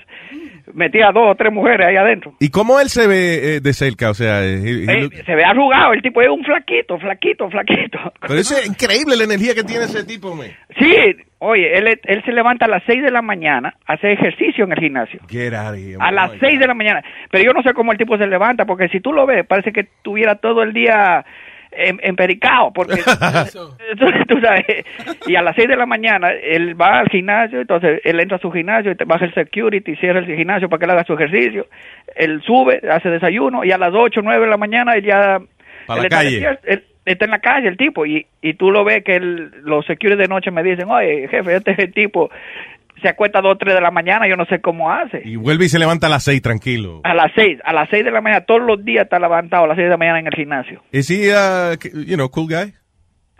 Metía dos o tres mujeres ahí adentro. ¿Y cómo él se ve eh, de cerca? O sea, Eh, look- se ve arrugado, el tipo es un flaquito, flaquito, flaquito. pero eso es increíble la energía que tiene ese tipo, me. Sí, oye, él, él se levanta a las 6 de la mañana, hace ejercicio en el gimnasio. Get out of here. A las 6 de la mañana. Pero yo no sé cómo el tipo se levanta, porque si tú lo ves, parece que tuviera todo el día empericado, porque tú, tú sabes, y a las 6 de la mañana él va al gimnasio, entonces él entra a su gimnasio, baja el security, cierra el gimnasio para que él haga su ejercicio, él sube, hace desayuno, y a las 8 o 9 de la mañana él ya... Pa' él la está calle. él está en la calle el tipo, y, y tú lo ves que él- los security de noche me dicen, oye, jefe, este es el tipo... Se acuesta a 2 o 3 de la mañana, yo no sé cómo hace. Y vuelve y se levanta a las seis, tranquilo. A las seis, a las seis de la mañana, todos los días está levantado a las seis de la mañana en el gimnasio. ¿Es he, uh, you know, cool guy?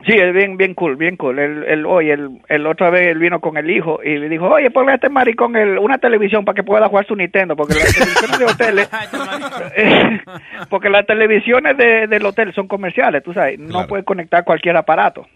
Sí, es bien, bien cool, bien cool. El, el, oye, el, el otra vez él vino con el hijo y le dijo, oye, ponle a este maricón el, una televisión para que pueda jugar su Nintendo, porque las televisiones de hoteles, porque las televisiones de, del hotel son comerciales, tú sabes, no puedes conectar cualquier aparato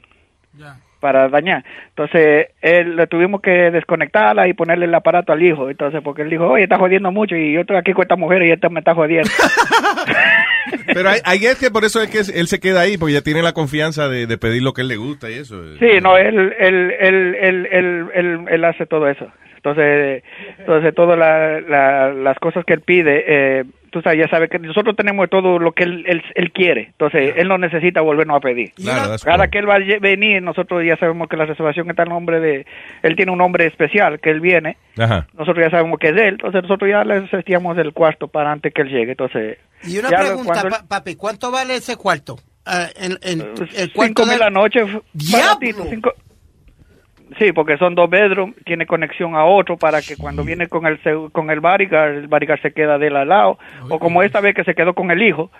para dañar. Entonces, él le tuvimos que desconectarla y ponerle el aparato al hijo. Entonces, porque él dijo, oye, está jodiendo mucho y yo estoy aquí con esta mujer y esta me está jodiendo. Pero hay, hay es que por eso es que él se queda ahí, porque ya tiene la confianza de, de pedir lo que él le gusta y eso. Sí, no, él, él, él, él, él, él- él hace todo eso. Entonces, entonces todas la- la- las cosas que él pide, eh, tú sabes, ya sabes que nosotros tenemos todo lo que él, él, él quiere. Entonces, él no necesita volvernos a pedir. Claro, Cada que él va a venir, nosotros ya sabemos que la reservación está en nombre de... Él tiene un nombre especial, que él viene. Ajá. Nosotros ya sabemos que es de él. Entonces, nosotros ya le asistíamos el cuarto para antes que él llegue. Entonces, Y una pregunta, él- papi, ¿cuánto vale ese cuarto? Ah, en, en- el cinco cuarto mil de- la noche. baratito, cinco- Sí, porque son dos bedrooms, tiene conexión a otro para que cuando viene con el con el bodyguard, el bodyguard se queda de él al lado. O como esta vez que se quedó con el hijo,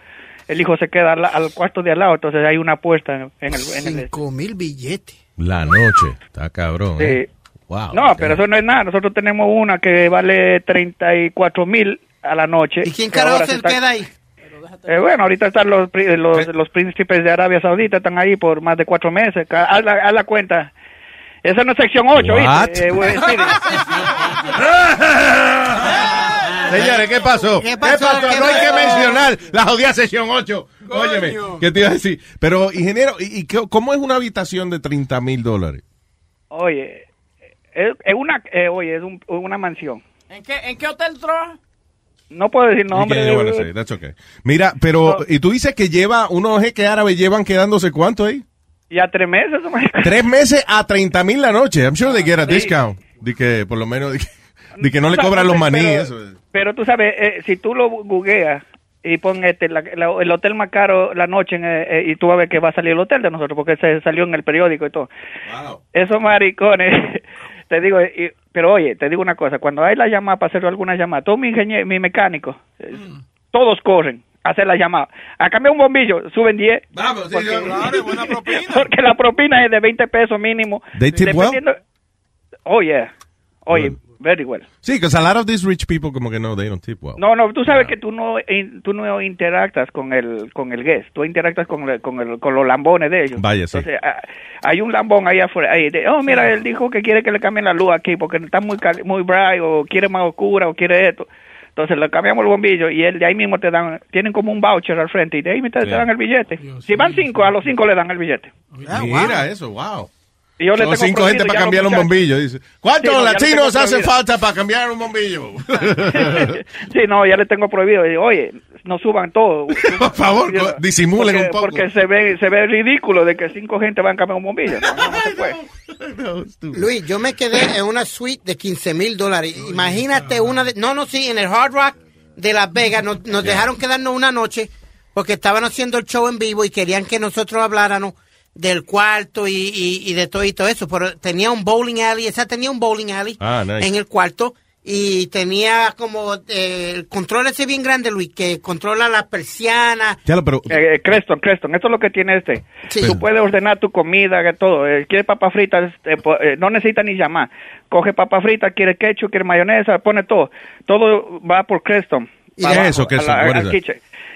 el hijo se queda al, al cuarto de al lado, entonces hay una puerta en el... En el Cinco mil billetes. La noche. Está cabrón. Sí. ¿eh? Wow. no, pero eso no es nada. Nosotros tenemos una que vale 34 mil a la noche. ¿Y quién carajo se está- queda ahí? Eh, bueno, ahorita están los, los, los príncipes de Arabia Saudita, están ahí por más de cuatro meses. Haz la, haz la cuenta. Esa no es sección 8, What? ¿viste? Eh. Señores, ¿qué pasó? ¿Qué pasó? ¿Qué No hay que mencionar la jodida sesión 8. Óyeme, ¿qué te iba a decir? Pero, ingeniero, ¿y, y qué- cómo es una habitación de 30 mil dólares? Oye, es, es una, eh, oye, es un- una mansión. ¿En qué, ¿En qué hotel trabaja? No puedo decir nombre. say, that's okay. Mira, pero, y tú dices que lleva, unos jeques árabes llevan quedándose cuánto ahí? Ya tres meses. Tres meses a 30 mil la noche. I'm sure they get a Sí. discount. De que, por lo menos, de que, de que no le cobran los pero- maní. pero- eso. Pero tú sabes, eh, si tú lo googleas y pon este, la- la- el hotel más caro la noche en, eh, eh, y tú vas a ver que va a salir el hotel de nosotros porque se salió en el periódico y todo. Esos maricones, te digo, y- pero oye, te digo una cosa, cuando hay la llamada para hacer alguna llamada, todo mi ingeniero, mi mecánico, eh, todos corren hacer la llamada. A cambiar un bombillo, suben 10. Vamos, porque, porque la propina es de 20 pesos mínimo. They tip well? Oh, yeah. Oye, very well. Sí, because a lot of these rich people como que no, they don't tip well. No, no, tú sabes que tú no in- tú no interactas con el con el guest, tú interactas con el- con, el, con los lambones de ellos. Vaya, sí. Entonces, ah, hay un lambón ahí afuera, ahí de, oh, mira, él dijo que quiere que le cambien la luz aquí porque está muy cali- muy bright o quiere más oscura o quiere esto. Entonces le cambiamos el bombillo y él de ahí mismo te dan, tienen como un voucher al frente y de ahí te, te Yeah. dan el billete. si van cinco, a los cinco le dan el billete. Mira eso, wow. Y yo le Son tengo cinco gente para cambiar un bombillo. Dice, ¿cuántos Sí, no, latinos hace falta para cambiar un bombillo? sí, no, ya le tengo prohibido. Oye, no suban todo. Por favor, disimulen porque, un poco. Porque se ve, se ve ridículo de que cinco gente van a cambiar un bombillo. No, no, no se puede. Luis, yo me quedé en una suite de 15 mil dólares. Imagínate una de... No, no, sí, en el Hard Rock de Las Vegas nos, nos dejaron quedarnos una noche porque estaban haciendo el show en vivo y querían que nosotros habláramos del cuarto y, y, y de todo y todo eso. Pero tenía un bowling alley, esa tenía un bowling alley Ah, nice. en el cuarto y tenía como eh, el control ese bien grande, Luis, que controla la persiana. Pero Eh, Creston, Creston, esto es lo que tiene este. Tú puedes ordenar tu comida, que todo. Eh, quiere papas fritas, eh, po- eh, no necesita ni llamar. Coge papas fritas, quiere ketchup, quiere mayonesa, pone todo. Todo va por Creston. ¿Y es eso.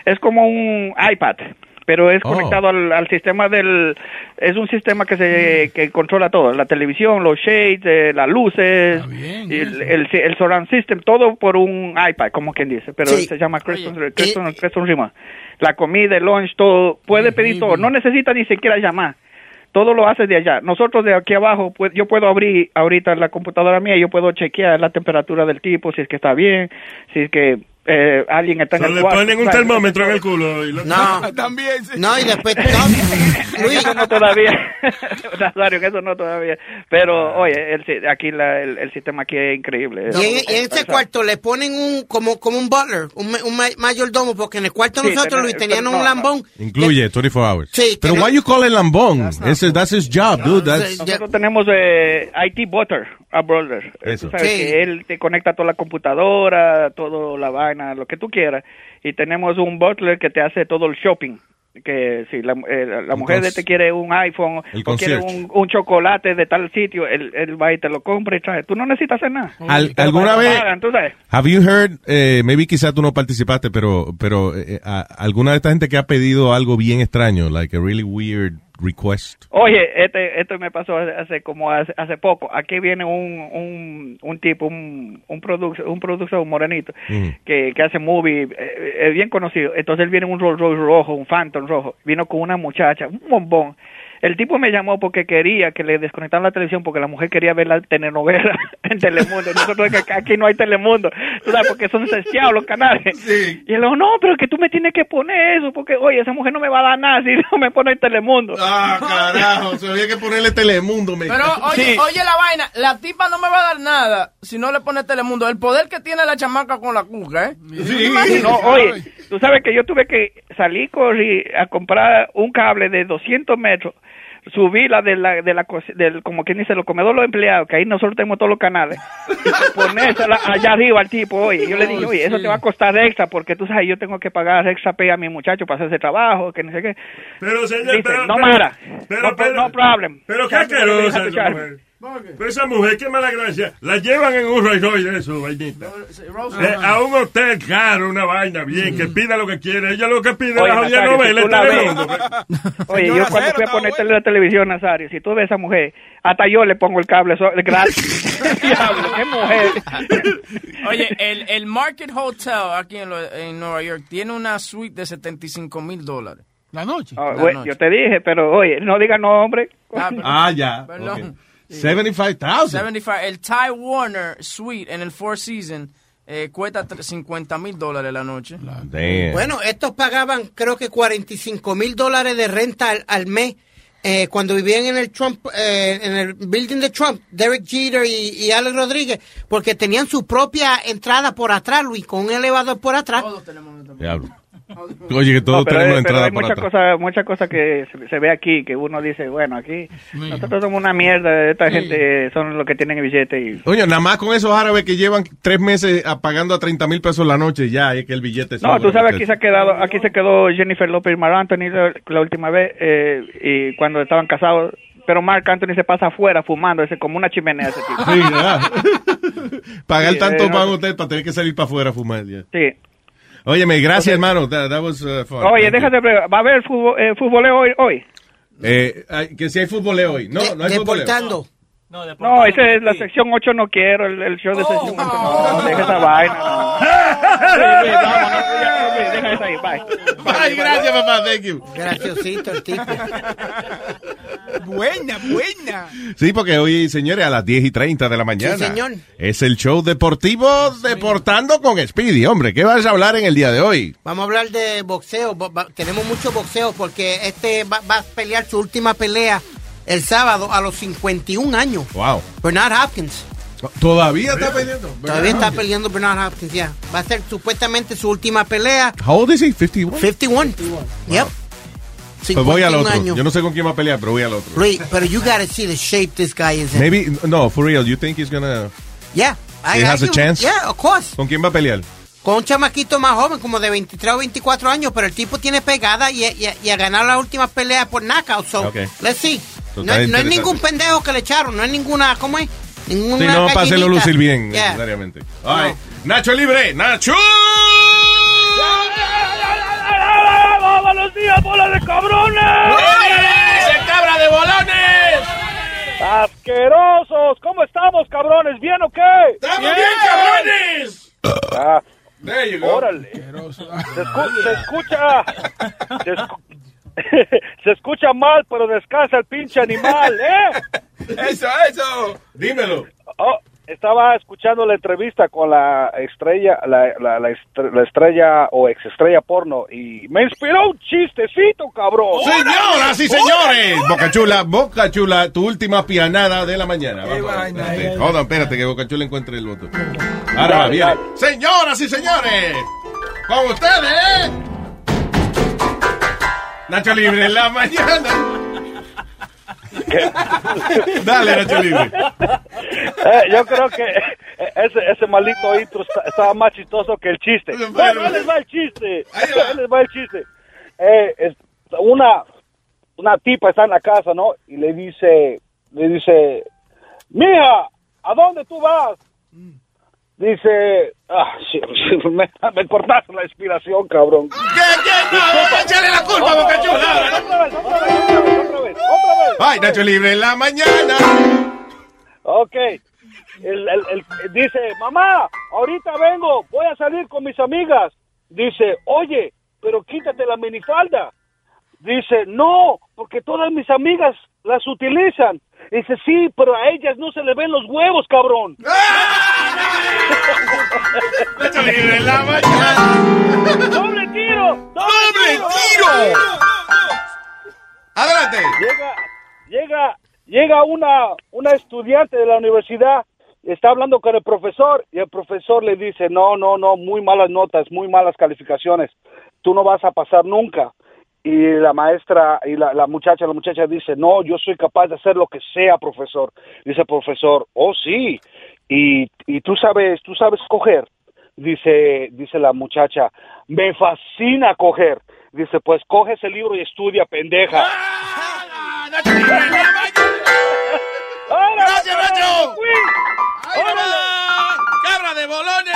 Es como un iPad, pero es Oh. conectado al, al sistema del... Es un sistema que se que controla todo. La televisión, los shades, eh, las luces, y el, el, el surround system, todo por un iPad, como quien dice. Pero Sí. se llama Creston, Creston, Creston Remote. La comida, el lunch, todo. Puede pedir todo. No necesita ni siquiera llamar. Todo lo hace de allá. Nosotros de aquí abajo, pues, yo puedo abrir ahorita la computadora mía, yo puedo chequear la temperatura del tipo, si es que está bien, si es que eh, alguien está en el le cuarto. ponen un termómetro en el culo. Y lo- No, también. No, y después. no, Luis. Eso no todavía. Nazario, que eso no todavía. Pero, oye, el, si- aquí la- el, el sistema aquí es increíble. Y en, en ese cuarto le ponen un como como un butler, un, un ma- mayordomo, porque en el cuarto Sí, nosotros, tener- Luis, tenían no, un no. lambón. Incluye 24 hours. Sí, Pero why you call it lambón? Ese, that's his job, dude. That's, Nosotros tenemos eh, IT Butter, a brother. Eso. Sabes Sí. que él te conecta toda la computadora, toda la vaina, lo que tú quieras. Y tenemos un butler que te hace todo el shopping. Que si la, eh, la- mujer de te quiere un iPhone El o quiere un, un chocolate de tal sitio, él, él va y te lo compra y trae. Tú no necesitas hacer nada. Al- ¿Alguna pagan, vez tú sabes. have you heard, eh, maybe quizás tú no participaste, pero, pero eh, a- alguna de esta gente que ha pedido algo bien extraño, like a really weird request? Oye, este, esto me pasó hace, como hace, hace poco. Aquí viene un, un, un tipo, un, un productor, un productor, un morenito, que, que hace movie, eh, es bien conocido. Entonces él viene en un Rolls Royce rojo, un Phantom rojo. Vino con una muchacha, un bombón. El tipo me llamó porque quería que le desconectaran la televisión porque la mujer quería ver la telenovela en Telemundo. Nosotros que aquí no hay Telemundo, tú sabes, porque son sesqueados los canales. Y él dijo, no, pero que tú me tienes que poner eso porque, oye, esa mujer no me va a dar nada si no me pone Telemundo. Ah, carajo, se había que ponerle Telemundo. Me Pero oye, oye la vaina, la tipa no me va a dar nada si no le pone Telemundo. El poder que tiene la chamaca con la cuca, ¿eh? No, oye, tú sabes que yo tuve que salir corrí a comprar un cable de 200 metros, subí la de la, de la, del, como quien dice, los comedores los empleados, que ahí nosotros tenemos todos los canales, y ponérsela allá arriba al tipo, oye, yo le dije, oye, eso te va a costar extra, porque tú sabes, yo tengo que pagar extra pay a mi muchacho para hacer ese trabajo, que no sé qué. Pero, señor, Dice, pero- no pero- mara, pero- no, pero- no problem. Pero qué asquerosa Pero esa mujer, qué mala gracia. La llevan en un Rolls Royce de eso, vainita. Eh, a un hotel caro, una vaina bien, que pida lo que quiere. Ella lo que pide es Oye, la jodida si novela ves- Telemundo. Oye, yo cuando fui a ponerte la televisión, Nazario, si tú ves a esa mujer, hasta yo le pongo el cable so- gratis. Diablo, qué mujer. Oye, el, el Market Hotel aquí en, lo- en Nueva York tiene una suite de 75 mil dólares. La noche. Oh, güey, yo te dije, pero oye, no diga nombre. Ah, ya. Perdón. 75,000. 75. El Ty Warner Suite en el Four Seasons eh, cuesta tre- 50 mil dólares la noche. Damn. Bueno, estos pagaban creo que 45 mil dólares de renta al, al mes eh, cuando vivían en el Trump, eh, en el building de Trump, Derek Jeter y, y Alex Rodríguez, porque tenían su propia entrada por atrás, Luis, con un elevador por atrás. Diablo. Oye, que todos No, pero, tenemos hay- pero entrada hay por muchas atrás. cosas, muchas cosas que se, se ve aquí, que uno dice, bueno, aquí nosotros somos una mierda, esta gente son los que tienen el billete y... Oye, nada más con esos árabes que llevan tres meses pagando a 30 mil pesos la noche, ya es que el billete No, tú sabes, aquí se ha quedado, aquí se quedó Jennifer López y Marc Anthony la, la última vez, eh, y cuando estaban casados, pero Marc Anthony se pasa afuera fumando, ese como una chimenea ese tipo. Sí, ¿verdad? Pagar Sí, tanto eh, no- para un hotel para tener que salir para afuera a fumar. ya. Sí. Óyeme, gracias, hermano. That, that was, uh, fun. Oye, Thank déjate, ¿va a haber fútbol, eh, futboleo hoy? hoy? Eh, que si hay fútbol hoy. No, no hay fútbol. Deportando. No, esa es la sección 8 no quiero, el, el show de sección 8 no, no, deja esa vaina. No. Sí, sí, deja esa ahí, bye. Ay, gracias, papá. Thank you. Graciosito el tipo. Buena, buena. Sí, porque hoy, señores, a las 10 y 30 de la mañana. Sí, señor. Es el show deportivo Deportando con Speedy. Hombre, ¿qué vas a hablar en el día de hoy? Vamos a hablar de boxeo. Bo- tenemos mucho boxeo porque este va, va a pelear su última pelea el sábado a los 51 años. Wow. Bernard Hopkins. Todavía está peleando. Todavía está peleando Bernard Hopkins, ya. Va a ser supuestamente su última pelea. How old is he? 51. 51. Yep. Pues voy al 51 otro. años. Yo no sé con quién va a pelear, pero voy al otro. Luis, pero you gotta see the shape this guy is in. Maybe, no, for real, you think he's gonna... Yeah. I- He has I a do. chance? Yeah, of course. ¿Con quién va a pelear? Con un chamaquito más joven, como de 23 o 24 años, pero el tipo tiene pegada y, y, y a ganar la última pelea por knockout. So, Ok. let's see. No, no es ningún pendejo que le echaron, no es ninguna, ¿cómo es? Ninguna Sí, no, para hacerlo lucir bien, Yeah. necesariamente. All right. Nacho Libre, Nacho. ¡Buenos días, bola de cabrones! ¡Ese cabra de bolones! ¡Asquerosos! ¿Cómo estamos, cabrones? ¿Bien o qué? ¡Estamos bien, cabrones! Ah, There you go. órale. Se, escu- se escucha... Se, escu- se escucha mal, pero descansa el pinche animal, ¿eh? Eso, eso. Dímelo. Oh, estaba escuchando la entrevista con la estrella, la, la, la estre- la estrella o ex estrella porno y me inspiró un chistecito, cabrón. Señoras y señores, Boca Chula, Boca Chula, tu última pianada de la mañana. Vamos espérate. Espérate que Boca Chula encuentre el botón. Ahora va, Dale, viene. dale. Señoras y señores, con ustedes, Nacho Libre en la mañana. Dale, Nacho Libre. Eh, yo creo que ese, ese maldito intro está- estaba más chistoso que el chiste. Bueno, ahí les va el chiste. Ahí les va el chiste. Eh, es- una, una tipa está en la casa, ¿no? Y le dice, le dice, mija, ¿a dónde tú vas? Dice, ah, me, me cortaste la inspiración, cabrón. ¡Échale la culpa, Boca Chula! Otra vez, otra vez, otra vez, otra vez, otra vez. Ay, Nacho Libre en la mañana. Ok. El, el- el- dice, mamá, ahorita vengo, voy a salir con mis amigas. Dice, oye, pero quítate la minifalda. Dice, no, porque todas mis amigas las utilizan. Dice, sí, pero a ellas no se le ven los huevos, cabrón. Nacho Libre en la mañana. ¡Doble tiro! ¡Doble, tiro! Adelante. Llega, llega, llega una, una estudiante de la universidad, está hablando con el profesor y el profesor le dice, no, no, no, muy malas notas, muy malas calificaciones, tú no vas a pasar nunca. Y la maestra y la, la muchacha, la muchacha dice, no, yo soy capaz de hacer lo que sea, profesor. Dice el profesor, oh sí, y, y tú sabes, tú sabes coger. Dice, dice la muchacha, me fascina coger. Dice, pues coge ese libro y estudia, pendeja. ¡Gracias, Nacho! ¡Cabra de bolones!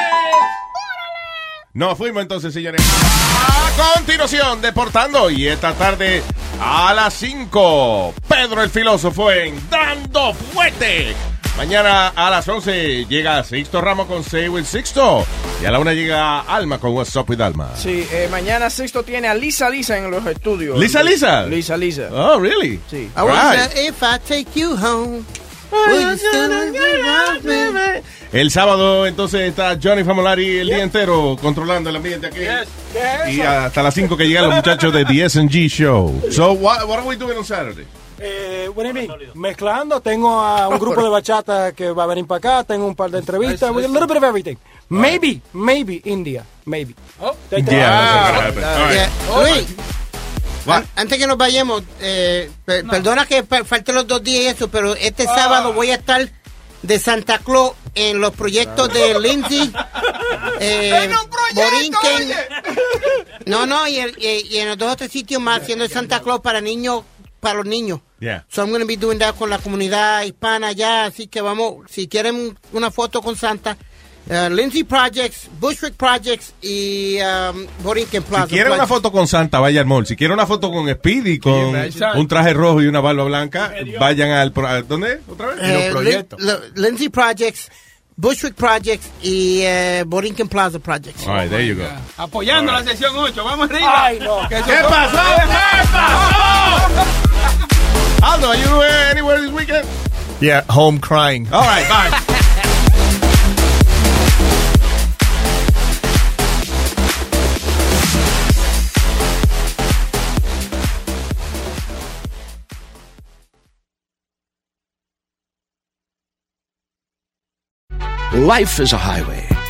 Nos fuimos entonces, señores. A continuación, deportando. Y esta tarde a las 5, Pedro el filósofo en Dando Fuerte. Mañana a las 11 llega Sixto Ramos con Say with Sixto. Y a la una llega Alma con What's Up with Alma. Sí, eh, mañana Sexto tiene a Lisa Lisa en los estudios. ¿Lisa Lisa? Lisa Lisa. Oh, really? Sí. I Right. if I take you home. El sábado entonces está Johnny Famolari el día entero controlando el ambiente aquí. Y hasta las 5 que llegan los muchachos de The S&G Show. So, what, what are we doing on Saturday? Eh, what do you mean? Mezclando, tengo a un grupo de bachata que va a venir para acá, tengo un par de entrevistas, a little bit of everything. Maybe, maybe India, maybe. The- Yeah, that's gonna happen. All right. Yeah. Luis, an- antes que nos vayamos, eh, per- perdona que falten los dos días y eso, pero este sábado voy a estar de Santa Claus en los proyectos de Lindsay, eh, Borinquen. No, no, y, el- y- y en los dos o tres sitios más haciendo el Santa Claus para niños, para los niños. Yeah. So I'm going to be doing that con la comunidad hispana allá, así que vamos, si quieren una foto con Santa, uh, Lindsay Projects, Bushwick Projects y um, Borinquen Plaza. Si quieren una foto con Santa, vaya al mall. Si quieren una foto con Speedy, con un traje rojo y una barba blanca, vayan al... pro- a- ¿Dónde? ¿Otra vez? Eh, Lo- Lindsay Projects, Bushwick Projects y eh, Borinquen Plaza Projects. All right, there you go. Apoyando la sesión 8, vamos arriba. Ay, no. Que eso- ¿Qué pasó? I don't know. Are you anywhere this weekend? Yeah, home crying. All right, bye. Life is a highway